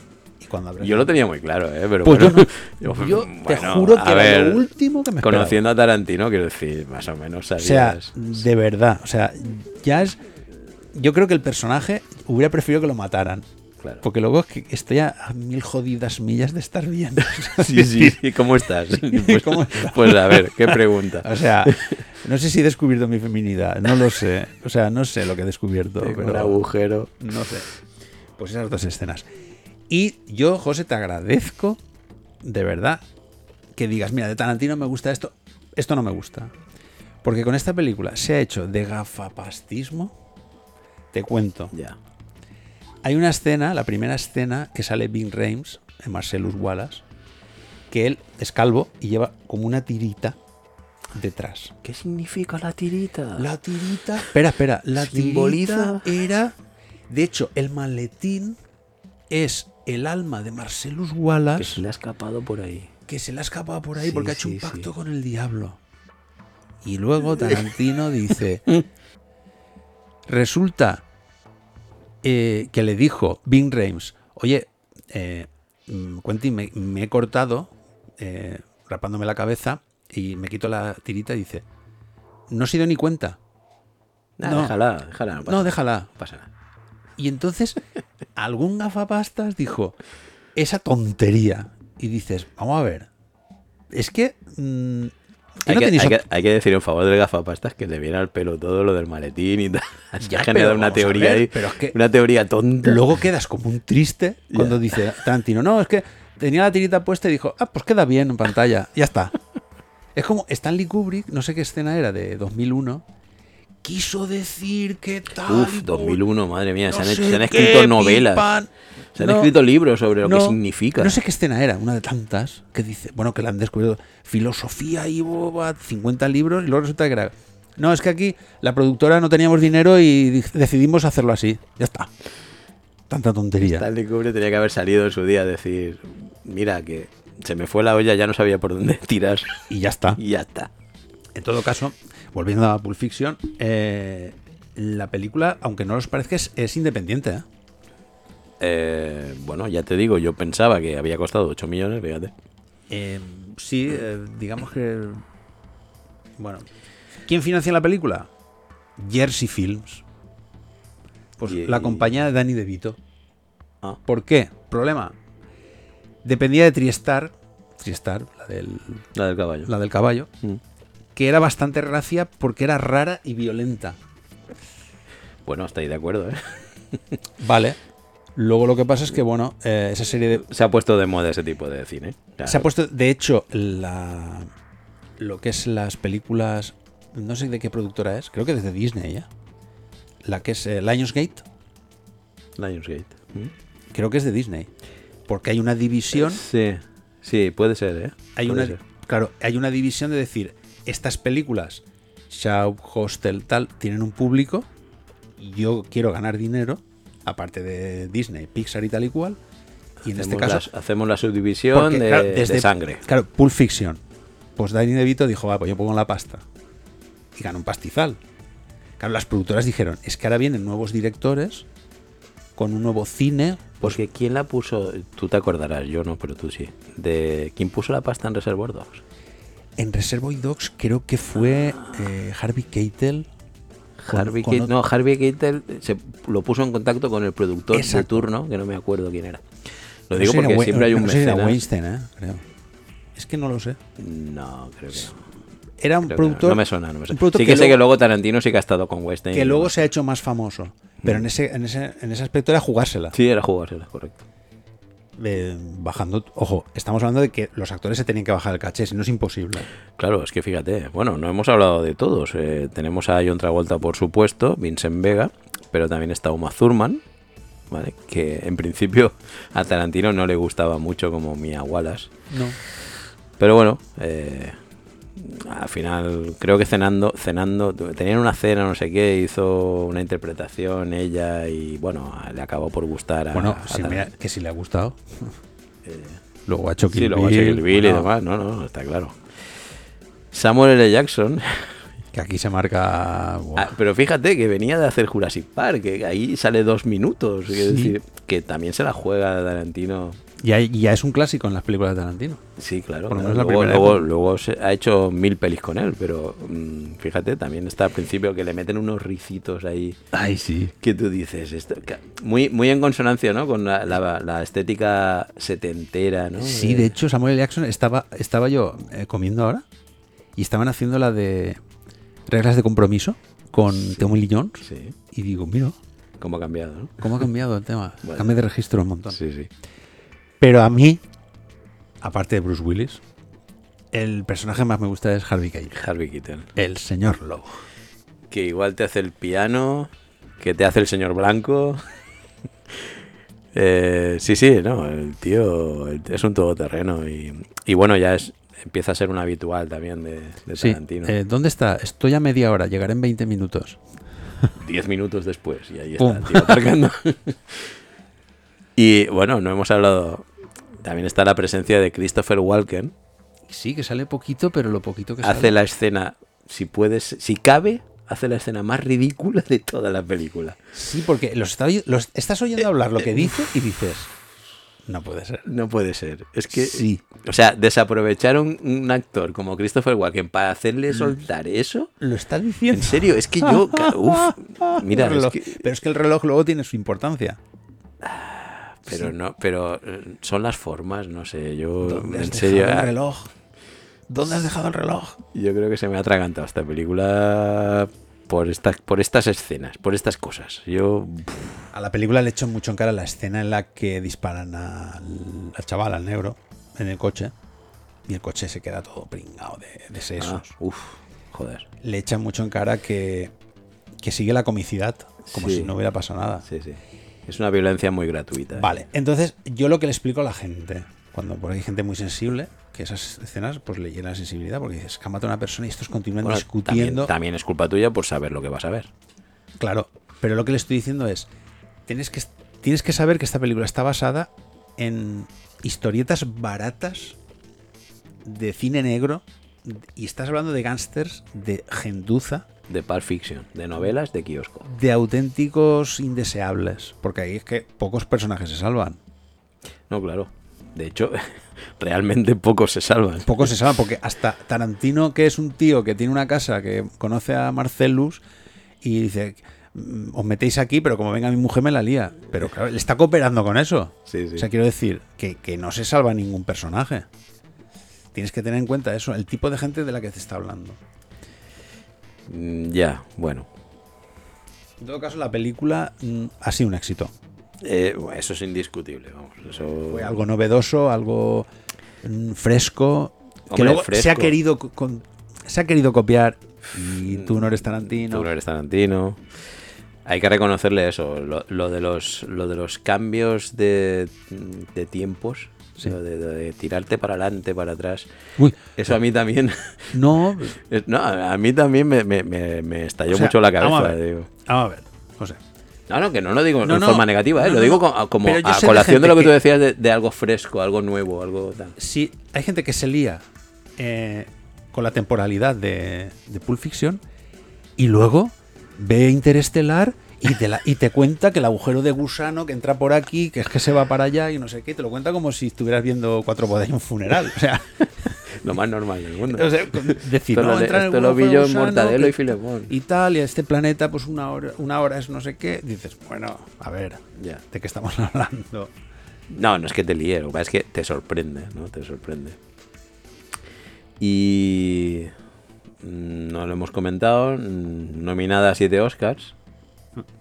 Y cuando abre Yo lo tenía muy claro, ¿eh? Pero Pues bueno, yo no. yo- Yo te juro que era ver, lo último que me esperaba. Conociendo a Tarantino, quiero decir, más o menos O sea, sabías. de verdad, o sea, ya es... Yo creo que el personaje hubiera preferido que lo mataran. Claro. Porque luego es que estoy a, a mil jodidas millas de estar bien. Sí, sí, sí, ¿cómo estás? Pues, ¿Cómo estás? pues a ver, qué pregunta. O sea, no sé si he descubierto mi feminidad, no lo sé. O sea, no sé lo que he descubierto. Tengo pero un agujero. No sé. Pues esas dos escenas. Y yo, José, te agradezco de verdad que digas, mira, de Tarantino me gusta esto, esto no me gusta. Porque con esta película se ha hecho de gafapastismo. Te cuento. Ya. Hay una escena, la primera escena, que sale Bing Reims en Marcellus Wallace, que él es calvo y lleva como una tirita detrás. ¿Qué significa la tirita? La tirita. Espera, espera. La Simboliza- tirita era. De hecho, el maletín es el alma de Marcellus Que Wallace se le ha escapado por ahí. que se le ha escapado por ahí Sí, porque ha hecho sí, un pacto sí. con el diablo. Y luego Tarantino dice: Resulta eh, que le dijo Bing Reims: Oye, eh, mm, Quentin, me, me he cortado eh, rapándome la cabeza y me quito la tirita y dice: No se dio ni cuenta. Nah, No. déjala, déjala. No pasa, No, nada, déjala. no pasa nada. Y entonces algún gafapastas dijo, esa tontería. Y dices, vamos a ver, es que... mm, ¿y Hay, no que, hay que- hay que decir en favor del gafapastas que le viene al pelo todo lo del maletín y tal. Se Ya, ha generado una teoría ver, ahí, pero es que- una teoría tonta. Luego quedas como un triste cuando dice Tarantino, no, es que tenía la tirita puesta y dijo, ah, pues queda bien en pantalla, ya está. Es como Stanley Kubrick, no sé qué escena era, de 2001, quiso decir que tal... Uf, 2001, madre mía, se han, hecho- se escrito novelas. Se han No, escrito libros sobre lo no, que significa. No sé qué escena era, una de tantas, que dice, bueno, que la han descubierto filosofía y boba, 50 libros, y luego resulta que era. No, es que aquí la productora no teníamos dinero y di- decidimos hacerlo así. Ya está. Tanta tontería. Stanley Kubrick tenía que haber salido en su día a decir, mira, que se me fue la olla, ya no sabía por dónde tirar. Y ya está. y ya está. En todo caso, volviendo a Pulp Fiction, eh, la película, aunque no os parezca, es, es independiente. ¿eh? Eh, bueno, ya te digo, yo pensaba que había costado 8 millones, fíjate. Eh, sí, eh, digamos que. Bueno. ¿Quién financia la película? Jersey Films. Pues Y- la compañía de Danny DeVito. Ah. ¿Por qué? Problema. Dependía de Triestar. Triestar, la del, La del caballo. la del caballo. Mm. Que era bastante racia porque era rara y violenta. Bueno, ahí de acuerdo, ¿eh? Vale. Luego lo que pasa es que, bueno, eh, esa serie de, Se ha puesto de moda ese tipo de cine. Claro. Se ha puesto, de hecho, la lo que es las películas, no sé de qué productora es, creo que desde Disney ya. La que es eh, Lionsgate, Lionsgate. ¿Mm? creo que es de Disney, porque hay una división, Sí, sí, puede ser, ¿eh? hay Puede una, ser. claro, hay una división de decir estas películas, Shaw, Hostel, tal, tienen un público y yo quiero ganar dinero, aparte de Disney, Pixar y tal y cual. Y en este hacemos, caso, la, hacemos la subdivisión porque, de, claro, de desde- sangre. Claro, Pulp Fiction. Pues Danny DeVito dijo, va, pues yo pongo la pasta. Y ganó un pastizal. Claro, las productoras dijeron, es que ahora vienen nuevos directores con un nuevo cine. Pues Porque ¿quién la puso? Tú te acordarás, yo no, pero tú sí. De ¿Quién puso la pasta en Reservoir Dogs? En Reservoir Dogs creo que fue eh, Harvey Keitel. Harvey con Keitel, otro- no, Harvey Keitel se lo puso en contacto con el productor de Exacto. turno, que no me acuerdo quién era. Lo no digo porque siempre hay un no sé, era mecenas. Weinstein, ¿eh? creo. Es que no lo sé. No, creo que no. Era un Creo productor. No me suena, no me suena. Sí que, sé luego- que luego Tarantino sí que ha estado con Weinstein. que luego se ha hecho más famoso. Pero en ese, en ese, en ese aspecto era jugársela. Sí, era jugársela, correcto. Eh, bajando. Ojo, estamos hablando de que los actores se tenían que bajar el caché, si no es imposible. Claro, es que fíjate, bueno, no hemos hablado de todos. Eh, tenemos a John Travolta, por supuesto, Vincent Vega, pero también está Uma Thurman, ¿vale? que en principio a Tarantino no le gustaba mucho como Mia Wallace. No. Pero bueno, eh, al final creo que cenando, cenando, tenían una cena, no sé qué, hizo una interpretación ella y bueno, le acabó por gustar a, Bueno, a mira, que si le ha gustado. luego ha hecho Kill Sí, luego Bill, Kill Bill y demás, no, no, está claro. Samuel L. Jackson Que aquí se marca. Ah, pero fíjate que venía de hacer Jurassic Park, que ahí sale dos minutos. decir, que también se la juega Tarantino. Ya, ya es un clásico en las películas de Tarantino. Sí, claro. Por lo claro. menos la luego, luego, época. luego se ha hecho mil pelis con él, pero mm, fíjate, también está al principio que le meten unos ricitos ahí. Ay, sí. que tú dices? Esto, muy, muy en consonancia, ¿no? Con la, la- la estética setentera, ¿no? Sí, de hecho, Samuel L. Jackson estaba, estaba yo eh, comiendo ahora y estaban haciendo la de reglas de compromiso con Tommy Lee Jones. Sí, Y digo, mira, cómo ha cambiado, ¿no? cómo ha cambiado el tema. Bueno. Cambia de registro un montón. Sí, sí. Pero a mí, aparte de Bruce Willis, el personaje más me gusta es Harvey Keitel. Harvey Keitel. El señor Lobo. que igual te hace el piano, que te hace el señor blanco. Eh, sí, sí, no, el tío es un todoterreno y, y bueno, ya es empieza a ser un habitual también de, de Sí, Tarantino. eh, ¿dónde está? Estoy a media hora, llegaré en 20 minutos. Diez minutos después y ahí está el tío. y bueno, no hemos hablado, también está la presencia de Christopher Walken, Sí, que sale poquito, pero lo poquito que hace sale. la escena, si puedes, si cabe, hace la escena más ridícula de toda la película. Sí, porque los, está los estás oyendo hablar lo que dice y dices, no puede ser. No puede ser. Es que, Sí. o sea, desaprovecharon un actor como Christopher Walken para hacerle Mm. soltar eso. Lo está diciendo. En serio, es que yo, uf, mira, es que- Pero es que el reloj luego tiene su importancia. Pero no, pero eh, son las formas, no sé, yo, ¿Dónde has en dejado serio, el ah, reloj? ¿Dónde has dejado el reloj? yo creo que se me ha atragantado esta película por estas, por estas escenas, por estas cosas. Yo, A la película le echo mucho en cara la escena en la que disparan al, al chaval, al negro, en el coche. Y el coche se queda todo pringado de, de sesos. ah, uf, joder. Le echan mucho en cara que, que sigue la comicidad, como Sí. si no hubiera pasado nada. Sí, sí. Es una violencia muy gratuita. ¿eh? Vale, entonces yo lo que le explico a la gente, cuando por ahí hay gente muy sensible, que esas escenas pues le llenan de sensibilidad, porque dices, que ha matado a una persona y estos continúan Bueno, discutiendo. También, también es culpa tuya por saber lo que vas a ver. Claro, pero lo que le estoy diciendo es, tienes que, tienes que saber que esta película está basada en historietas baratas de cine negro y estás hablando de gángsters, de gentuza, De Pulp Fiction, de novelas de kiosco. de auténticos indeseables, porque ahí es que pocos personajes se salvan. No, claro. De hecho, realmente pocos se salvan. Pocos se salvan, porque hasta Tarantino, que es un tío que tiene una casa, que conoce a Marcellus y dice, "Mm, os metéis aquí, pero como venga mi mujer me la lía. Pero claro, le está cooperando con eso. Sí, sí. O sea, quiero decir que, que no se salva ningún personaje. Tienes que tener en cuenta eso, el tipo de gente de la que te está hablando. Mm, Ya, bueno. En todo caso, la película mm, ha sido un éxito. Eh, eso es indiscutible, vamos. Eso... Fue algo novedoso, algo mm, fresco, que luego se ha querido con- se ha querido copiar y tú no eres Tarantino. Tú no eres Tarantino. Hay que reconocerle eso, lo, lo de, los, lo de los cambios de, de tiempos Sí. De, tirarte para adelante, para atrás. Uy, Eso a mí también. no. no, a mí también me, me- me- me estalló o sea, mucho la vamos a cabeza. ver, digo. Vamos a ver, José. No, no, que no lo digo No, en no, forma negativa, ¿eh? lo digo como, como a colación de lo que, tú decías de, de algo fresco, algo nuevo, algo tal. Si hay gente que se lía eh, con la temporalidad de, de Pulp Fiction y luego ve Interestelar y te, la- y te cuenta que el agujero de gusano que entra por aquí, que es que se va para allá y no sé qué, te lo cuenta como si estuvieras viendo cuatro bodas y un funeral. O sea, Lo más normal del mundo. o sea, decir, Esto no, lo, en vi yo en Mortadelo y Filemón. y tal, y a este planeta, pues una hora, una hora es no sé qué. Dices, bueno, a ver, Ya. ¿de qué estamos hablando? No, no es que te líe, lo que pasa es que te sorprende, ¿no? Te sorprende. Y. mm, No lo hemos comentado. mm, Nominada a 7 Oscars.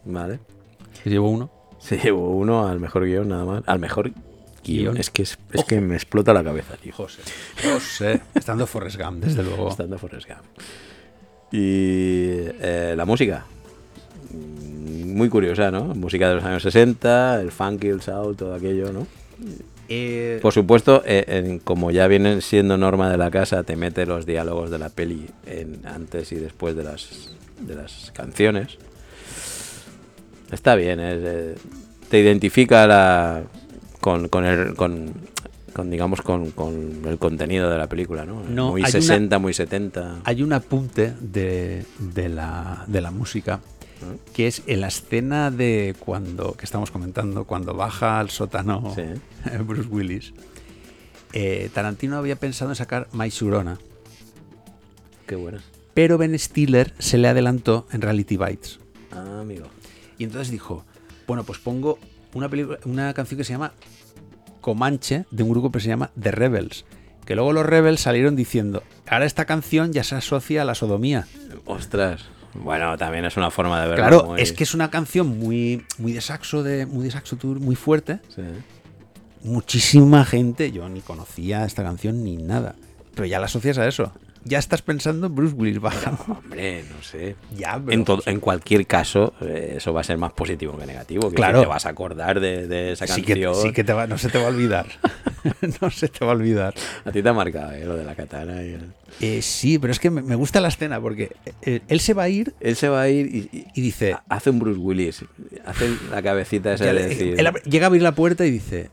Vale. Que llevo uno. Se llevó uno al mejor guion, nada más. Al mejor guion. Guión. Es que, es, es que me explota la cabeza, tío. José. José. Estando Forrest Gump, desde luego. Estando Forrest Gump. Y eh, la música. Muy curiosa, ¿no? Música de los años 60, el funky, el soul, todo aquello, ¿no? Eh, Por supuesto, eh, en- como ya vienen siendo norma de la casa, te mete los diálogos de la peli en, antes y después de las, de las canciones. Está bien, es, eh, te identifica la, con, con el, con, con, digamos, con, con el contenido de la película, ¿no? No, muy hay una- 60, muy 70. Hay un apunte de, de la, de la música que es en la escena de cuando que estamos comentando, cuando baja al sótano Sí. Bruce Willis. eh, Tarantino había pensado en sacar My Surona, Qué buena. pero Ben Stiller se le adelantó en Reality Bites. Ah, amigo. Y entonces dijo, bueno, pues pongo una, película, una canción que se llama Comanche, de un grupo que se llama The Rebels. Que luego los Rebels salieron diciendo, ahora esta canción ya se asocia a la sodomía. Ostras. Bueno, también es una forma de verlo. Claro, muy- es que es una canción muy, muy de saxo, de, muy de saxo tour, muy fuerte. Sí. Muchísima gente, yo ni conocía esta canción ni nada. Pero ya la asocias a eso. Ya estás pensando en Bruce Willis bajando. Hombre, no sé. Ya, pero- En, todo- en cualquier caso, eh, eso va a ser más positivo que negativo. Que Claro. Te vas a acordar de, de esa sí canción. que, sí que te va- no se te va a olvidar. no se te va a olvidar. A ti te ha marcado eh, lo de la katana. y el- Eh, sí, pero es que me, me gusta la escena porque eh, él se va a ir Él se va a ir y, y- y dice... ha- hace un Bruce Willis. Hace la cabecita esa de decir. él llega a abrir la puerta y dice...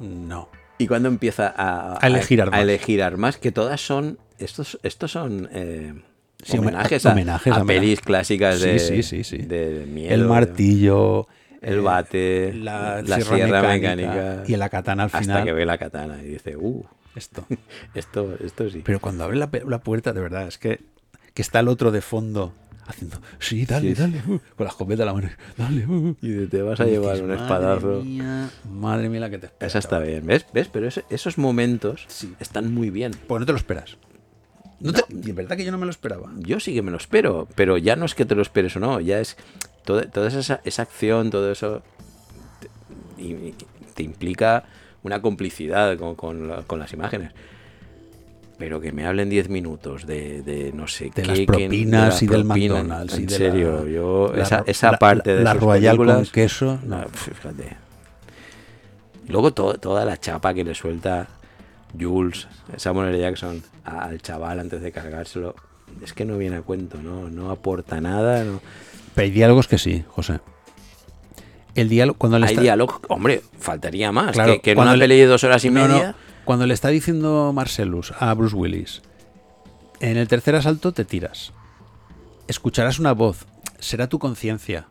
No. Y cuando empieza a, A elegir armas. a elegir armas, que todas son. Estos, estos son. eh, Sí, homenajes, home- a, homenajes, a homenajes. pelis clásicas de, sí, sí, sí. de miedo. el martillo... el eh, bate, la, la sierra, sierra mecánica, mecánica, y la katana al Hasta final. que ve la katana y dice, uh, Esto. esto, esto sí. Pero cuando abre la, la puerta, de verdad, es que, que está el otro de fondo haciendo, sí, dale, Sí, dale, uh", con la escopeta en la mano, dale. uh". Y te vas a llevar dices, un "Madre espadazo. mía, madre mía, la que te espera, Esa está bien, ¿ves? ¿Ves? Pero ese- esos momentos están muy bien. Porque no te lo esperas. No te- y es verdad que yo no me lo esperaba. Yo sí que me lo espero, pero ya no es que te lo esperes o no, ya es toda, toda esa, esa acción, todo eso te, y- te implica una complicidad con, con la- con las imágenes. Pero que me hablen 10 minutos de, de no sé De qué. las que- propinas y del McDonald's. y En de serio, la- yo. la- esa esa parte de La sus Royal con queso. no, fíjate. Luego to- toda la chapa que le suelta Jules, Samuel L. Jackson, al chaval antes de cargárselo. Es que no viene a cuento, no, no aporta nada. no- Pero hay diálogos que sí, José. El diálogo, cuando le Hay está- diálogo, hombre, faltaría más. Claro, que, que en una le- peli de dos horas y No, no, media. Cuando le está diciendo Marcellus a Bruce Willis, en el tercer asalto te tiras. Escucharás una voz, será tu conciencia,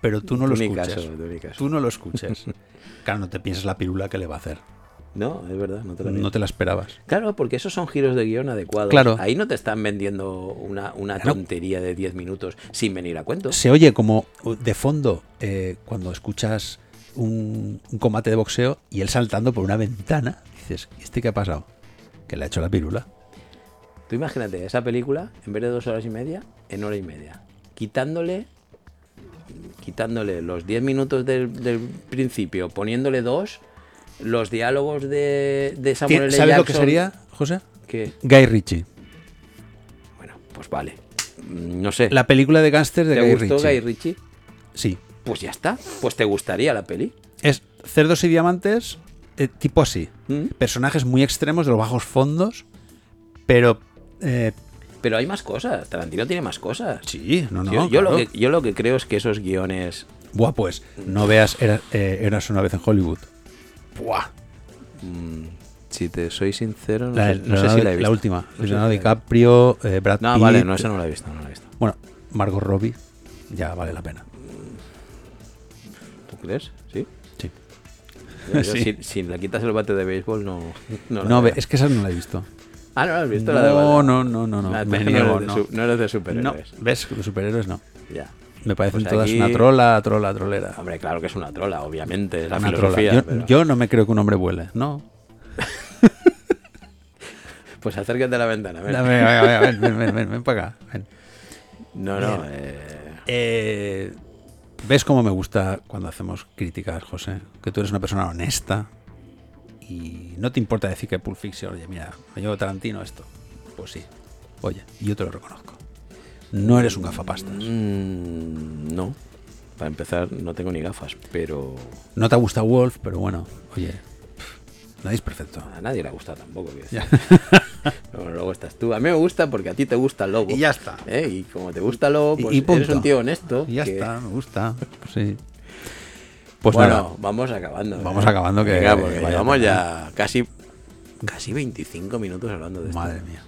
pero tú no lo Tú caso, tú no lo escuches. claro, no te pienses la pirula que le va a hacer. No, es verdad, no te la No te la esperabas. Claro, porque esos son giros de guion adecuados. Claro. Ahí no te están vendiendo una, una Claro. tontería de 10 minutos sin venir a cuento. Se oye como de fondo eh, cuando escuchas un, un combate de boxeo y él saltando por una ventana. Dices, ¿y este qué ha pasado? Que le ha hecho la pirula. Tú imagínate esa película, en vez de dos horas y media, en hora y media. Quitándole quitándole los 10 minutos del, del principio, poniéndole dos, los diálogos de, de Samuel L. ¿Sabes lo que sería, José? que- Guy Ritchie. Bueno, pues vale. Mm, No sé. La película de gángsters de ¿Te Guy gustó Ritchie. Guy Ritchie? Sí. Pues ya está. Pues te gustaría la peli. Es Cerdos y Diamantes eh, tipo así. ¿Mm? Personajes muy extremos de los bajos fondos, pero... eh, Pero hay más cosas. Tarantino tiene más cosas. sí, no, no. yo, yo lo que, yo lo que creo es que esos guiones. Buah, pues, no veas Era- eh, Eras una vez en Hollywood. Buah. mm, si te soy sincero, no, La, sé, no si la he visto. última. No Leonardo la. DiCaprio, eh, Brad No, Pitt. vale, no, esa no la he visto. No la he visto. Bueno, Margot Robbie. Ya vale la pena. ¿Tú crees? Sí. Sí. Yo- yo Sí. Si, si le quitas el bate de béisbol, no. No, No, es que esa no la he visto. Ah, no la has visto, la de No, no, no, no, no. Me entonces niego, no, eres de no. no eres de No, superhéroes. ¿ves? Los superhéroes no. Ya. Me parecen Pues todas aquí- una trola, trola, trolera. Hombre, claro que es una trola, obviamente. Es la Una trola. Yo, pero- yo no me creo que un hombre vuele. No. Pues acércate a la ventana. ven. Ven, ven, ven, ven, ven, ven, ven para acá. ven. No, no. Eh, Eh, ¿Ves cómo me gusta cuando hacemos críticas, José? Que tú eres una persona honesta y no te importa decir que Pulp Fiction, oye, mira, me llevo Tarantino esto. Pues sí. Oye, yo te lo reconozco. No eres un gafapastas. mm, no. Para empezar, no tengo ni gafas, pero No te gusta Wolf, pero bueno, oye, nadie es perfecto. a nadie le gusta tampoco. Ya. Luego, estás tú. A mí me gusta porque a ti te gusta el lobo. Y ya está. ¿eh? Y como te gusta el lobo, pues y eres un tío honesto. Y ya que- está, me gusta. Pues sí. Pues bueno, nada, vamos acabando. Vamos ¿eh? acabando, que- Venga, porque llevamos ya casi, casi 25 minutos hablando de esto. madre mía.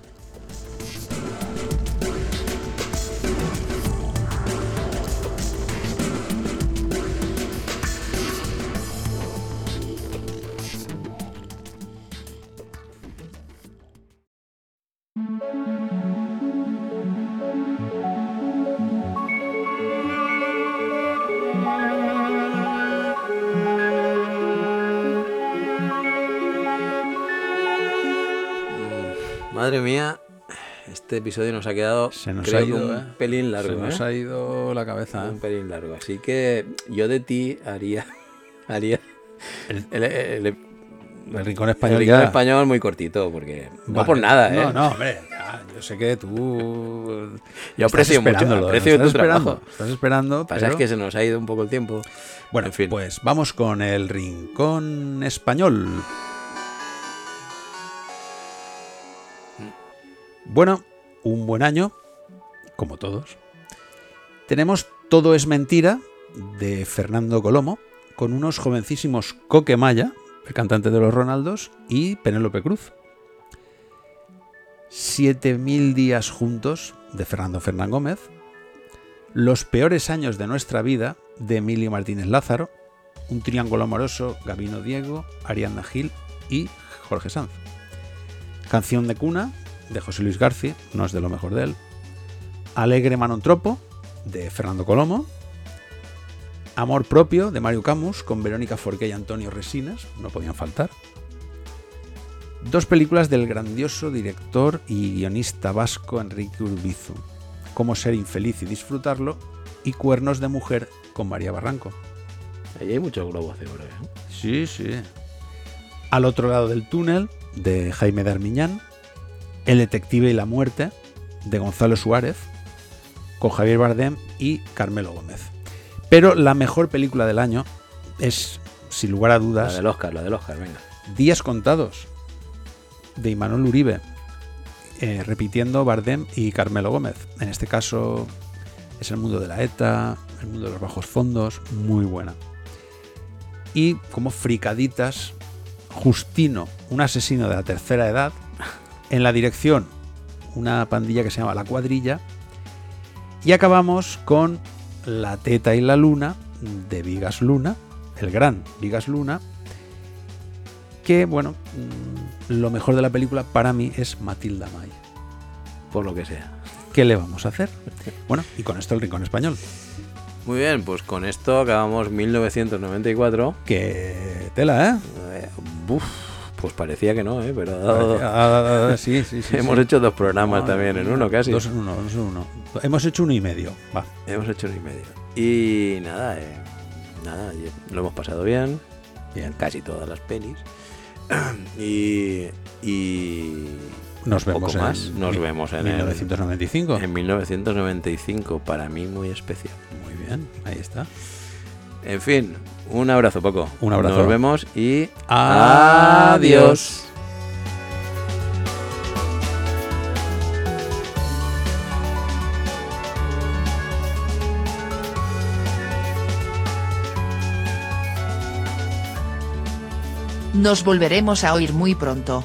Este episodio nos ha quedado Se nos creo ha ido, un ¿eh? pelín largo. Se nos ¿eh? ha ido la cabeza. Un ¿eh? pelín largo. Así que yo de ti haría. haría El- el, el- el- El rincón el español rincón ya. español muy cortito, porque. No Vale. por nada, ¿eh? No, no, hombre. ya, yo sé que tú. Yo aprecio mucho, esperándolo, aprecio estás tu esperando, trabajo. Estás esperando. Pasa pero- es que se nos ha ido un poco el tiempo. Bueno, en fin. pues vamos con el rincón español. Bueno, un buen año, como todos. Tenemos Todo es mentira de Fernando Colomo, con unos jovencísimos Coque Maya, el cantante de los Ronaldos, y Penélope Cruz. Siete mil días juntos de Fernando Fernán Gómez. Los peores años de nuestra vida de Emilio Martínez Lázaro. Un triángulo amoroso, Gabino Diego, Ariadna Gil y Jorge Sanz. Canción de cuna de José Luis García, no es de lo mejor de él. Alegre Manontropo de Fernando Colomo. Amor propio de Mario Camus con Verónica Forqué y Antonio Resinas, no podían faltar. Dos películas del grandioso director y guionista vasco Enrique Urbizu. Cómo ser infeliz y disfrutarlo y Cuernos de mujer con María Barranco. Ahí hay muchos globos de oro, ¿eh? Sí, sí. Al otro lado del túnel, de Jaime Darmiñán. El detective y la muerte, de Gonzalo Suárez, con Javier Bardem y Carmelo Gómez. Pero la mejor película del año es, sin lugar a La dudas, del Oscar, la del Oscar, venga. Días Contados, de Imanol Uribe, eh, repitiendo Bardem y Carmelo Gómez. En este caso es el mundo de la ETA, el mundo de los bajos fondos, muy buena. Y como fricaditas, Justino, un asesino de la tercera edad, en la dirección una pandilla que se llama La Cuadrilla, y acabamos con La Teta y la Luna de Vigas Luna, el gran Vigas Luna, que, bueno, mm, lo mejor de la película para mí es Matilda May. Por lo que sea. ¿Qué le vamos a hacer? Bueno, y con esto el Rincón Español. Muy bien, pues con esto acabamos 1994. Que tela, ¿eh? Eh, uf, pues parecía que no, ¿eh? Pero ha dado- Ah, ah, sí, sí, sí. hemos hecho dos programas Ah, también en uno casi. Dos en uno, dos en uno. Hemos hecho uno y medio. Va. Hemos hecho uno y medio. Y nada, eh, nada, lo hemos pasado bien. Bien. Casi todas las pelis. y, y Nos poco vemos más. en Nos mi- vemos en, el- 1995. en 1995. Para mí muy especial. Muy bien, ahí está. En fin, un abrazo poco. Un abrazo. Nos vemos y Adiós. Nos volveremos a oír muy pronto.